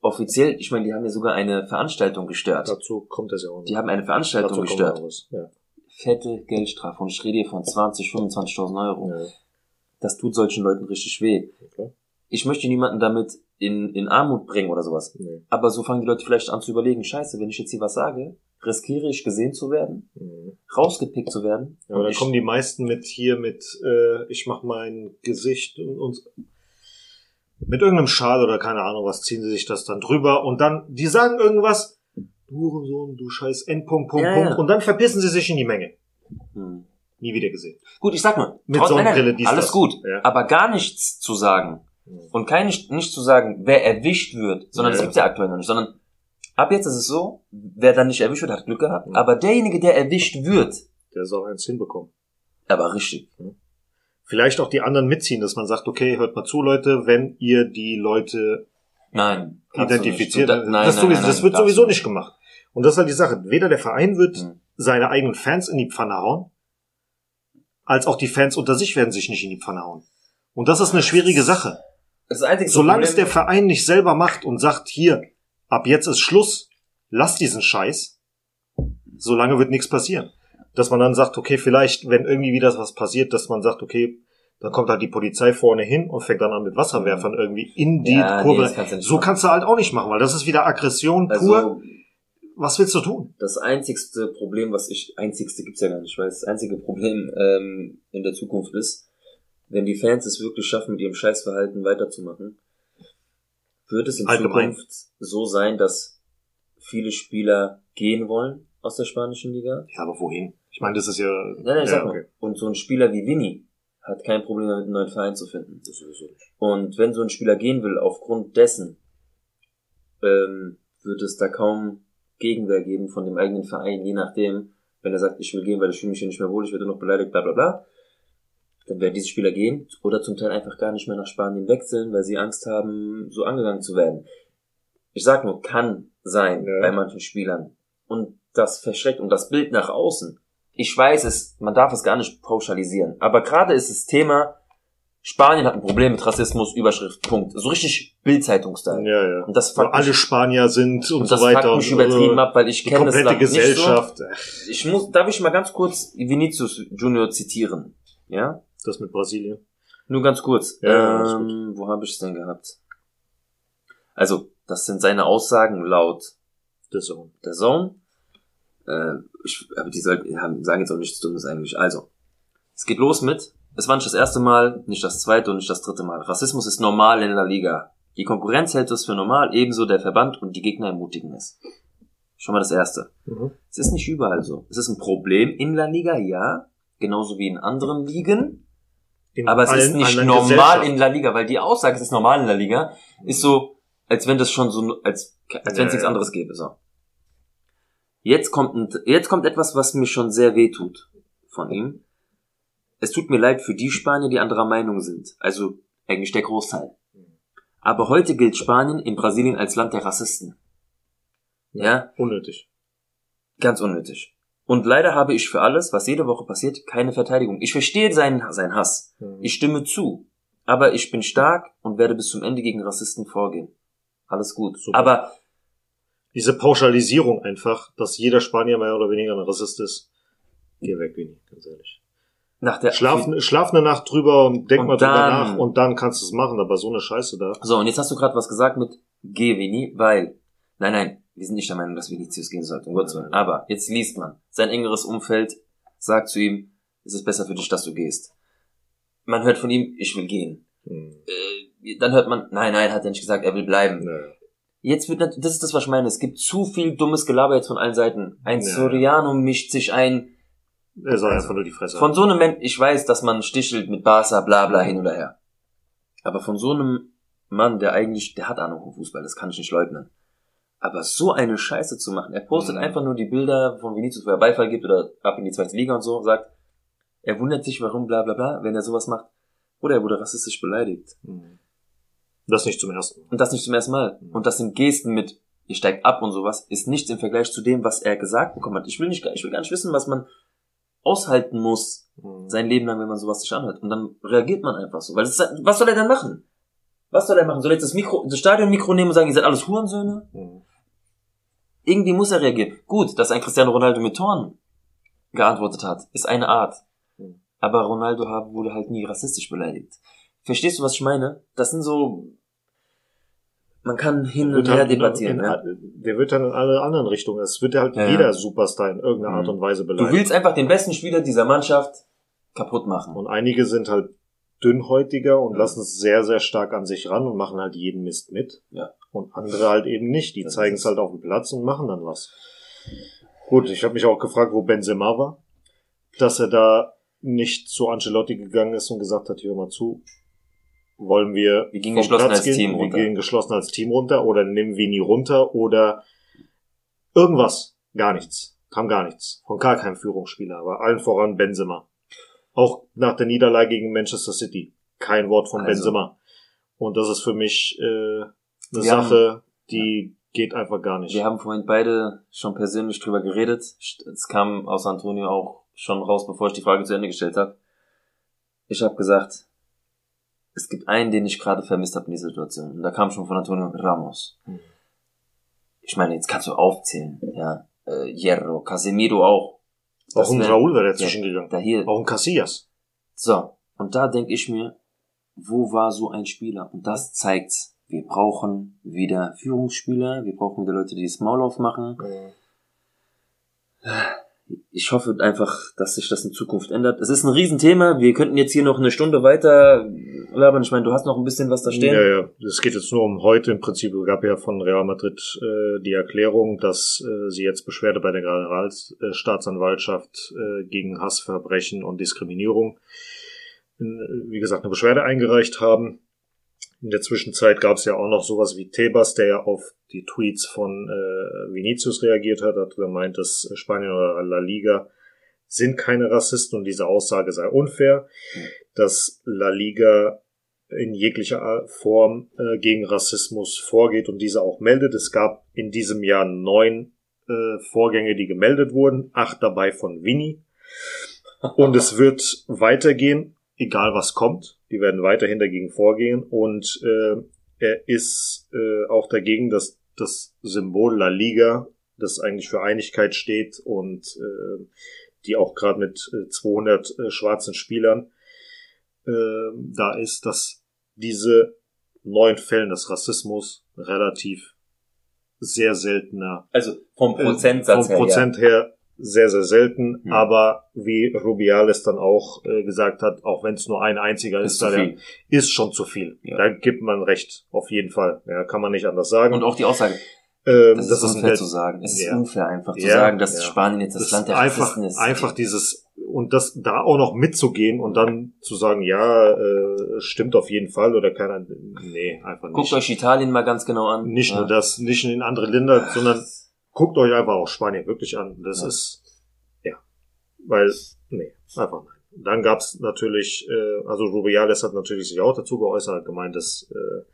Offiziell, ich meine, die haben ja sogar eine Veranstaltung gestört. Dazu kommt es ja auch nicht. Die haben eine Veranstaltung Dazu gestört. Ja. Fette Geldstrafe und ich rede hier von 20, 25.000 Euro. Ja. Das tut solchen Leuten richtig weh. Okay. Ich möchte niemanden damit in, in Armut bringen oder sowas. Nee. Aber so fangen die Leute vielleicht an zu überlegen, scheiße, wenn ich jetzt hier was sage, riskiere ich gesehen zu werden, Mhm. rausgepickt zu werden. Ja, aber dann kommen die meisten mit hier mit, äh, ich mach mein Gesicht und, und mit irgendeinem Schal oder keine Ahnung was, ziehen sie sich das dann drüber und dann, die sagen irgendwas, du Hurensohn, du scheiß Endpunkt, Punkt, Ja, Punkt, ja. und dann verpissen sie sich in die Menge. hm. Nie wieder gesehen. Gut, ich sag mal, Mit Sonnenbrille, dies, alles das. gut, aber gar nichts zu sagen und kein nicht, zu sagen, wer erwischt wird, sondern Ja. das gibt's ja aktuell noch nicht, sondern ab jetzt ist es so, wer dann nicht erwischt wird, hat Glück gehabt, Mhm. aber derjenige, der erwischt wird, Der soll eins hinbekommen. aber richtig. Vielleicht auch die anderen mitziehen, dass man sagt, okay, hört mal zu, Leute, wenn ihr die Leute Nein. identifiziert, da- Nein, das, nein, sowieso, nein, das wird sowieso nicht gemacht. Und das ist halt die Sache. Weder der Verein wird Mhm. seine eigenen Fans in die Pfanne hauen, als auch die Fans unter sich werden sich nicht in die Pfanne hauen. Und das ist eine schwierige Sache. Das einzige Solange es Problem- der Verein nicht selber macht und sagt, hier, ab jetzt ist Schluss, lass diesen Scheiß, solange wird nichts passieren. Dass man dann sagt, okay, vielleicht, wenn irgendwie wieder was passiert, dass man sagt, okay, dann kommt halt die Polizei vorne hin und fängt dann an mit Wasserwerfern irgendwie in die Ja, nee, Kurve. das kannst so kannst du halt auch nicht machen, weil das ist wieder Aggression pur. also, Was willst du tun? das einzigste Problem, was ich, einzigste gibt's ja gar nicht, weil das einzige Problem ähm, in der Zukunft ist, wenn die Fans es wirklich schaffen, mit ihrem Scheißverhalten weiterzumachen, wird es in Allgemein. Zukunft so sein, dass viele Spieler gehen wollen aus der spanischen Liga. Ja, aber wohin? Ich meine, das ist ja. Nein, nein, ich ja, sag mal. Und so ein Spieler wie Vinny hat kein Problem damit, einen neuen Verein zu finden. Das sowieso nicht. Und wenn so ein Spieler gehen will, aufgrund dessen, ähm, wird es da kaum Gegenwehr geben von dem eigenen Verein, je nachdem, wenn er sagt, ich will gehen, weil ich fühle mich hier nicht mehr wohl, ich werde noch beleidigt, bla bla bla, dann werden diese Spieler gehen oder zum Teil einfach gar nicht mehr nach Spanien wechseln, weil sie Angst haben, so angegangen zu werden. Ich sag nur, kann sein Ja. bei manchen Spielern. Und das verschreckt und das Bild nach außen. Ich weiß es, man darf es gar nicht pauschalisieren. Aber gerade ist das Thema, Spanien hat ein Problem mit Rassismus, Überschrift, Punkt. So richtig Bild-Zeitung-Style. Ja, ja. Und das fuckt alle Spanier sind und, und so das weiter. fuckt mich übertrieben ab, weil ich kenne das Land nicht so. Gesellschaft. Ich muss, darf ich mal ganz kurz Vinicius Junior zitieren? Ja? Das mit Brasilien. Nur ganz kurz. Ja, ähm, wo habe ich es denn gehabt? Also, das sind seine Aussagen laut Das so. der Zone. Äh, ich, aber die sollten, haben, sagen jetzt auch nichts Dummes eigentlich. Also, es geht los mit, es war nicht das erste Mal, nicht das zweite und nicht das dritte Mal. Rassismus ist normal in La Liga. Die Konkurrenz hält es für normal, ebenso der Verband und die Gegner ermutigen es. Schon mal das erste. Mhm. Es ist nicht überall so. Es ist ein Problem in La Liga, ja. Genauso wie in anderen Ligen. Aber es ist allen nicht anderen normal in La Liga, weil die Aussage, es ist normal in La Liga, ist so, als wenn das schon so, als, als wenn es Ja, nichts ja. anderes gäbe, so. Jetzt kommt, ein, jetzt kommt etwas, was mir schon sehr weh tut von ihm. Es tut mir leid für die Spanier, die anderer Meinung sind. Also, eigentlich der Großteil. Aber heute gilt Spanien in Brasilien als Land der Rassisten. Ja, Unnötig. ganz unnötig. Und leider habe ich für alles, was jede Woche passiert, keine Verteidigung. Ich verstehe seinen, seinen Hass. Mhm. Ich stimme zu. Aber ich bin stark und werde bis zum Ende gegen Rassisten vorgehen. Alles gut. Super. Aber Diese Pauschalisierung einfach, dass jeder Spanier mehr oder weniger ein Rassist ist. Geh weg, Winnie, ganz ehrlich. nach der Schlaf, schlaf eine Nacht drüber und denk Und mal drüber dann- nach und dann kannst du es machen, aber so eine Scheiße da. So, und jetzt hast du gerade was gesagt mit Geh, Vini, weil. Nein, nein, wir sind nicht der Meinung, dass Vinicius gehen sollte, um Gottes Willen. Aber jetzt liest man. Sein engeres Umfeld sagt zu ihm, es ist besser für dich, dass du gehst. Man hört von ihm, ich will gehen. Hm. Äh, dann hört man, nein, nein, hat er nicht gesagt, er will bleiben. Naja. Jetzt wird, das ist das, was ich meine. Es gibt zu viel dummes Gelaber jetzt von allen Seiten. Ein Ja. Soriano mischt sich ein. Er soll Also, einfach nur die Fresse Von so einem Mensch, ich weiß, dass man stichelt mit Barca, bla bla hin oder her. Aber von so einem Mann, der eigentlich, der hat Ahnung vom Fußball, das kann ich nicht leugnen. Aber so eine Scheiße zu machen, er postet Mhm. einfach nur die Bilder von Vinicius, wo er Beifall gibt oder ab in die zweite Liga und so, sagt, er wundert sich, warum bla bla bla, wenn er sowas macht. Oder er wurde rassistisch beleidigt. Mhm. Das nicht zum ersten Mal. Und das nicht zum ersten Mal. Mhm. Und das sind Gesten mit, ihr steigt ab und sowas, ist nichts im Vergleich zu dem, was er gesagt bekommen hat. Ich will nicht, ich will gar nicht wissen, was man aushalten muss, Mhm. sein Leben lang, wenn man sowas sich anhört. Und dann reagiert man einfach so. Weil es ist, was soll er denn machen? Was soll er machen? Soll er jetzt das Mikro, das Stadionmikro nehmen und sagen, ihr seid alles Hurensöhne? Mhm. Irgendwie muss er reagieren. Gut, dass ein Cristiano Ronaldo mit Toren geantwortet hat, ist eine Art. Mhm. Aber Ronaldo wurde halt nie rassistisch beleidigt. Verstehst du, was ich meine? Das sind so, man kann hin und her halt debattieren. in, ja. Der wird dann in alle anderen Richtungen. Es wird halt Ja, jeder Superstar in irgendeiner Art Mhm. und Weise Du beleidigt. willst einfach den besten Spieler dieser Mannschaft kaputt machen. Und einige sind halt dünnhäutiger und Ja. lassen es sehr, sehr stark an sich ran und machen halt jeden Mist mit. Ja. Und andere halt eben nicht. Die Das zeigen es halt auf dem Platz und machen dann was. Gut, ich habe mich auch gefragt, wo Benzema war. Dass er da nicht zu Ancelotti gegangen ist und gesagt hat, hör mal zu, wollen wir Wir gehen geschlossen Platz als gehen? Team wir runter. gehen geschlossen als Team runter oder nehmen Vini runter oder irgendwas. Gar nichts. Kam gar nichts. Von gar keinem Führungsspieler, aber allen voran Benzema. Auch nach der Niederlage gegen Manchester City. Kein Wort von Also. Benzema. Und das ist für mich äh, eine Wir Sache, die geht einfach gar nicht. Wir haben vorhin beide schon persönlich drüber geredet. Es kam aus Antonio auch schon raus, bevor ich die Frage zu Ende gestellt habe. Ich habe gesagt, es gibt einen, den ich gerade vermisst habe in dieser Situation. Und da kam schon von Antonio Ramos. Mhm. Ich meine, jetzt kannst du aufzählen, ja. Äh, Hierro, Casemiro auch. Auch ein wär- Raúl wäre dazwischen gegangen. Da hier. Auch ein Casillas. So. Und da denke ich mir, wo war so ein Spieler? Und das zeigt's. Wir brauchen wieder Führungsspieler, wir brauchen wieder Leute, die das Maul aufmachen. Ich hoffe einfach, dass sich das in Zukunft ändert. Es ist ein Riesenthema. Wir könnten jetzt hier noch eine Stunde weiter labern. Ich meine, du hast noch ein bisschen was da stehen. Ja, ja. Es geht jetzt nur um heute. Im Prinzip gab ja von Real Madrid äh, die Erklärung, dass äh, sie jetzt Beschwerde bei der Generalstaatsanwaltschaft äh, gegen Hassverbrechen und Diskriminierung, wie gesagt, eine Beschwerde eingereicht haben. In der Zwischenzeit gab es ja auch noch sowas wie Tebas, der ja auf die Tweets von äh, Vinicius reagiert hat, hat gemeint, dass Spanien oder La Liga sind keine Rassisten und diese Aussage sei unfair, dass La Liga in jeglicher Form äh, gegen Rassismus vorgeht und diese auch meldet. Es gab in diesem Jahr neun äh, Vorgänge, die gemeldet wurden, acht dabei von Winnie. Und es wird weitergehen, egal was kommt. Die werden weiterhin dagegen vorgehen. Und äh, er ist äh, auch dagegen, dass das Symbol La Liga, das eigentlich für Einigkeit steht und äh, die auch gerade mit äh, 200 äh, schwarzen Spielern äh, da ist, dass diese neuen Fällen des Rassismus relativ sehr seltener Also vom äh, Prozentsatz vom her. Prozent her sehr, sehr selten, Hm. aber wie Rubiales dann auch äh, gesagt hat, auch wenn es nur ein einziger ist, Ist der, ist schon zu viel. Ja. Da gibt man recht, auf jeden Fall. Ja, kann man nicht anders sagen. Und auch die Aussage, ähm, das, das ist unfair Geld- zu sagen. Es ist Ja. unfair einfach zu Ja, sagen, dass. Spanien jetzt das, das Land der einfach, ist. einfach dieses und das da auch noch mitzugehen und dann zu sagen, ja, äh, stimmt auf jeden Fall oder keiner, nee, einfach Guckt nicht. euch Italien mal ganz genau an. Nicht nur das, nicht in andere Länder, sondern guckt euch einfach auch Spanien wirklich an. Das Ja. ist, ja, weil, nee, einfach nein. Dann gab's natürlich, äh, also Rubiales hat natürlich sich auch dazu geäußert, gemeint, dass äh,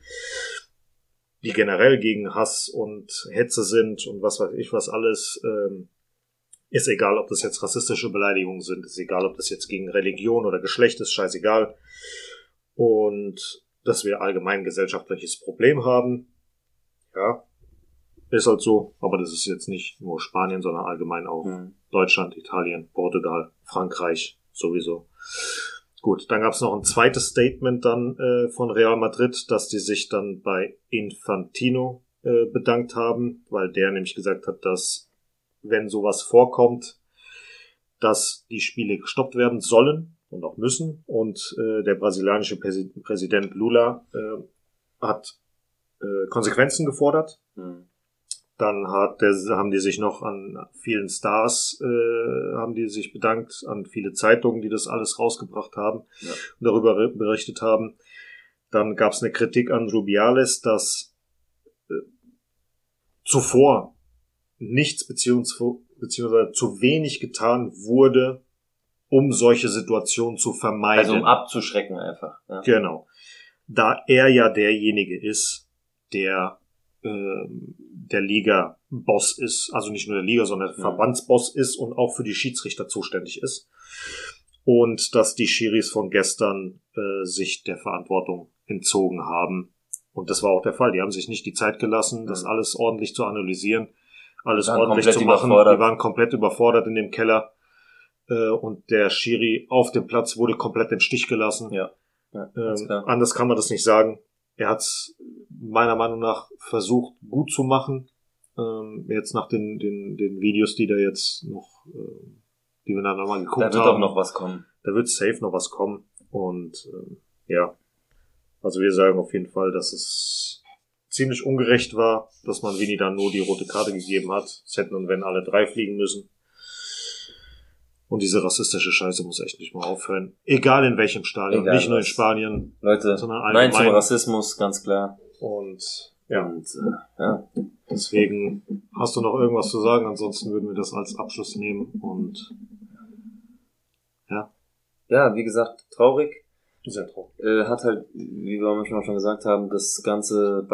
die generell gegen Hass und Hetze sind und was weiß ich was alles. Ähm, ist egal, ob das jetzt rassistische Beleidigungen sind, ist egal, ob das jetzt gegen Religion oder Geschlecht ist, scheißegal. Und dass wir allgemein ein gesellschaftliches Problem haben. Ja, ist halt so, aber das ist jetzt nicht nur Spanien, sondern allgemein auch Hm. Deutschland, Italien, Portugal, Frankreich sowieso. Gut, dann gab es noch ein zweites Statement dann äh, von Real Madrid, dass die sich dann bei Infantino äh, bedankt haben, weil der nämlich gesagt hat, dass wenn sowas vorkommt, dass die Spiele gestoppt werden sollen und auch müssen. Und äh, der brasilianische Präsi Präsident Lula äh, hat äh, Konsequenzen gefordert Hm. Dann hat der, haben die sich noch an vielen Stars, äh, haben die sich bedankt, an viele Zeitungen, die das alles rausgebracht haben Ja. und darüber berichtet haben. Dann gab es eine Kritik an Rubiales, dass äh, zuvor nichts beziehungsweise, beziehungsweise zu wenig getan wurde, um solche Situationen zu vermeiden. Also um abzuschrecken einfach. Ja. Genau. Da er ja derjenige ist, der ähm, der Liga-Boss ist, also nicht nur der Liga, sondern der Mhm. Verbandsboss ist und auch für die Schiedsrichter zuständig ist. Und dass die Schiris von gestern äh, sich der Verantwortung entzogen haben. Und das war auch der Fall. Die haben sich nicht die Zeit gelassen, das Mhm. alles ordentlich zu analysieren, alles ordentlich zu machen. Die waren komplett überfordert in dem Keller. Äh, und der Schiri auf dem Platz wurde komplett den Stich gelassen. Ja. Ja, Ähm, anders kann man das nicht sagen. Er hat es meiner Meinung nach versucht, gut zu machen. Ähm, jetzt nach den, den, den Videos, die da jetzt noch, ähm, die wir dann nochmal geguckt Da wird haben. auch noch was kommen. Da wird safe noch was kommen. Und ähm, ja, also wir sagen auf jeden Fall, dass es ziemlich ungerecht war, dass man Vini dann nur die rote Karte gegeben hat. Es hätten und wenn alle drei fliegen müssen. Und diese rassistische Scheiße muss echt nicht mal aufhören. Egal in welchem Stadion. Egal nicht nur in. Spanien. Leute, Sondern nein zum allgemein. Rassismus, ganz klar. Und ja, Und äh, ja, deswegen hast du noch irgendwas zu sagen. Ansonsten würden wir das als Abschluss nehmen. Und ja, wie gesagt, traurig. sehr traurig. Äh, hat halt, wie wir manchmal schon gesagt haben, das ganze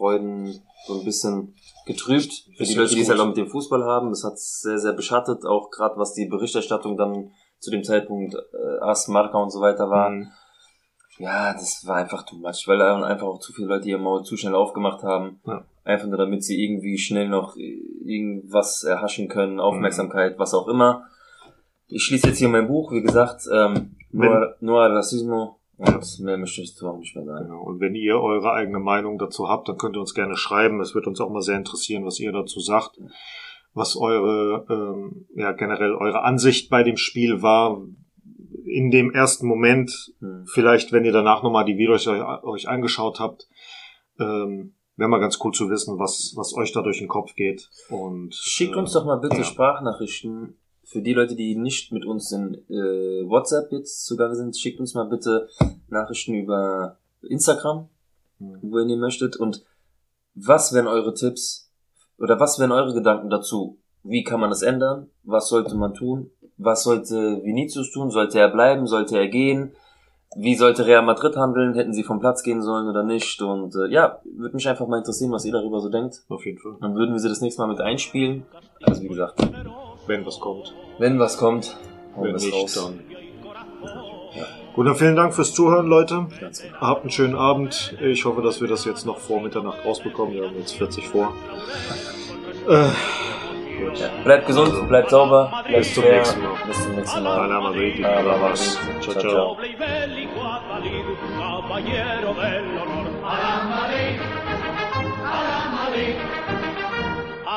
Basketballfreuden so ein bisschen getrübt. Für die Leute, die es halt auch mit dem Fußball haben. Das hat sehr, sehr beschattet, auch gerade was die Berichterstattung dann zu dem Zeitpunkt äh, AS Marca und so weiter war. Mhm. Ja, das war einfach too much, weil da einfach auch zu viele Leute ihr Maul zu schnell aufgemacht haben. Ja. Einfach nur damit sie irgendwie schnell noch irgendwas erhaschen können, Aufmerksamkeit, was auch immer. Ich schließe jetzt hier mein Buch, wie gesagt, ähm, nur, nur Und mehr möchte ich auch nicht mehr sagen. Genau. Und wenn ihr eure eigene Meinung dazu habt, dann könnt ihr uns gerne schreiben. Es wird uns auch mal sehr interessieren, was ihr dazu sagt. Was eure, ähm, ja, generell eure Ansicht bei dem Spiel war. In dem ersten Moment, Hm. vielleicht, wenn ihr danach nochmal die Videos euch, euch angeschaut habt, ähm, wäre mal ganz cool zu wissen, was, was euch da durch den Kopf geht. Und Schickt äh, uns doch mal bitte ja. Sprachnachrichten für die Leute, die nicht mit uns in äh, WhatsApp jetzt zugange sind. Schickt uns mal bitte Nachrichten über Instagram, Mhm. wohin ihr möchtet. Und was wären eure Tipps oder was wären eure Gedanken dazu? Wie kann man es ändern? Was sollte man tun? Was sollte Vinicius tun? Sollte er bleiben? Sollte er gehen? Wie sollte Real Madrid handeln? Hätten sie vom Platz gehen sollen oder nicht? Und äh, ja, würde mich einfach mal interessieren, was ihr darüber so denkt. Auf jeden Fall. Dann würden wir sie das nächste Mal mit einspielen. Also wie gesagt, Wenn was kommt. wenn was kommt, hauen wir Wenn es raus. dann. Gut, dann vielen Dank fürs Zuhören, Leute. Ganz genau. Habt einen schönen Abend. Ich hoffe, dass wir das jetzt noch vor Mitternacht rausbekommen. Wir haben jetzt 40 vor. Äh, gut. Ja. Bleibt gesund, bleibt sauber, bleibt Bis zum fair. nächsten Mal. Bis zum nächsten Mal. Alla Madrid. Alla. Madrid. Ciao, Ciao, ciao.